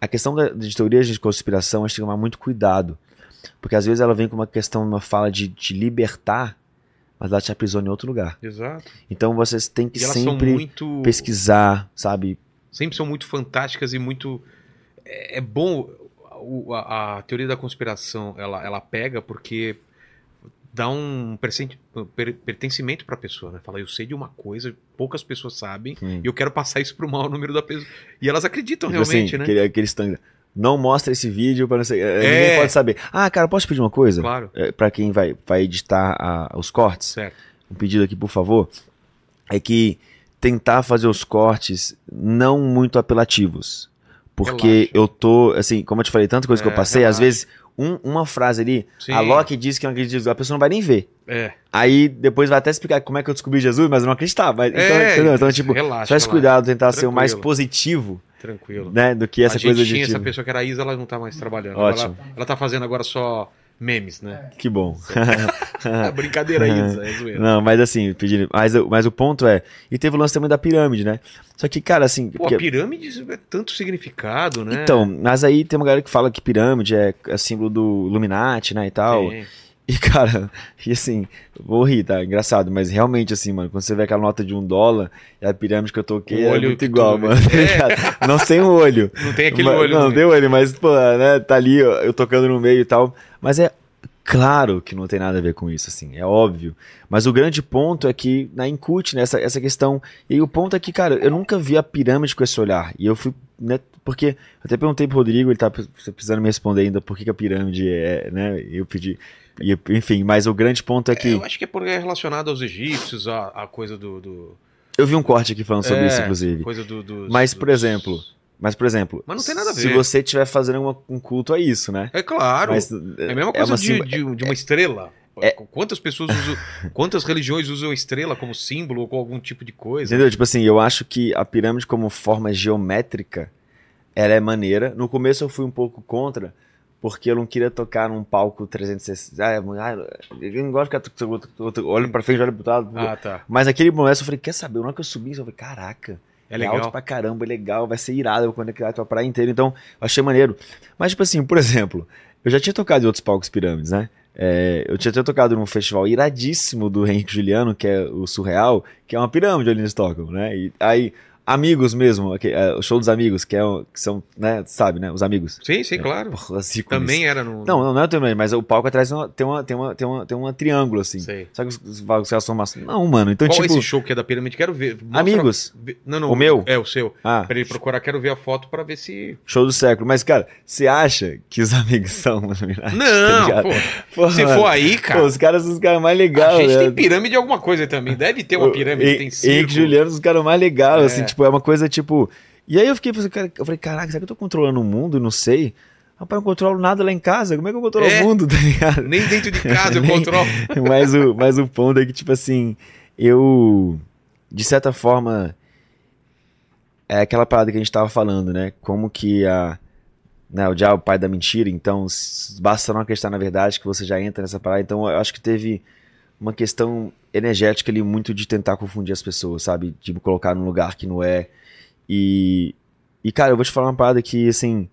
a questão da, de teorias de conspiração, a gente tem que tomar muito cuidado. Porque às vezes ela vem com uma questão, uma fala de, de libertar, mas ela te aprisiona em outro lugar. Exato. Então vocês têm que sempre muito. pesquisar, sabe? sempre são muito fantásticas e muito é, é bom o- a, a teoria da conspiração ela, ela pega porque dá um pertencimento para a pessoa né fala eu sei de uma coisa poucas pessoas sabem Hum. e eu quero passar isso para o maior número da pessoa e elas acreditam Tipo realmente assim, né aquele, aquele stand, não mostra esse vídeo para não sei, É. ninguém pode saber. Ah, cara, posso pedir uma coisa? claro Eh, Pra quem vai, vai editar a- os cortes, certo um pedido aqui, por favor, é que tentar fazer os cortes não muito apelativos. Porque Relaxa. eu tô, assim, como eu te falei, tanta coisa que É, eu passei, às relaxa. vezes, um- uma frase ali, Sim. a Loki disse que não acredita, a pessoa não vai nem ver. é Aí depois vai até explicar como é que eu descobri Jesus, mas eu não acreditava. Mas- Então, É, entendeu? então tipo, relaxa, só esse cuidado, tentar ser o mais Tranquilo. positivo, tranquilo né, do que essa coisa gente de tinha essa pessoa que era a Isa ela não tá mais trabalhando Ótimo. ela, ela tá fazendo agora só memes né Que bom. é brincadeira Isa é zoeira Não, mas assim, pedindo. Mas, o- mas o ponto é. E teve o lance também da pirâmide, né? Só que, cara, assim. Pô, porque- a pirâmide é tanto significado, né? Então, mas aí tem uma galera que fala que pirâmide é, é símbolo do Illuminati, né? E tal. Tem. E, cara, e assim, vou rir, tá? Engraçado, mas realmente, assim, mano, quando você vê aquela nota de um dólar a pirâmide que eu toquei O é olho muito que igual, tu- mano. tá É. Não sem o olho. Não tem aquele Mas- olho. Não, no tem olho, mas, pô, né, tá ali, ó, eu tocando no meio e tal. Mas é claro que não tem nada a ver com isso, assim, é óbvio. Mas o grande ponto é que, na Incute, né, essa, essa questão. E o ponto é que, cara, eu nunca vi a pirâmide com esse olhar. E eu fui, né, porque. eu Até perguntei pro Rodrigo, ele tá pre- precisando me responder ainda por que, que a pirâmide é, né, eu pedi. E, enfim, mas o grande ponto é É, que. eu acho que é porque é relacionado aos egípcios, a, a coisa do. do Eu vi um corte aqui falando sobre É, isso, inclusive. Coisa do, dos- Mas, por dos- exemplo, Mas, por exemplo, Mas não tem nada a se ver. você estiver fazendo uma- um culto a isso, né? É claro. Mas, é a mesma coisa uma de, de, de uma estrela. É- Quantas pessoas usam. Quantas religiões usam estrela como símbolo ou com algum tipo de coisa? Entendeu? Tipo assim, eu acho que a pirâmide como forma geométrica, ela é maneira. No começo eu fui um pouco contra, porque eu não queria tocar num palco 360. Ah, eu não gosto de ficar olhando pra frente, olhando pro lado. Ah, tá. Mas aquele momento eu falei, quer saber? Na hora que eu subi, eu falei, caraca. É É legal. alto pra caramba, é legal, vai ser irado, eu vou conectar a tua praia inteira. Então, eu achei maneiro. Mas, tipo assim, por exemplo, eu já tinha tocado em outros palcos pirâmides, né? É, eu tinha até tocado num festival iradíssimo do Henrique Juliano, que é o Surreal, que é uma pirâmide onde eles tocam, né? E aí, amigos mesmo, aqui, é, o show dos amigos, que, é, o- que são, né, sabe, né? Os amigos. Sim, sim, claro. Porra, os ícones. Também era no. Não, não, não é o também, mas o palco atrás tem uma, tem uma, tem uma, tem uma, tem uma triângulo, assim. Sei. Sabe que os, os caras são? Não, mano. Então, Qual tipo. esse show que é da pirâmide? Quero ver. Mostra- Amigos. Vê- Não, não. O meu? É, o seu. Ah, Pra ele procurar, quero ver a foto pra ver se. show do século. Mas, cara, você acha que os amigos são homenagem? Não, ligado? pô. Porra, Se mano. for aí, cara. Pô, os caras são os caras mais a legais, gente né? tem pirâmide de alguma coisa também. Deve ter uma pirâmide, tem. Henrique e Juliano, os caras mais legais, É. assim, tipo, é uma coisa tipo. E aí eu fiquei pensando, cara, eu falei, caraca, será que eu tô controlando o mundo? Não sei. Rapaz, eu não controlo nada lá em casa. Como é que eu controlo É. o mundo, tá ligado? Nem dentro de casa eu controlo. mas, o, mas o ponto é que, tipo assim, eu, de certa forma, é aquela parada que a gente tava falando, né? Como que a, né, o diabo é o pai da mentira, então basta não acreditar na verdade que você já entra nessa parada. Então eu acho que teve uma questão energética ali muito de tentar confundir as pessoas, sabe? De me colocar num lugar que não é. E, e cara, eu vou te falar uma parada que, assim,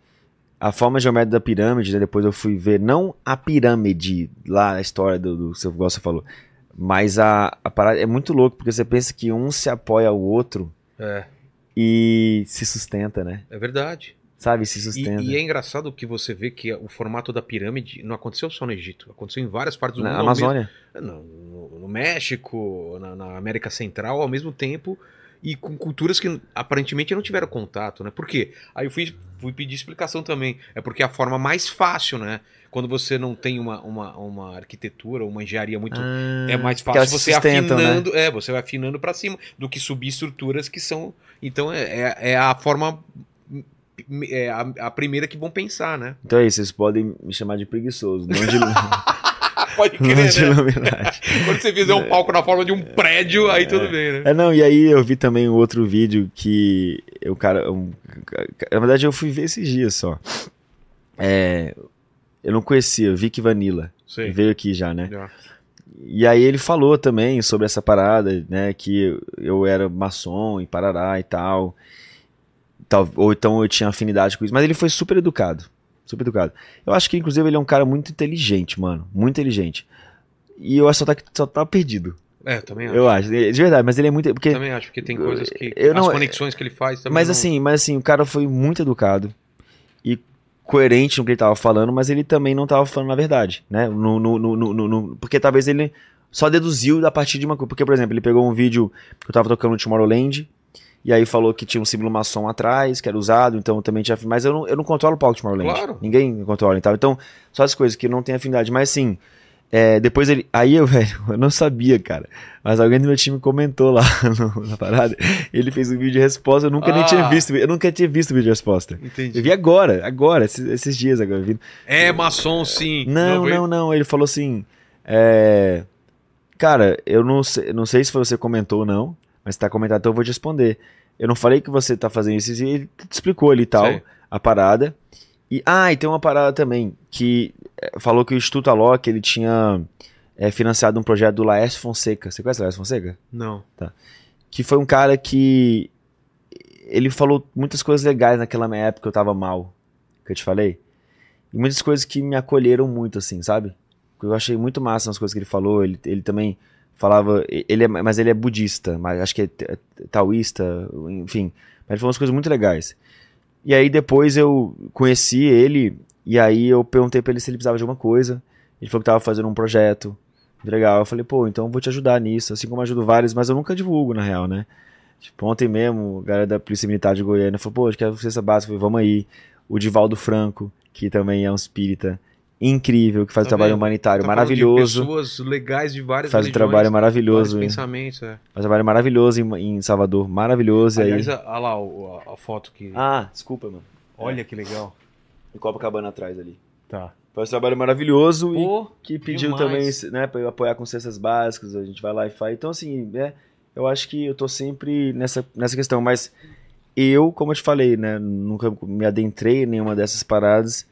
a forma geométrica da pirâmide, né, depois eu fui ver, não a pirâmide, lá a história do, do seu você falou, mas a, a parada é muito louco, porque você pensa que um se apoia ao outro É, e se sustenta, né? é verdade. Sabe? Se E, sustenta. e é engraçado que você vê que o formato da pirâmide não aconteceu só no Egito, aconteceu em várias partes do Na mundo. ao Amazônia. mesmo- no, no México, na, na América Central, ao mesmo tempo, e com culturas que aparentemente não tiveram contato, né? Por quê? Aí eu fui, fui pedir explicação também. É porque é a forma mais fácil, né? Quando você não tem uma, uma, uma arquitetura, uma engenharia muito é mais fácil você sustentam, né? afinando, é, você vai afinando pra cima do que subir estruturas que são, então é, é, é a forma é a, a primeira que vão pensar, né? Então é isso, vocês podem me chamar de preguiçoso, não de, Pode não crer, de né? Quando você fizer um palco na forma de um prédio, aí tudo bem, né? É, não, e aí eu vi também um outro vídeo que o cara. um- na verdade, eu fui ver esses dias só. É, eu não conhecia, Vic Vanilla. Sei. Veio aqui já, né? Já. E aí ele falou também sobre essa parada, né? Que eu era maçom e parará e tal. Tal. Ou então eu tinha afinidade com isso. Mas ele foi super educado. Super educado. Eu acho que, inclusive, ele é um cara muito inteligente, mano. Muito inteligente. E eu acho que só tá, só tá perdido. É, também acho. Eu acho. De verdade, mas ele é muito. Porque Também acho, porque tem coisas que. Eu as não- conexões que ele faz também. mas não- assim, mas assim, o cara foi muito educado e coerente no que ele tava falando, mas ele também não tava falando a verdade, né? No, no, no, no- no- no- porque talvez ele só deduziu a partir de uma coisa. Porque, por exemplo, ele pegou um vídeo que eu tava tocando no Tomorrowland, e aí falou que tinha um símbolo maçom atrás, que era usado, então eu também tinha. Mas eu não, eu não controlo o palco do Tomorrowland. Claro. Ninguém controla e tal. Então, só as coisas que não tem afinidade. Mas assim. é, depois ele. Aí eu, velho, eu não sabia, cara. Mas alguém do meu time comentou lá no- na parada. Ele fez um vídeo de resposta. Eu nunca nem Ah. tinha visto. Eu nunca tinha visto o vídeo de resposta. Eu Entendi. vi agora, agora, esses, esses dias agora. eu vi. É maçom, sim. Não, foi? não, não. Ele falou assim. é, Cara, eu não sei, não sei se você comentou ou não, mas tá comentado, então eu vou te responder. Eu não falei que você tá fazendo isso, e ele te explicou ali tal, Sei. a parada. E, ah, e tem uma parada também, que é, falou que o Instituto Alok, ele tinha é, financiado um projeto do Laércio Fonseca. Você conhece o Laércio Fonseca? Não. que foi um cara que ele falou muitas coisas legais naquela minha época que eu tava mal, que eu te falei. E muitas coisas que me acolheram muito, assim, sabe? Eu achei muito massa as coisas que ele falou. Ele, ele também falava. Ele é, mas ele é budista, mas acho que é ta- taoísta, enfim. Mas ele falou umas coisas muito legais. E aí depois eu conheci ele, e aí eu perguntei pra ele se ele precisava de alguma coisa. Ele falou que tava fazendo um projeto. Legal. Eu falei, pô, então eu vou te ajudar nisso, assim como ajudo vários, mas eu nunca divulgo, na real, né? Tipo, ontem mesmo, a galera da Polícia Militar de Goiânia falou, pô, eu quero cesta básica. Eu falei, vamos aí. O Divaldo Franco, que também é um espírita incrível, que faz um trabalho humanitário Tá maravilhoso. pessoas legais de várias Faz um trabalho maravilhoso, hein? pensamentos, é. faz um trabalho maravilhoso em, em Salvador, maravilhoso. e Aliás, aí... olha lá a, a foto que. Ah, desculpa, mano. Olha que legal. E Copacabana atrás ali. Tá. Faz um trabalho maravilhoso e Pô, que pediu demais. também, né, pra eu apoiar com cestas básicas, a gente vai lá e faz. Então, assim, é, eu acho que eu tô sempre nessa, nessa questão, mas eu, como eu te falei, né, nunca me adentrei em nenhuma dessas paradas,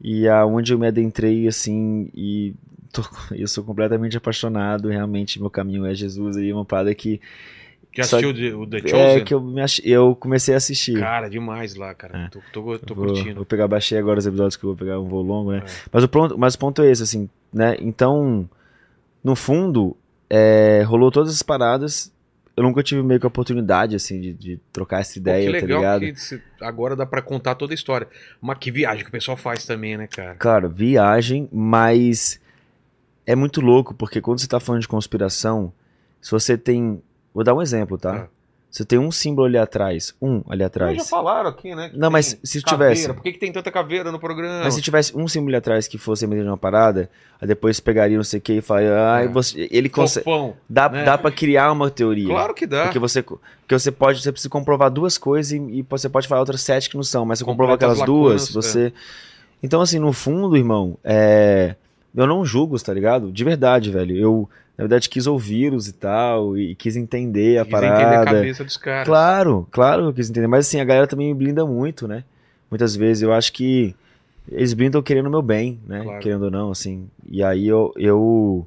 E aonde eu me adentrei, assim, e tô- eu sou completamente apaixonado, realmente meu caminho é Jesus e uma parada que Só- assistiu o The é Chosen? que eu, me ach... eu comecei a assistir. Cara, demais lá, cara. É. Tô, tô, tô vou, curtindo. vou pegar, baixei agora os episódios que eu vou pegar um voo longo, né? É. Mas, o ponto, mas o ponto é esse, assim, né? Então, no fundo, é, rolou todas as paradas. Eu nunca tive meio que a oportunidade, assim, de, de trocar essa Pô, ideia, que tá legal ligado? que agora dá pra contar toda a história. Mas que viagem que o pessoal faz também, né, cara? Cara, viagem, mas é muito louco, porque quando você tá falando de conspiração, se você tem. Vou dar um exemplo, tá? Ah. Você tem um símbolo ali atrás, um ali Mas atrás. já falaram aqui, né? Não, mas se caveira. tivesse- Por que, que tem tanta caveira no programa? Mas se tivesse um símbolo ali atrás que fosse meio de uma parada, aí depois pegaria não sei o que e falaria, ai, É. você, ele consegue. Dá, né? dá pra criar uma teoria. Claro que dá. Porque você, porque você pode, você precisa comprovar duas coisas e, e você pode falar outras sete que não são, mas você comprova aquelas duas, lacunas, você. Então, assim, no fundo, irmão, é... eu não julgo, tá ligado? De verdade, velho. Eu, na verdade, quis ouvir-os e tal, e quis entender a Quis entender a parada. cabeça dos caras. Claro, claro que eu quis entender. Mas assim, a galera também me blinda muito, né? Muitas vezes eu acho que eles blindam querendo o meu bem, né? Claro. Querendo ou não, assim. E aí eu, eu,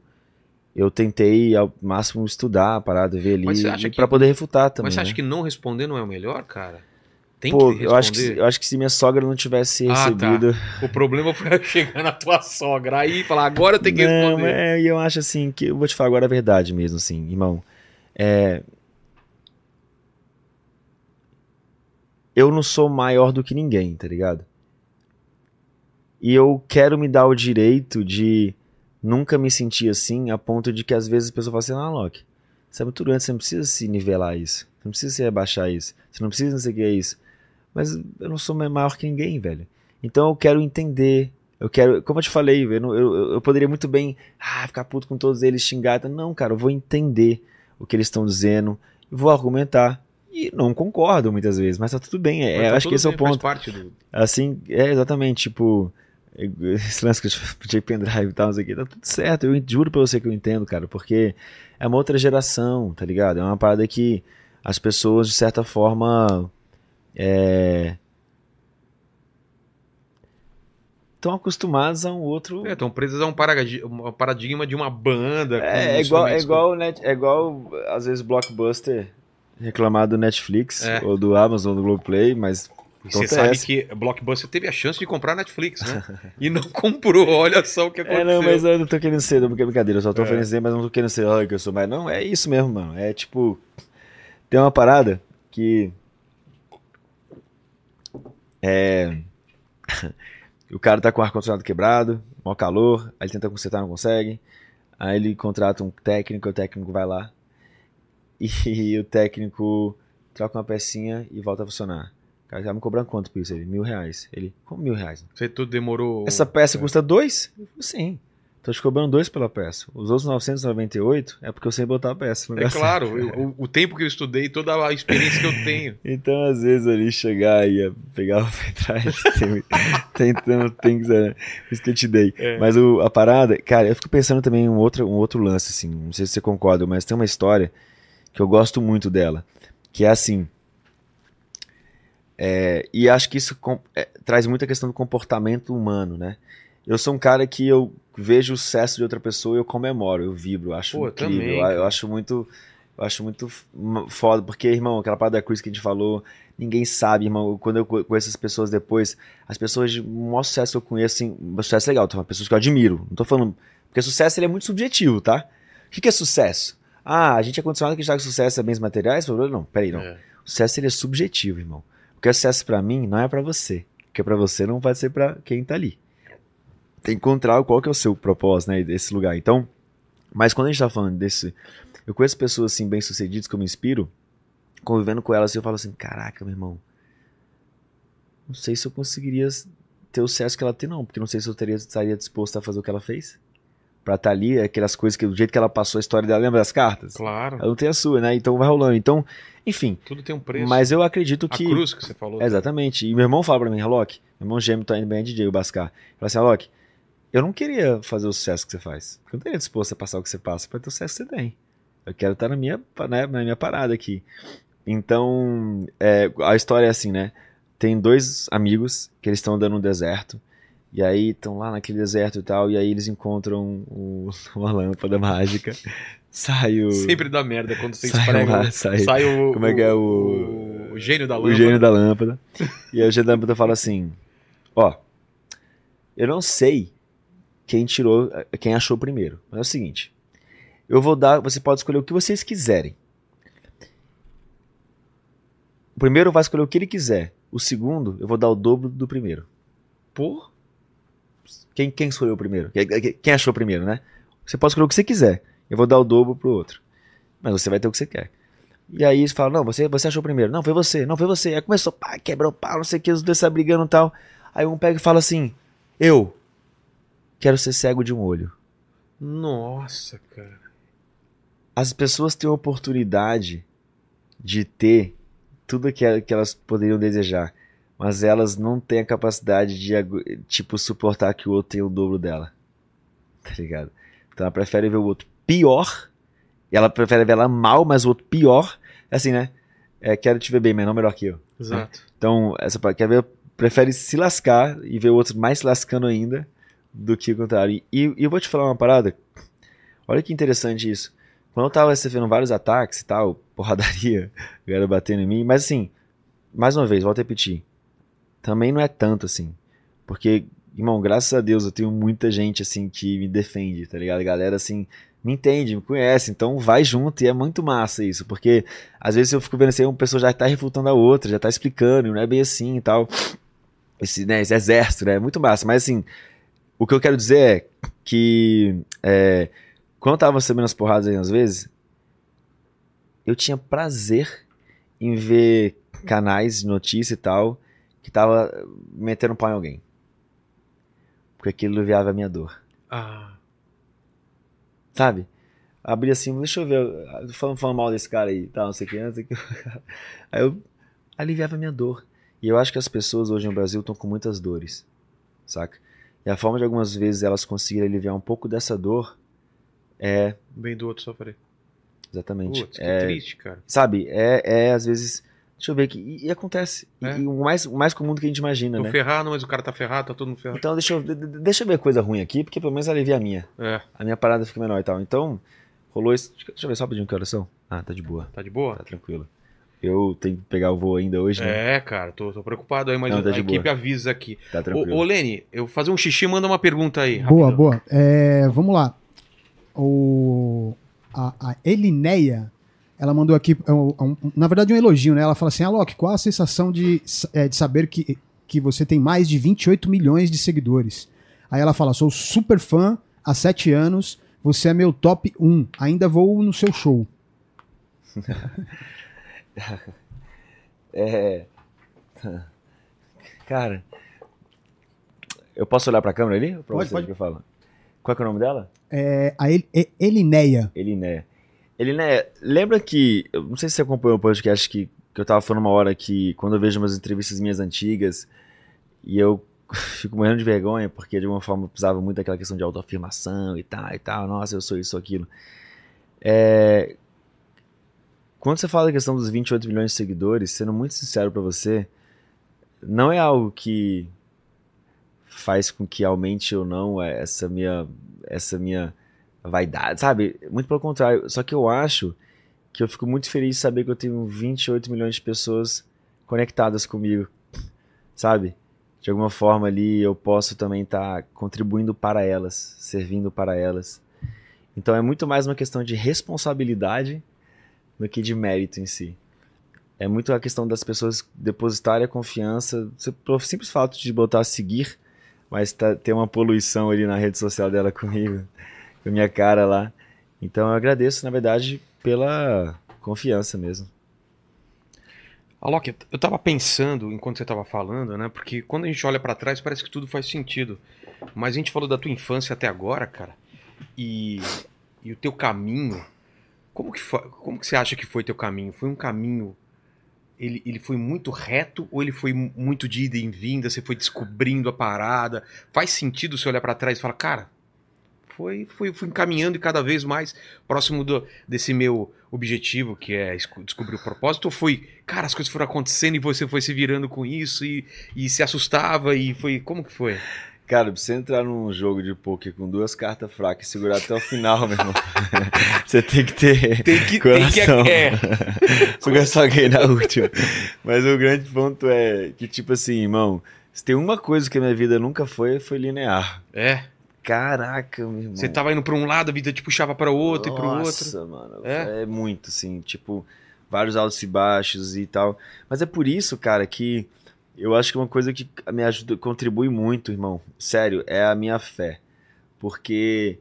eu tentei ao máximo estudar a parada, ver ali, e pra poder refutar também. Mas você acha né? que não responder não é o melhor, cara? Tem Pô, que eu acho que, eu acho que se minha sogra não tivesse Ah, recebido. O problema foi chegar na tua sogra aí e falar, agora eu tenho que Não, responder. é, e eu acho assim que eu vou te falar agora a verdade mesmo, assim, irmão. É. Eu não sou maior do que ninguém, tá ligado? E eu quero me dar o direito de nunca me sentir assim, a ponto de que às vezes a pessoa fala assim, ah, Loki, você é muito grande, você não precisa se nivelar isso. Você não precisa se rebaixar isso. Você não precisa não sei o que é isso. Mas eu não sou maior que ninguém, velho. Então eu quero entender. Eu quero, como eu te falei, eu, não- eu, eu poderia muito bem ah, ficar puto com todos eles, xingar. Não, cara, eu vou entender o que eles estão dizendo, vou argumentar. E não concordo muitas vezes, mas tá tudo bem. É, Mas tá acho que esse é o bem, faz ponto. parte do... Assim, é exatamente, tipo, esse lance que eu pedi pendrive e tal, não sei o que, tá tudo certo. Eu juro pra você que eu entendo, cara, porque é uma outra geração, tá ligado? É uma parada que as pessoas, de certa forma, é. estão acostumadas a um outro. É, estão presos a um paradi- paradigma de uma banda. É, é igual, é igual, net, é igual, às vezes, Blockbuster reclamar do Netflix É. ou do Amazon, do Globoplay, mas você Então, sabe essa. que Blockbuster teve a chance de comprar a Netflix, né? e não comprou. Olha só o que aconteceu. É, não, mas eu não tô querendo ser, não, é brincadeira, eu só tô É. oferecendo, mas não tô querendo ser, ai, que eu sou mais. Não, é isso mesmo, mano. É tipo. Tem uma parada que. É. o cara tá com o ar-condicionado quebrado, mau calor, aí ele tenta consertar, não consegue. Aí ele contrata um técnico, o técnico vai lá. E o técnico troca uma pecinha e volta a funcionar. O cara já me cobrando quanto por isso? Ele, mil reais. Ele, como mil reais? Você tudo demorou. Essa peça custa dois? Eu falei, Sim. Tô te cobrando dois pela peça. Os outros 998 é porque eu sei botar a peça. no É claro, eu- o, tempo que eu estudei, toda a experiência que eu tenho. Então, às vezes, ali chegar e pegar o tem- tentando, tem que ser, isso que eu te dei. É. Mas o, a parada, cara, eu fico pensando também em um outro, um outro lance, assim, não sei se você concorda, mas tem uma história que eu gosto muito dela, que é assim, é, e acho que isso com- é, traz muita questão do comportamento humano, né? Eu sou um cara que eu vejo o sucesso de outra pessoa e eu comemoro, eu vibro, eu acho Pô, incrível, também, eu, acho muito... Eu acho muito foda, porque, irmão, aquela parada da cruz que a gente falou, ninguém sabe, irmão. Quando eu co- conheço as pessoas depois, as pessoas de maior sucesso que eu conheço, assim, sucesso legal, tá? pessoas que eu admiro. Não tô falando. Porque sucesso ele é muito subjetivo, tá? O que, que é sucesso? Ah, a gente é condicionado a acreditar que sucesso é bens materiais? Não, peraí, não. É. O sucesso ele é subjetivo, irmão. O que é sucesso pra mim não é pra você. O que é pra você não vai ser pra quem tá ali. Tem que encontrar qual que é o seu propósito, né, desse lugar. Então, mas quando a gente tá falando desse, eu conheço pessoas assim bem sucedidas que eu me inspiro, convivendo com elas, eu falo assim, caraca, meu irmão, não sei se eu conseguiria ter o sucesso que ela tem não, porque não sei se eu teria, estaria disposto a fazer o que ela fez. Pra estar ali, aquelas coisas que do jeito que ela passou a história dela, lembra das cartas? Claro, Ela não tem a sua, né? Então vai rolando. Então, enfim, tudo tem um preço. mas eu acredito a que cruz que você falou. é, Exatamente. E meu irmão fala pra mim, Alok, meu irmão gêmeo tá indo bem é DJ, o Bascar. Fala assim, Alok, eu não queria fazer o sucesso que você faz. Eu não teria disposto a passar o que você passa pra ter o sucesso que você tem. Eu quero estar na minha, né, na minha parada aqui. Então, é, a história é assim, né? Tem dois amigos que eles estão andando no deserto E aí estão lá naquele deserto e tal, e aí eles encontram o- uma lâmpada mágica. Sai o, Sempre dá merda quando você Sai esprega. lá, sai- o, como é que é o- o, o gênio da o lâmpada. gênio da lâmpada. E aí o gênio da lâmpada fala assim: Ó, eu não sei quem tirou, quem achou primeiro. Mas é o seguinte: eu vou dar, você pode escolher o que vocês quiserem. O primeiro vai escolher o que ele quiser. O segundo, eu vou dar o dobro do primeiro. Pô, Quem, quem escolheu o primeiro? Quem, achou primeiro, né? Você pode escolher o que você quiser. Eu vou dar o dobro pro outro. Mas você vai ter o que você quer. E aí eles falam, não, você, você achou primeiro. Não, foi você, não, foi você. Aí começou, pá, quebrou o pau, não sei o que, os dois saem brigando e tal. Aí um pega e fala assim, eu quero ser cego de um olho. nossa, cara. As pessoas têm a oportunidade de ter tudo que, que elas poderiam desejar. Mas elas não têm a capacidade de, tipo, suportar que o outro tenha o dobro dela. Tá ligado? Então ela prefere ver o outro pior. E ela prefere ver ela mal, mas o outro pior. É assim, né? É, quero te ver bem, mas não melhor que eu. Exato. Então, essa quer ver, prefere se lascar e ver o outro mais se lascando ainda do que o contrário. E, e eu vou te falar uma parada. Olha que interessante isso. Quando eu tava recebendo vários ataques e tal, porradaria, galera batendo em mim, mas assim, mais uma vez, volto a repetir. Também não é tanto assim. Porque, irmão, graças a Deus eu tenho muita gente assim que me defende, tá ligado? A galera assim me entende, me conhece, então vai junto e é muito massa isso, porque às vezes eu fico vendo assim, uma pessoa já tá refutando a outra, já tá explicando, não é bem assim e tal. Esse, né, esse exército, né? É muito massa. Mas assim, o que eu quero dizer é que é, quando eu tava recebendo as porradas aí às vezes, eu tinha prazer em ver canais de notícia e tal que tava metendo pau em alguém. Porque aquilo aliviava a minha dor. Ah, Sabe? Abri assim, deixa eu ver, falando, falando mal desse cara aí, tal, não sei o que, não sei o que. Aí eu aliviava a minha dor. E eu acho que as pessoas hoje no Brasil estão com muitas dores, saca? E a forma de algumas vezes elas conseguirem aliviar um pouco dessa dor é, bem do outro sofrer. exatamente, Putz, que é, triste, cara. sabe? É, é às vezes, deixa eu ver aqui, e, e acontece. E- É. E, o mais, o mais comum do que a gente imagina, Tô né? ferrado, mas o cara tá ferrado, tá todo mundo ferrado. Então deixa eu, de- de- deixa eu ver coisa ruim aqui, porque pelo menos alivia a minha. É, A minha parada fica menor e tal. Então, rolou isso. Deixa eu ver só que horas são. Ah, tá de boa. tá de boa? Tá tranquilo. Eu tenho que pegar o voo ainda hoje, né? É, cara, tô, tô preocupado aí, mas Não, tá a de equipe boa. avisa aqui. Tá Ô, tranquilo. ô, Lene, eu vou fazer um xixi, manda uma pergunta aí. Boa, rapidão. boa. É, vamos lá. O, a, a Elineia, ela mandou aqui, é um- um- na verdade, um elogio, né? Ela fala assim: Alok, qual a sensação de, é, de saber que, que você tem mais de 28 milhões de seguidores? Aí ela fala: sou super fã há sete anos, você é meu top 1, ainda vou no seu show. É. Cara. Eu posso olhar pra câmera ali? Pra Pode, pode. que eu falo? Qual que é o nome dela? É, a El, E- Elineia. Eliné. Eliné, lembra que. Eu não sei se você acompanhou o podcast que, que eu tava falando uma hora que quando eu vejo umas entrevistas minhas antigas e eu fico morrendo de vergonha porque de alguma forma eu precisava muito daquela questão de autoafirmação e tal e tal. Nossa, eu sou isso, aquilo. É, Quando você fala da questão dos 28 milhões de seguidores, sendo muito sincero pra você, não é algo que faz com que aumente ou não essa minha essa minha vaidade, sabe? Muito pelo contrário. Só que eu acho que eu fico muito feliz de saber que eu tenho 28 milhões de pessoas conectadas comigo, sabe? De alguma forma ali eu posso também estar contribuindo para elas, servindo para elas. Então é muito mais uma questão de responsabilidade do que de mérito em si. É muito a questão das pessoas depositarem a confiança, pelo simples fato de botar seguir, mas tá, ter uma poluição ali na rede social dela comigo, com minha cara lá. Então eu agradeço, na verdade, pela confiança mesmo. Alok, eu tava pensando enquanto você tava falando, né? Porque quando a gente olha pra trás parece que tudo faz sentido. Mas a gente falou da tua infância até agora, cara. E, e o teu caminho. Como que, foi, como que você acha que foi teu caminho? Foi um caminho. Ele, ele foi muito reto ou ele foi mu- muito de ida e vinda? Você foi descobrindo a parada? Faz sentido você olhar pra trás e falar, cara, foi, foi, fui encaminhando e cada vez mais próximo do, desse meu objetivo, que é esco- descobrir o propósito, ou foi, cara, as coisas foram acontecendo e você foi se virando com isso e, e se assustava e foi, como que foi? Cara, pra você entrar num jogo de poker com duas cartas fracas e segurar até o final, meu irmão, você tem que ter Tem que, tem que coração. é, Porque só ganhei na última. Mas o grande ponto é que, tipo assim, irmão, se tem uma coisa que a minha vida nunca foi, foi linear. é. Caraca, meu irmão. Você tava indo pra um lado, a vida te puxava para o outro e para o outro. Nossa, mano. É? É? muito, assim, tipo, vários altos e baixos e tal. Mas é por isso, cara, que eu acho que uma coisa que me ajuda, contribui muito, irmão, sério, é a minha fé. Porque.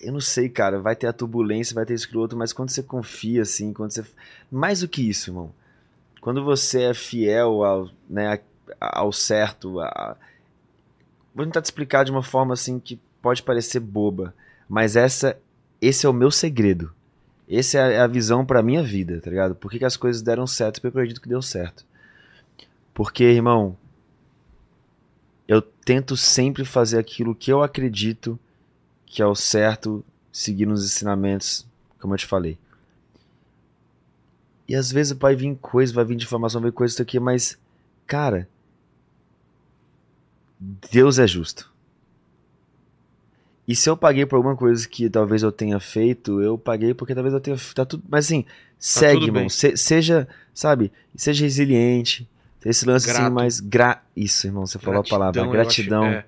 Eu não sei, cara, vai ter a turbulência, vai ter isso que o outro, mas quando você confia, assim, quando você. Mais do que isso, irmão. Quando você é fiel ao, né, ao certo, a... vou tentar te explicar de uma forma assim que pode parecer boba, mas essa, esse é o meu segredo. Essa é a visão pra minha vida, tá ligado? Por que, que as coisas deram certo? Porque eu acredito que deu certo. Porque, irmão, eu tento sempre fazer aquilo que eu acredito que é o certo, seguindo os ensinamentos, como eu te falei. E às vezes vai vir coisa, vai vir difamação, vai vir coisa isso aqui, mas, cara, Deus é justo. E se eu paguei por alguma coisa que talvez eu tenha feito, eu paguei porque talvez eu tenha. Tá tudo. Mas assim, segue, tudo irmão. Se- seja, sabe, seja resiliente. Esse lance assim, Grato. mais. Gra... Isso, irmão, você falou a palavra. eu acho- Gratidão. é.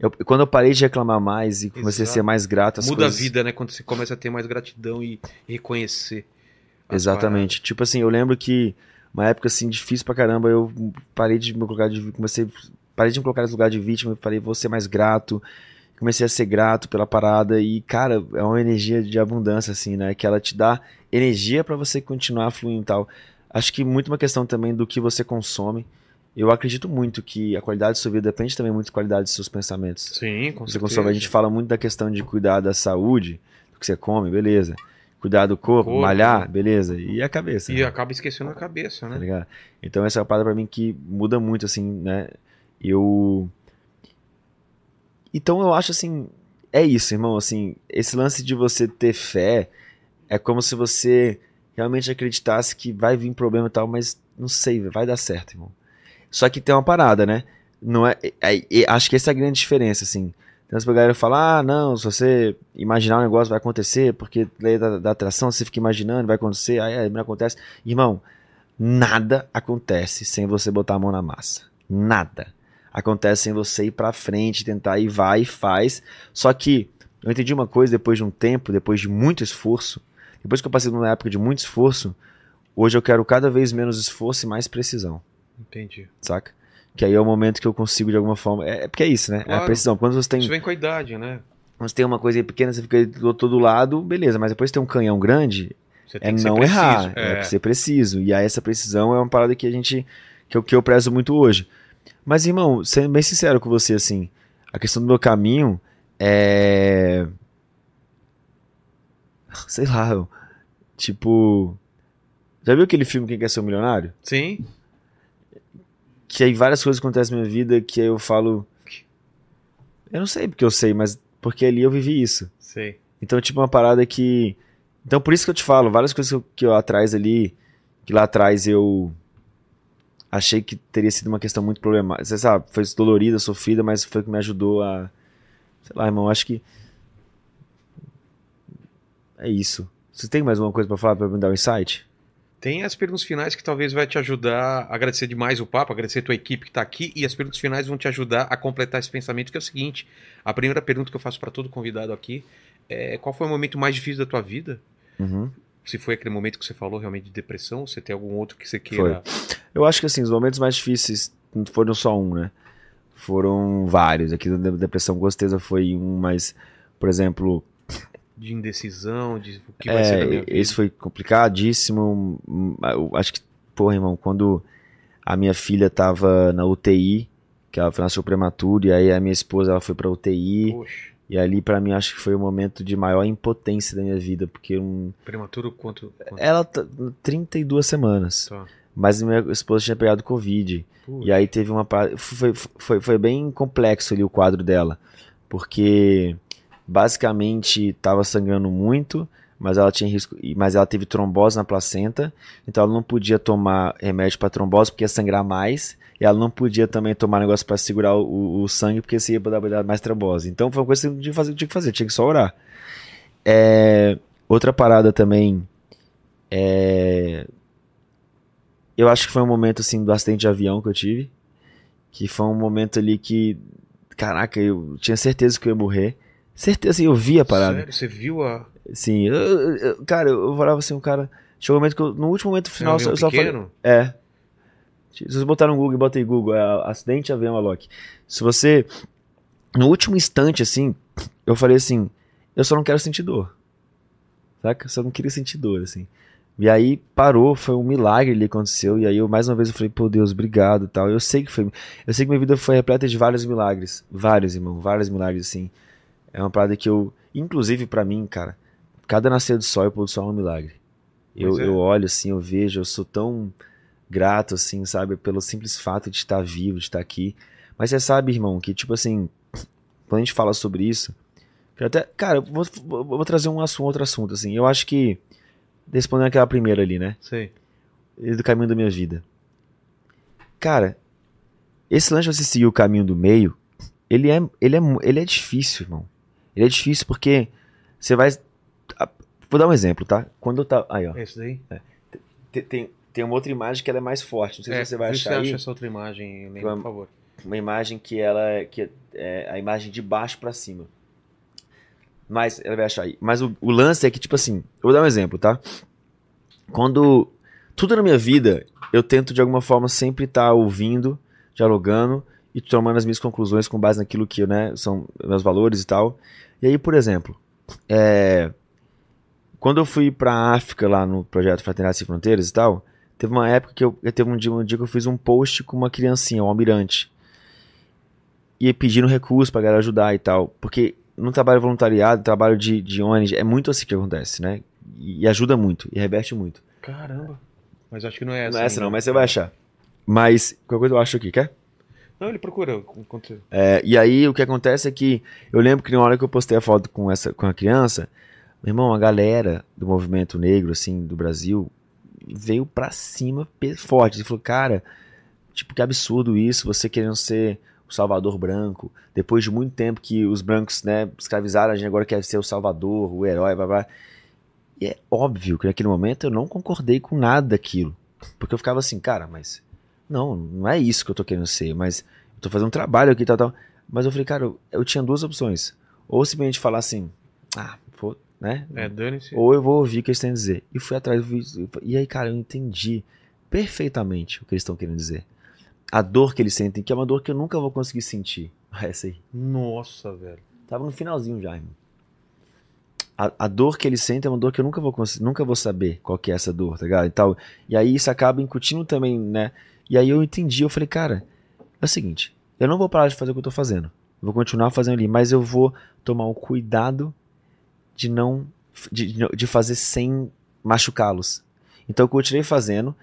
Eu- quando eu parei de reclamar mais e comecei a ser Exato. mais grato, as Muda coisas... a vida, né? Quando você começa a ter mais gratidão e reconhecer. Exatamente. Tipo assim, eu lembro que uma época assim difícil pra caramba, eu parei de me colocar de comecei parei de me colocar nesse lugar de vítima, eu falei, vou ser mais grato. Comecei a ser grato pela parada e, cara, é uma energia de abundância assim, né, que ela te dá energia pra você continuar fluindo e tal. Acho que muito uma questão também do que você consome. Eu acredito muito que a qualidade da sua vida depende também muito da qualidade dos seus pensamentos. Sim, com Você certeza. consome, a gente fala muito da questão de cuidar da saúde, do que você come, beleza. Cuidar do corpo, Corpo, malhar, beleza. E a cabeça. E né? acaba esquecendo a cabeça, Tá né? ligado? Então essa é uma parada pra mim que muda muito, assim, né? Eu. Então eu acho assim. É isso, irmão. Assim, esse lance de você ter fé é como se você realmente acreditasse que vai vir problema e tal, mas não sei, vai dar certo, irmão. Só que tem uma parada, né? Não é, é- é- acho que essa é a grande diferença, assim. Tem essa galera que fala, ah, não, se você imaginar um negócio vai acontecer, porque lei da, da atração, você fica imaginando, vai acontecer, aí, não acontece. Irmão, nada acontece sem você botar a mão na massa. Nada. Acontece sem você ir pra frente, tentar ir, vai e faz. Só que eu entendi uma coisa depois de um tempo, depois de muito esforço, depois que eu passei numa época de muito esforço, hoje eu quero cada vez menos esforço e mais precisão Entendi. saca? Que aí é o momento que eu consigo de alguma forma. É, é porque é isso, né? É a Claro. precisão. Quando você tem, Isso vem com a idade, né? quando você tem uma coisa pequena, você fica do todo lado, beleza. Mas depois tem um canhão grande, Você é não errar, É. é ser preciso. E aí essa precisão é uma parada que a gente. que eu, que eu prezo muito hoje. Mas, irmão, sendo bem sincero com você, assim, a questão do meu caminho é. Sei lá, tipo. Já viu aquele filme Quem Quer Ser um Milionário? Sim. que aí várias coisas acontecem na minha vida que aí eu falo. Eu não sei porque eu sei, mas porque ali eu vivi isso. Sei. Então, tipo, uma parada que. Então, por isso que eu te falo, várias coisas que eu, que eu atrás ali, que lá atrás eu achei que teria sido uma questão muito problemática. Você sabe, foi dolorida, sofrida, mas foi o que me ajudou a. Sei lá, irmão, acho que. É isso. Você tem mais alguma coisa pra falar pra me dar um insight? Tem as perguntas finais que talvez vai te ajudar a agradecer demais o papo, agradecer a tua equipe que está aqui, e as perguntas finais vão te ajudar a completar esse pensamento, que é o seguinte: a primeira pergunta que eu faço para todo convidado aqui é qual foi o momento mais difícil da tua vida? Uhum. Se foi aquele momento que você falou realmente de depressão, ou você tem algum outro que você queira. Eu acho que assim, os momentos mais difíceis não foram só um, né? Foram vários. Aqui da depressão com certeza foi um, mas, por exemplo, De indecisão, de o que vai ser da minha é, vida. esse foi complicadíssimo. Acho que, porra, irmão, quando a minha filha tava na UTI, que ela nasceu prematuro, e aí a minha esposa ela foi pra UTI, Poxa, e ali pra mim acho que foi o momento de maior impotência da minha vida, porque um, prematuro quanto. quanto... ela tá 32 semanas, Tá. mas minha esposa tinha pegado Covid. Puxa. E aí teve uma foi, foi, foi bem complexo ali o quadro dela, porque basicamente tava sangrando muito, mas ela tinha risco, mas ela teve trombose na placenta, então ela não podia tomar remédio para trombose porque ia sangrar mais, e ela não podia também tomar negócio para segurar o, o sangue porque se ia dar mais trombose. Então foi uma coisa que eu tinha que fazer, tinha que, fazer, tinha que só orar. É, outra parada também é, eu acho que foi um momento assim do acidente de avião que eu tive, que foi um momento ali que caraca, eu tinha certeza que eu ia morrer. Certeza, assim, eu vi a parada. Sério? Você viu a. Sim, eu- eu- eu- cara, eu, falava assim, um cara. Chegou um momento que eu, no último momento final, eu só falei. É. Se vocês botaram no Google, bota aí Google, é acidente de avião Alok. Se você. No último instante, assim, eu falei assim, eu só não quero sentir dor. Saca? Eu só não queria sentir dor, assim. E aí parou, foi um milagre ali que aconteceu. E aí eu mais uma vez eu falei, pô Deus, obrigado e tal. Eu sei que foi. Eu sei que minha vida foi repleta de vários milagres. Vários, irmão, vários milagres, assim. É uma parada que eu. Inclusive pra mim, cara, cada nascer do sol e pôr do sol é um milagre. Eu, é. eu olho assim, eu vejo, eu sou tão grato, assim, sabe, pelo simples fato de estar vivo, de estar aqui. Mas você sabe, irmão, que tipo assim, quando a gente fala sobre isso, até, cara, eu vou, vou, trazer um assunto, outro assunto, assim. Eu acho que, respondendo aquela primeira ali, né, Sei. do caminho da minha vida. Cara, esse lance de você seguir o caminho do meio, ele é, ele é, ele é difícil, irmão. Ele é difícil porque você vai. Vou dar um exemplo, tá? Quando eu tava. Aí, ó. É esse daí? Tem, tem, tem uma outra imagem que ela é mais forte. Não sei É, se você vai achar aí. acha essa outra imagem, Lembra, Vamos. por favor. Uma imagem que ela é, que é a imagem de baixo pra cima. Mas ela vai achar aí. Mas o, o lance é que, tipo assim, eu vou dar um exemplo, tá? Quando. Tudo na minha vida, eu tento de alguma forma sempre estar ouvindo, dialogando e tomando as minhas conclusões com base naquilo que, né, são meus valores e tal. E aí, por exemplo, é, quando eu fui pra África lá no projeto Fraternidade Sem Fronteiras e tal, teve uma época que eu, eu teve um dia, um dia que eu fiz um post com uma criancinha, um almirante. E pedindo recurso pra galera ajudar e tal. Porque no trabalho voluntariado, trabalho de, de ONG, é muito assim que acontece, né? E, e ajuda muito, e reverte muito. Caramba. Mas acho que não é essa. não é essa ainda. não, mas você vai achar. Mas, qualquer coisa eu acho aqui, quer? Não, ele procura. enquanto- É, e aí o que acontece é que eu lembro que na hora que eu postei a foto com essa com a criança, meu irmão, a galera do movimento negro assim do Brasil veio pra cima forte. Ele falou, cara, tipo que absurdo isso, você querendo ser o Salvador branco, depois de muito tempo que os brancos, né, escravizaram a gente, agora quer ser o Salvador, o herói, blá blá. E é óbvio que naquele momento eu não concordei com nada daquilo, porque eu ficava assim, cara, mas não, não é isso que eu tô querendo ser, mas eu tô fazendo um trabalho aqui e tal, tal. Mas eu falei, cara, eu, eu tinha duas opções. Ou simplesmente falar assim, ah, pô, né? É, dane-se. Ou eu vou ouvir o que eles têm a dizer. E fui atrás. E aí, cara, eu entendi perfeitamente o que eles estão querendo dizer. A dor que eles sentem, que é uma dor que eu nunca vou conseguir sentir. Essa aí. Nossa, velho. Tava no finalzinho já, irmão. A, a dor que eles sentem é uma dor que eu nunca vou nunca vou saber qual que é essa dor, tá ligado? E, tal. e aí isso acaba incutindo também, né? E aí eu entendi, eu falei, cara, é o seguinte, eu não vou parar de fazer o que eu tô fazendo. Eu vou continuar fazendo ali, mas eu vou tomar o cuidado de não. de, de fazer sem machucá-los. Então eu continuei fazendo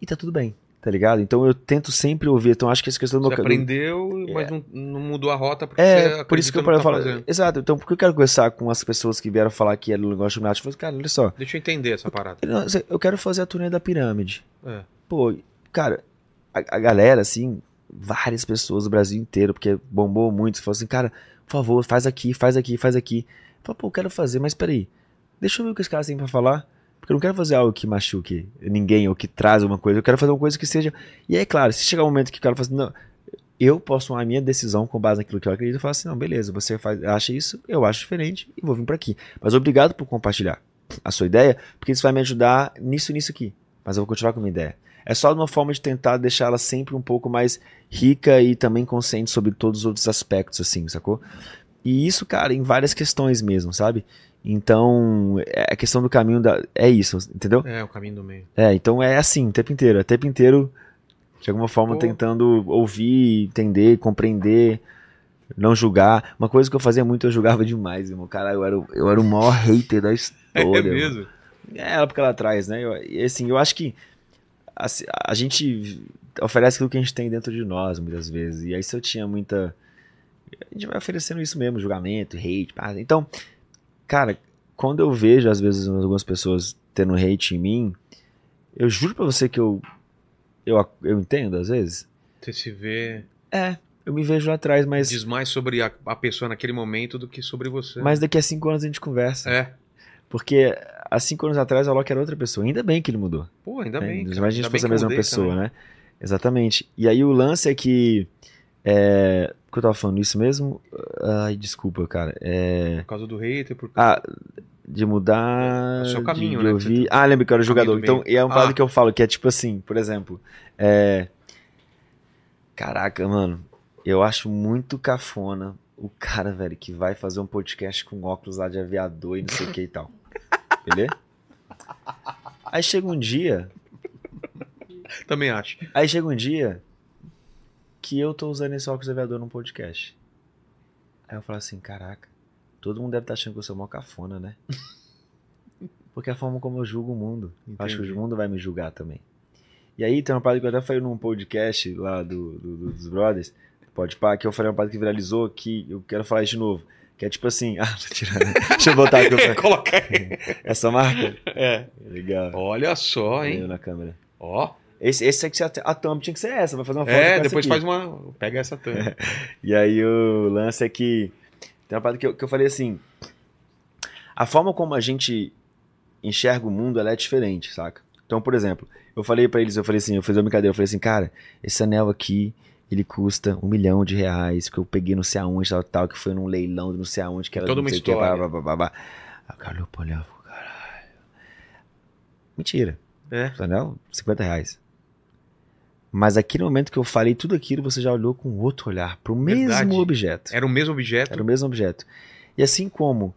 e tá tudo bem, tá ligado? Então eu tento sempre ouvir. Então acho que essa questão do Você meu aprendeu, mas não, não mudou a rota porque é, você por isso que eu tá falar. Exato, então por que eu quero conversar com as pessoas que vieram falar que era o negócio de? Eu falei, cara, olha só, Deixa eu entender essa parada. eu- eu quero fazer a turnê da pirâmide. É. Pô, cara, a, a galera, assim, várias pessoas do Brasil inteiro, porque bombou muito, falou assim, cara, por favor, faz aqui, faz aqui, faz aqui. Eu falei, pô, eu quero fazer, mas peraí, deixa eu ver o que os caras têm pra falar. Porque eu não quero fazer algo que machuque ninguém ou que traz uma coisa. Eu quero fazer uma coisa que seja. E aí, claro, se chegar um momento que o cara fala assim, não, eu posso tomar a minha decisão com base naquilo que eu acredito e falar assim, não, beleza, você faz, acha isso, eu acho diferente e vou vir pra aqui. Mas obrigado por compartilhar a sua ideia, porque isso vai me ajudar nisso nisso aqui. Mas eu vou continuar com a minha ideia. É só uma forma de tentar deixá-la sempre um pouco mais rica e também consciente sobre todos os outros aspectos, assim, sacou? E isso, cara, em várias questões mesmo, sabe? Então, é a questão do caminho da. É isso, entendeu? É, o caminho do meio. É, então é assim, o tempo inteiro. É o tempo inteiro, de alguma forma, Pô. tentando ouvir, entender, compreender, não julgar. Uma coisa que eu fazia muito, eu julgava demais, irmão. Cara, eu era, o- eu era o maior hater da história. é mano. É, época lá atrás, né? Eu, e assim, eu acho que a, a gente oferece aquilo que a gente tem dentro de nós, muitas vezes. E aí, se eu tinha muita. A gente vai oferecendo isso mesmo, julgamento, hate. pá. Então, cara, quando eu vejo, às vezes, algumas pessoas tendo hate em mim, eu juro pra você que eu, eu, eu entendo, às vezes. Você se vê. É, eu me vejo lá atrás, mas, Diz mais sobre a, a pessoa naquele momento do que sobre você. mas daqui a cinco anos a gente conversa. É. Porque há cinco anos atrás o Alok era outra pessoa. Ainda bem que ele mudou. Pô, ainda né? bem. Imagina a gente fosse a mesma pessoa, também. né? Exatamente. E aí o lance é que. É... Que eu tava falando isso mesmo? Ai, desculpa, cara. É. Por causa do hater, por Ah, de mudar. É o seu caminho, de né, ouvir. você Ah, lembra que eu era jogador. do Então, e é uma parada Ah. que eu falo, que é tipo assim, por exemplo. É. Caraca, mano. Eu acho muito cafona o cara, velho, que vai fazer um podcast com óculos lá de aviador e não sei o que e tal. Beleza? Aí chega um dia. Também acho. Aí chega um dia que eu tô usando esse óculos de aviador num podcast. Aí eu falo assim, caraca, todo mundo deve estar achando que eu sou mó cafona, né? Porque é a forma como eu julgo o mundo. Acho que o mundo vai me julgar também. E aí tem uma parada que eu até falei num podcast lá do, do- do- dos brothers, pode pá, que eu falei uma parada que viralizou, que eu quero falar isso de novo. Que é tipo assim, ah, tô tirando. Deixa eu botar aqui. eu- Coloca aí. Essa marca? É. Legal. Olha só, Eu hein? na câmera. Ó. Esse, esse é que a, a thumb tinha que ser essa, vai fazer uma foto É, depois faz uma. Pega essa tampa. E aí o lance é que. Tem uma parada que eu, que eu falei assim. A forma como a gente enxerga o mundo ela é diferente, saca? Então, por exemplo, eu falei pra eles, eu falei assim, eu fiz uma brincadeira, eu falei assim, cara, esse anel aqui, ele custa um milhão de reais, que eu peguei não sei aonde, tal, tal, que foi num leilão de não sei aonde, que era Toda não uma sei o que, história. blá, blá, blá, blá. Aí o cara e falou, caralho. Mentira. É. O anel, 50 reais. Mas aquele momento que eu falei tudo aquilo, você já olhou com outro olhar pro mesmo Verdade. objeto. Era o mesmo objeto. Era o mesmo objeto. E assim como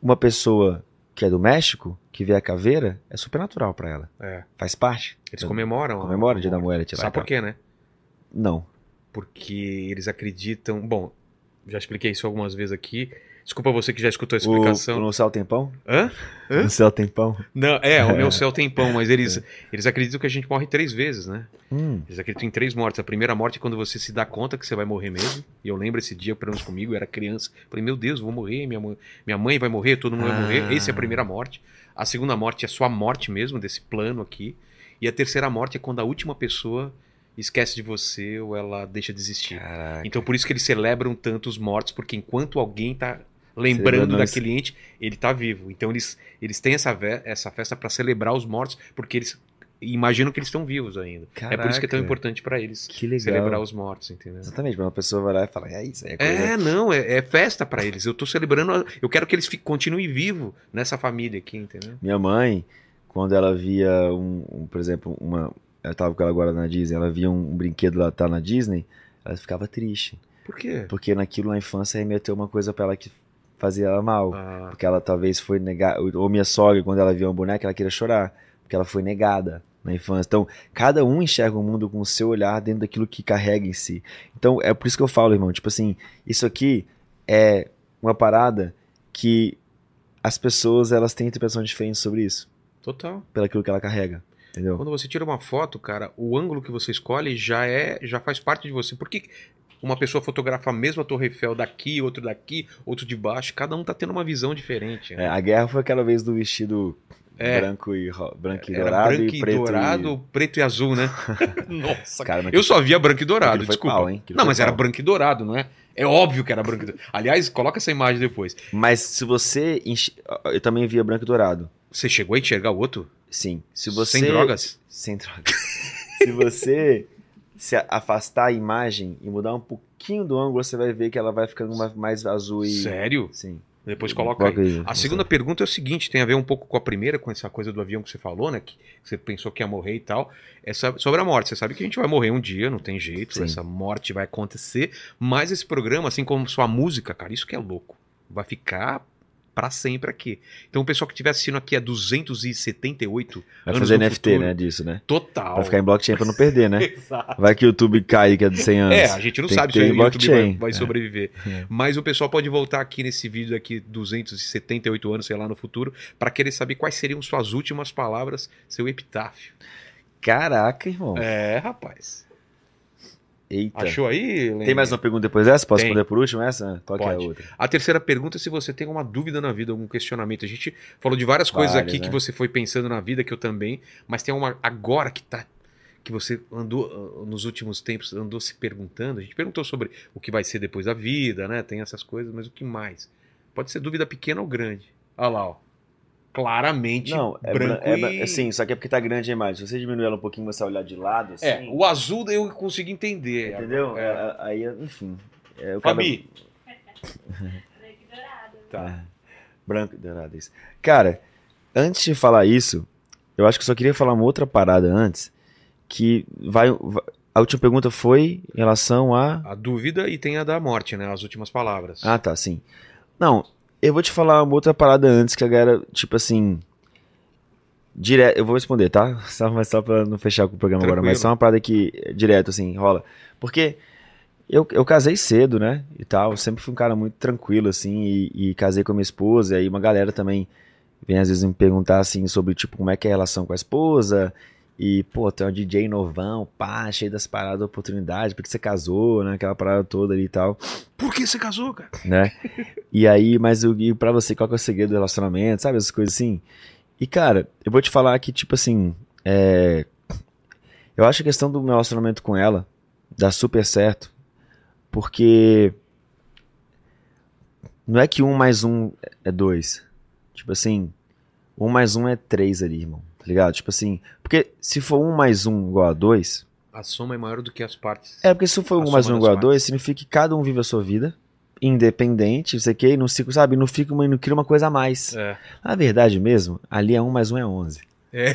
uma pessoa que é do México, que vê a caveira, é super natural pra ela. É. Faz parte. Eles comemoram. a- Comemora o Dia da tirar Sabe por quê, né? Não. Porque eles acreditam. Bom, já expliquei isso algumas vezes aqui. Desculpa você que já escutou a O, explicação. no céu tem pão? Hã? Hã? No céu tem pão? Não, é, o meu céu tem pão, mas eles, eles acreditam que a gente morre três vezes, né? Hum. Eles acreditam em três mortes. A primeira morte é quando você se dá conta que você vai morrer mesmo. E eu lembro esse dia, pelo menos comigo, eu era criança. Falei, meu Deus, vou morrer, minha mãe, minha mãe vai morrer, todo mundo vai Ah. morrer. Essa é a primeira morte. A segunda morte é a sua morte mesmo, desse plano aqui. E a terceira morte é quando a última pessoa esquece de você ou ela deixa de existir. Caraca. Então por isso que eles celebram tanto os mortos, porque enquanto alguém tá lembrando daquele ente, ele tá vivo. Então eles, eles têm essa, essa festa para celebrar os mortos, porque eles imaginam que eles estão vivos ainda. É por isso que é tão Caraca. importante para eles celebrar os mortos, entendeu? Exatamente, mas uma pessoa vai lá e fala, é isso. É, coisa... É, não, é, é festa para eles. Eu tô celebrando, eu quero que eles continuem vivos nessa família aqui, entendeu? Minha mãe, quando ela via, um, um, por exemplo, uma. Ela tava com ela agora na Disney, ela via um, um brinquedo lá tá na Disney, ela ficava triste. Por quê? Porque naquilo na infância remeteu uma coisa pra ela que fazia ela mal. Ah, Porque ela talvez foi negada. Ou minha sogra, quando ela via uma boneca, ela queria chorar. Porque ela foi negada na infância. Então, cada um enxerga o mundo com o seu olhar dentro daquilo que carrega em si. Então, é por isso que eu falo, irmão. Tipo assim, isso aqui é uma parada que as pessoas elas têm interpretação diferente sobre isso. total. Pelo aquilo que ela carrega. Entendeu? Quando você tira uma foto, cara, o ângulo que você escolhe já é, já faz parte de você. Por que uma pessoa fotografa a mesma Torre Eiffel daqui, outro daqui, outro de baixo? Cada um tá tendo uma visão diferente. né? É, a guerra foi aquela vez do vestido É. branco e, branco e Era dourado branco e e preto. dourado, preto e azul, né? Nossa, E... Cara, Eu só via branco e dourado, desculpa. pau, Não, mas era pau. branco e dourado, não é? É óbvio que era branco e dourado. Aliás, coloca essa imagem depois. Mas se você. enx- Eu também via branco e dourado. Você chegou a enxergar o outro? Sim. Se você. Sem drogas? Sem drogas. se você se afastar a imagem e mudar um pouquinho do ângulo, você vai ver que ela vai ficando ma- mais azul e. Sério? Sim. Depois coloca aí. aí. A segunda pergunta é o seguinte, tem a ver um pouco com a primeira, com essa coisa do avião que você falou, né? Que você pensou que ia morrer e tal. Essa, sobre a morte, você sabe que a gente vai morrer um dia, não tem jeito, Sim. essa morte vai acontecer. Mas esse programa, assim como sua música, cara, isso que é louco. Vai ficar pra sempre aqui. Então o pessoal que estiver assistindo aqui a 278, Vai anos fazer NFT, futuro. né? Disso, né? total. Pra ficar em blockchain pra não perder, né? Exato. Vai que o YouTube cai que é de 100 anos. É, a gente não Tem sabe se o YouTube vai, vai É. sobreviver. É. Mas o pessoal pode voltar aqui nesse vídeo daqui 278 anos, sei lá, no futuro, para querer saber quais seriam suas últimas palavras, seu epitáfio. Caraca, irmão. É, rapaz. Eita. Achou aí, Lene? Tem mais uma pergunta depois dessa? Posso Tem. responder por último essa? Qual que é a Pode. outra? A terceira pergunta é se você tem alguma dúvida na vida, algum questionamento. A gente falou de várias coisas Várias, aqui né? que você foi pensando na vida, que eu também, mas tem uma agora que tá que você andou ah, nos últimos tempos andou se perguntando. A gente perguntou sobre o que vai ser depois da vida, né? Tem essas coisas, mas o que mais? Pode ser dúvida pequena ou grande. Olha lá, ó. Claramente Não, é branco branco. É, e... é, sim, só que é porque tá grande a imagem. Se você diminuir ela um pouquinho, você olhar de lado, assim. É, o azul eu consigo entender. Entendeu? É. É, Aí, enfim. É, o cara- Fabi, Tá. Branco e dourado, isso. Cara, antes de falar isso, eu acho que eu só queria falar uma outra parada antes. Que vai. vai- a última pergunta foi em relação a. a dúvida e tem a da morte, né? As últimas palavras. Ah, tá, sim. Não, eu vou te falar uma outra parada antes que a galera, tipo assim. Direto, eu vou responder, tá? Só, mas só pra não fechar com o programa agora, mas Tranquilo. só uma parada que é, direto, assim, rola. Porque eu, eu casei cedo, né? E tal. Eu sempre fui um cara muito tranquilo, assim, e, e casei com a minha esposa. E aí uma galera também vem às vezes me perguntar, assim, sobre, tipo, como é que é a relação com a esposa. E, pô, tu é um DJ novão, pá, cheio das paradas, oportunidades, porque você casou, né? Aquela parada toda ali e tal Por que você casou, cara? né? E aí, mas o- e pra você, qual que é o segredo do relacionamento, sabe? Essas coisas assim. E, cara, eu vou te falar que, tipo assim, é... eu acho a questão do meu relacionamento com ela dá super certo, porque não é que um mais um é dois. Tipo assim, um mais um é três ali, irmão. Tá ligado? Tipo assim, porque se for um mais um igual a dois, A soma é maior do que as partes. é, porque se for um mais um igual a dois, significa que cada um vive a sua vida, independente, não sei o que, e não fica, sabe, não fica uma, não cria uma coisa a mais. É. Na verdade mesmo, ali é um mais um é onze. É.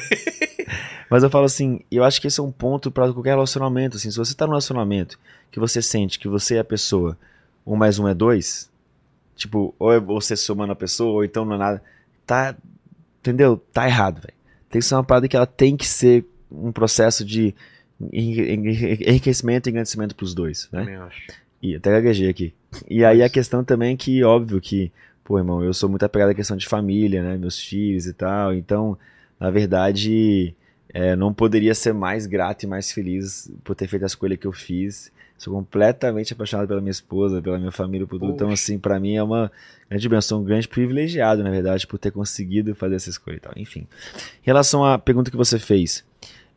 Mas eu falo assim, eu acho que esse é um ponto pra qualquer relacionamento, assim, se você tá num relacionamento que você sente que você é a pessoa, um mais um é dois, tipo, ou é você somando a pessoa, ou então não é nada, tá, entendeu? Tá errado, velho. Tem que ser uma parada que ela tem que ser um processo de enri- enri- enriquecimento e engrandecimento pros dois, né? Também acho. E até gaguejei aqui. E aí a questão também é que, óbvio que, pô, irmão, eu sou muito apegado à questão de família, né? Meus filhos e tal. Então, na verdade, é, não poderia ser mais grato e mais feliz por ter feito a escolha que eu fiz. Sou completamente apaixonado pela minha esposa, pela minha família, por tudo. Então, assim, pra mim é uma grande benção, um grande privilegiado, na verdade, por ter conseguido fazer essa escolha e tal. Enfim. Em relação à pergunta que você fez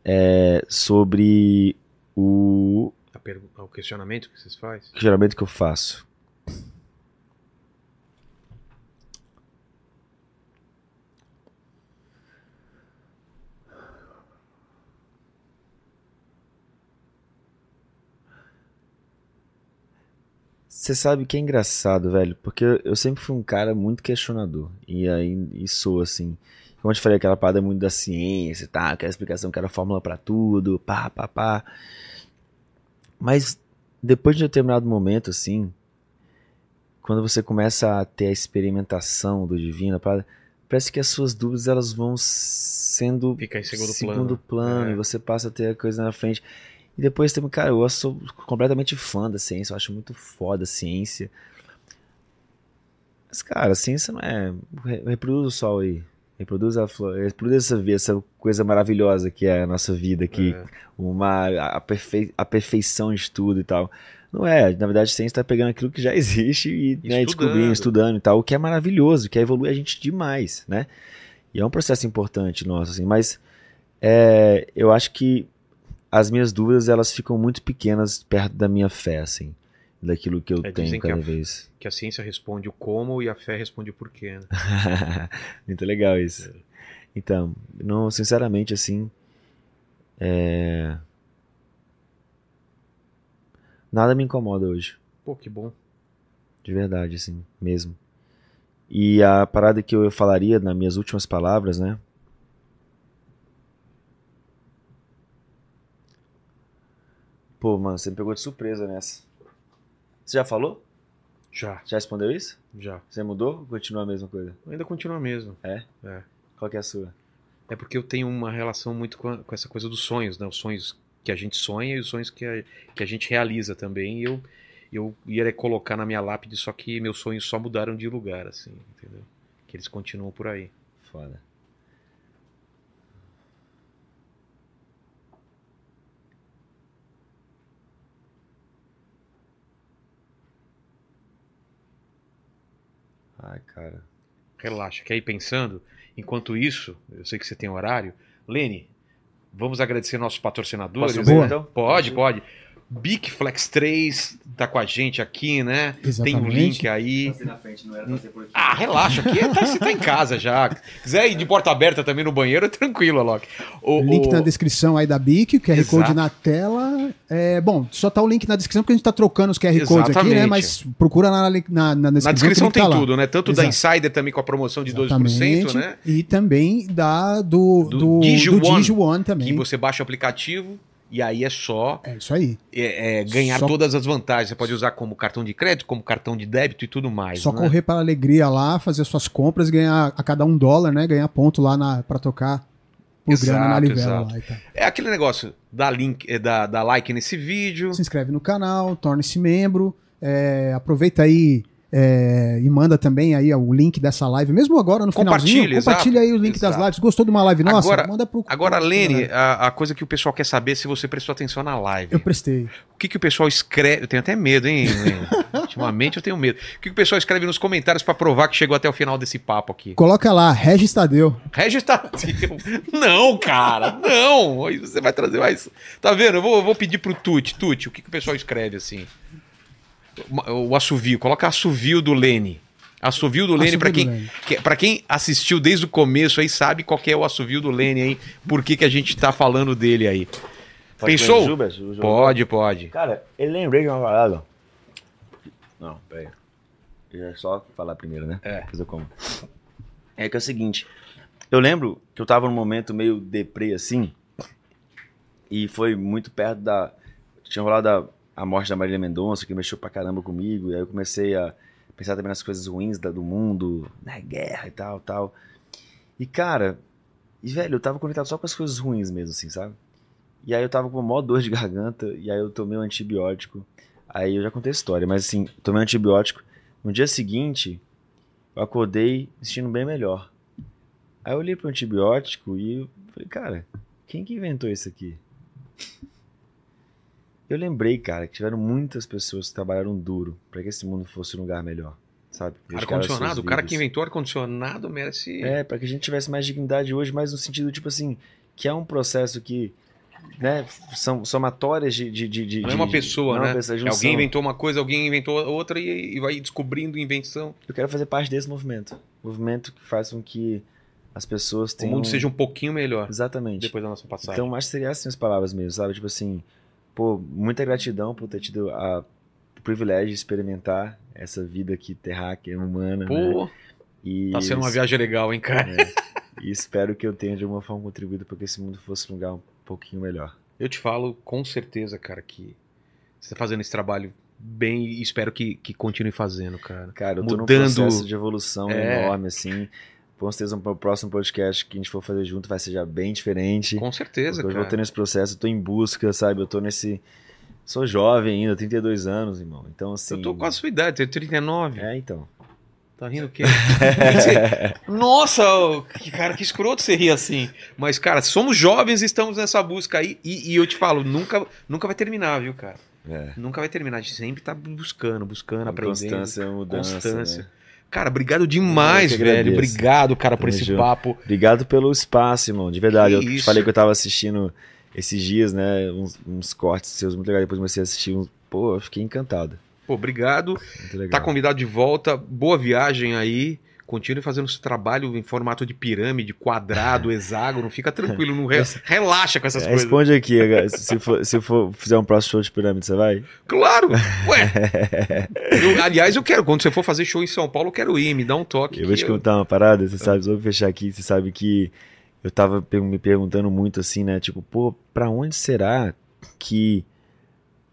é, sobre o O questionamento que vocês fazem. geralmente que eu faço. Você sabe que é engraçado, velho, porque eu- eu sempre fui um cara muito questionador. E aí, e sou assim. Como eu te falei, aquela parada muito da ciência e tal, aquela explicação que era fórmula pra tudo, pá, pá, pá. Mas depois de um determinado momento, assim, quando você começa a ter a experimentação do divino, parada, parece que as suas dúvidas elas vão sendo Fica em segundo, segundo plano. plano, É. e você passa a ter a coisa na frente. E depois tem, cara, eu sou completamente fã da ciência, eu acho muito foda a ciência. Mas, cara, a ciência não é. re- Reproduz o sol aí. Reproduz a flor, reproduz essa, vida, essa coisa maravilhosa que é a nossa vida aqui. É. Uma, a, perfe, a perfeição de tudo e tal. Não é, na verdade, a ciência está pegando aquilo que já existe e né, Estudando. descobrindo, estudando e tal, o que é maravilhoso, que evolui a gente demais, né? E é um processo importante nosso, assim, mas é, eu acho que as minhas dúvidas, elas ficam muito pequenas perto da minha fé, assim, daquilo que eu É, tenho dizem que cada a- vez. Que a ciência responde o como e a fé responde o porquê. Né? muito legal isso. Então, não, sinceramente, assim, é... nada me incomoda hoje. Pô, que bom. De verdade, assim, mesmo. E a parada que eu falaria nas minhas últimas palavras, né? Pô, mano, você me pegou de surpresa nessa. Você já falou? Já, Já respondeu isso? já. Você mudou ou continua a mesma coisa? Ainda continua mesmo. É? É. Qual que é a sua? É porque eu tenho uma relação muito com, a- com essa coisa dos sonhos, né? Os sonhos que a gente sonha e os sonhos que a, que a gente realiza também. E eu, eu ia colocar na minha lápide, só que meus sonhos só mudaram de lugar, assim, entendeu? Que eles continuam por aí. Foda. Ai, cara. Relaxa, quer ir pensando? Enquanto isso, eu sei que você tem horário. Lene, vamos agradecer nossos patrocinadores. Posso então? Pode, pode. Big Flex 3 tá com a gente aqui, né? Tem o Exatamente. link aí. Frente, aqui. Ah, relaxa, aqui tá, você tá em casa já. Quiser ir de porta aberta também no banheiro, é tranquilo, Alok. O, Link o- na descrição aí da BIC, o QR Exato. Code na tela. É, bom, só tá o link na descrição porque a gente tá trocando os QR Codes aqui, né? Exatamente. Mas procura na, na, na descrição. Na descrição tem tá lá. tudo, né? Tanto da Exato. Insider também com a promoção de 12%, Exatamente. né? E também da do, Do do, do, Digi One, Digi One também. Que você baixa o aplicativo e aí é só É isso aí. é, é, ganhar Só- todas as vantagens. Você pode usar como cartão de crédito, como cartão de débito e tudo mais. Só né? correr para a alegria lá, fazer suas compras, ganhar a cada um dólar, né? Ganhar ponto lá na, pra tocar por Exato, grana na livela lá e tal. É aquele negócio, dá, link, é, dá, dá like nesse vídeo. Se inscreve no canal, torne-se membro, é, aproveita aí é, e manda também aí o link dessa live, mesmo agora no Compartilha, finalzinho, compartilha aí o link das exato. lives. Gostou de uma live nossa? Agora- manda pro Agora, Lene, a, a coisa que o pessoal quer saber é se você prestou atenção na live. Eu prestei. O que, que o pessoal escreve. Eu tenho até medo, hein? Ultimamente eu tenho medo. O que, que o pessoal escreve nos comentários pra provar que chegou até o final desse papo aqui? Coloca lá, Regis Tadeu. Regis Tadeu. Não, cara, não. Você vai trazer mais. Tá vendo? Eu vou, eu vou pedir pro Tuti. Tuti, o que, que o pessoal escreve assim? O, assovio. Coloca assovio do Lene. Assovio do Lene, do quem, Lene. que, pra quem assistiu desde o começo aí, sabe qual que é o assovio do Lene aí, por que, que a gente tá falando dele aí. Pode Pensou? Jubas? Pode, pode. Cara, eu lembrei de uma parada. Não, peraí. É só falar primeiro, né? É. Depois eu como. É que é o seguinte. Eu lembro que eu tava num momento meio deprê assim. E foi muito perto da. Tinha rolado a, a morte da Marília Mendonça, que mexeu pra caramba comigo. E aí eu comecei a pensar também nas coisas ruins da- do mundo, na guerra e tal, tal. E cara, e velho, eu tava conectado só com as coisas ruins mesmo, assim, sabe? E aí eu tava com uma maior dor de garganta, e aí eu tomei um antibiótico. Aí eu já contei a história, mas assim, tomei um antibiótico. No dia seguinte, eu acordei me sentindo bem melhor. Aí eu olhei pro antibiótico e falei, cara, quem que inventou isso aqui? Eu lembrei, cara, que tiveram muitas pessoas que trabalharam duro pra que esse mundo fosse um lugar melhor, sabe? As Ar-condicionado, o cara que inventou ar-condicionado merece. É, pra que a gente tivesse mais dignidade hoje, mas no sentido, tipo assim, que é um processo que, né, são somatórias de... de, de, de Não é uma de- pessoa, não é né? uma pessoa, é alguém inventou uma coisa, alguém inventou outra e, e vai descobrindo invenção. Eu quero fazer parte desse movimento. Movimento que faz com que as pessoas O tenham... mundo seja um pouquinho melhor Exatamente. depois da nossa passagem. Então, acho que seria essas minhas palavras mesmo, sabe? Tipo assim, pô, muita gratidão por ter tido a, o privilégio de experimentar essa vida aqui terráquea, humana, né? Pô, E, tá sendo uma viagem legal, hein, cara? é, e espero que eu tenha de alguma forma contribuído para que esse mundo fosse um lugar um pouquinho melhor. Eu te falo com certeza, cara, que você tá fazendo esse trabalho bem e espero que, que continue fazendo, cara. Cara, eu tô Mudando- num processo de evolução É. enorme, assim. Com certeza, o próximo podcast que a gente for fazer junto vai ser já bem diferente. Com certeza, eu cara. vou ter nesse processo, eu tô em busca, sabe? Eu tô nesse. Sou jovem ainda, 32 anos, irmão. Então, assim. Eu tô com a sua idade, tenho 39. É, então. Tá rindo o quê? Nossa, cara, que escroto você rir assim. Mas, cara, somos jovens e estamos nessa busca aí. E, e eu te falo, nunca, nunca vai terminar, viu, cara? É. Nunca vai terminar. A gente sempre tá buscando, buscando, aprendendo. Constância, mudança. Constância. né? Cara, obrigado demais, velho. Obrigado, cara, por esse papo. Obrigado pelo espaço, irmão. De verdade. Que eu te isso. falei que eu tava assistindo esses dias, né? Uns, uns cortes seus muito legais. Depois comecei a assistir uns. Pô, eu fiquei encantado. Pô, obrigado. Tá convidado de volta. Boa viagem aí. Continue fazendo esse trabalho em formato de pirâmide, quadrado, hexágono. Fica tranquilo, não re- relaxa com essas É, coisas. Responde aqui, se for, se for fizer um próximo show de pirâmide, você vai? Claro! Ué! Eu- aliás, eu quero, quando você for fazer show em São Paulo, eu quero ir, me dá um toque. Eu vou te contar uma parada, você sabe, só vou fechar aqui, você sabe que eu tava me perguntando muito assim, né? Tipo, pô, pra onde será que.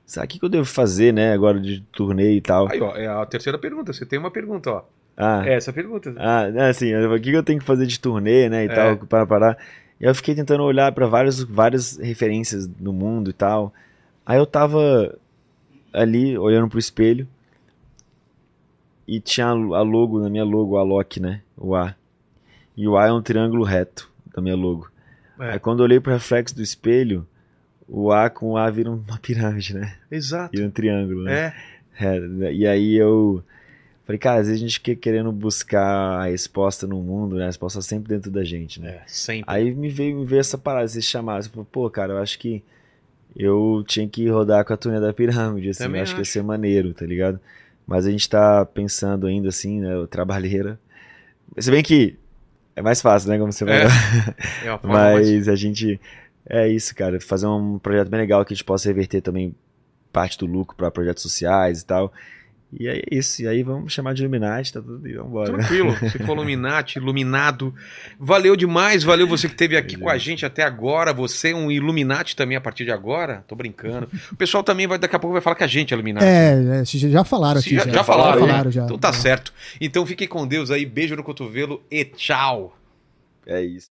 Sabe o que eu devo fazer, né? Agora de turnê e tal. Aí, ó, é a terceira pergunta. Você tem uma pergunta, ó. Ah, É essa pergunta. ah né, assim, o que, eu tenho que fazer de turnê, né? E É. tal, para parar. E eu fiquei tentando olhar pra várias, várias referências no mundo e tal. Aí eu tava ali olhando pro espelho e tinha a logo, na minha logo, a Loki, né? O A. E o A é um triângulo reto da minha logo. É. Aí quando eu olhei pro reflexo do espelho, o A com o A vira uma pirâmide, né? Exato. Vira um triângulo, né? É. É, e aí eu Falei, cara, às vezes a gente fica querendo buscar a resposta no mundo, né? A resposta sempre dentro da gente, né? É, sempre. Aí me veio, me veio essa parada, esse chamado. Você falou, pô, cara, eu acho que eu tinha que rodar com a turnê da pirâmide, assim, eu acho, que ia acho. ser maneiro, tá ligado? Mas a gente tá pensando ainda assim, né? O trabalheira. Se bem que é mais fácil, né? Como você É. falou. É mais- Mas a gente. É isso, cara. Fazer um projeto bem legal que a gente possa reverter também parte do lucro para projetos sociais e tal. E aí é isso. E aí vamos chamar de Illuminati, tá tudo e vambora. Tranquilo, você falou Illuminati, iluminado. Valeu demais, valeu você que esteve aqui com a gente até agora. Você é um Illuminati também a partir de agora. Tô brincando. O pessoal também vai daqui a pouco vai falar que a gente é Illuminati. É, é, já já falaram aqui. já, já falaram, já né? falaram já. Então tá certo. Então fiquem com Deus aí, beijo no cotovelo e tchau. É isso.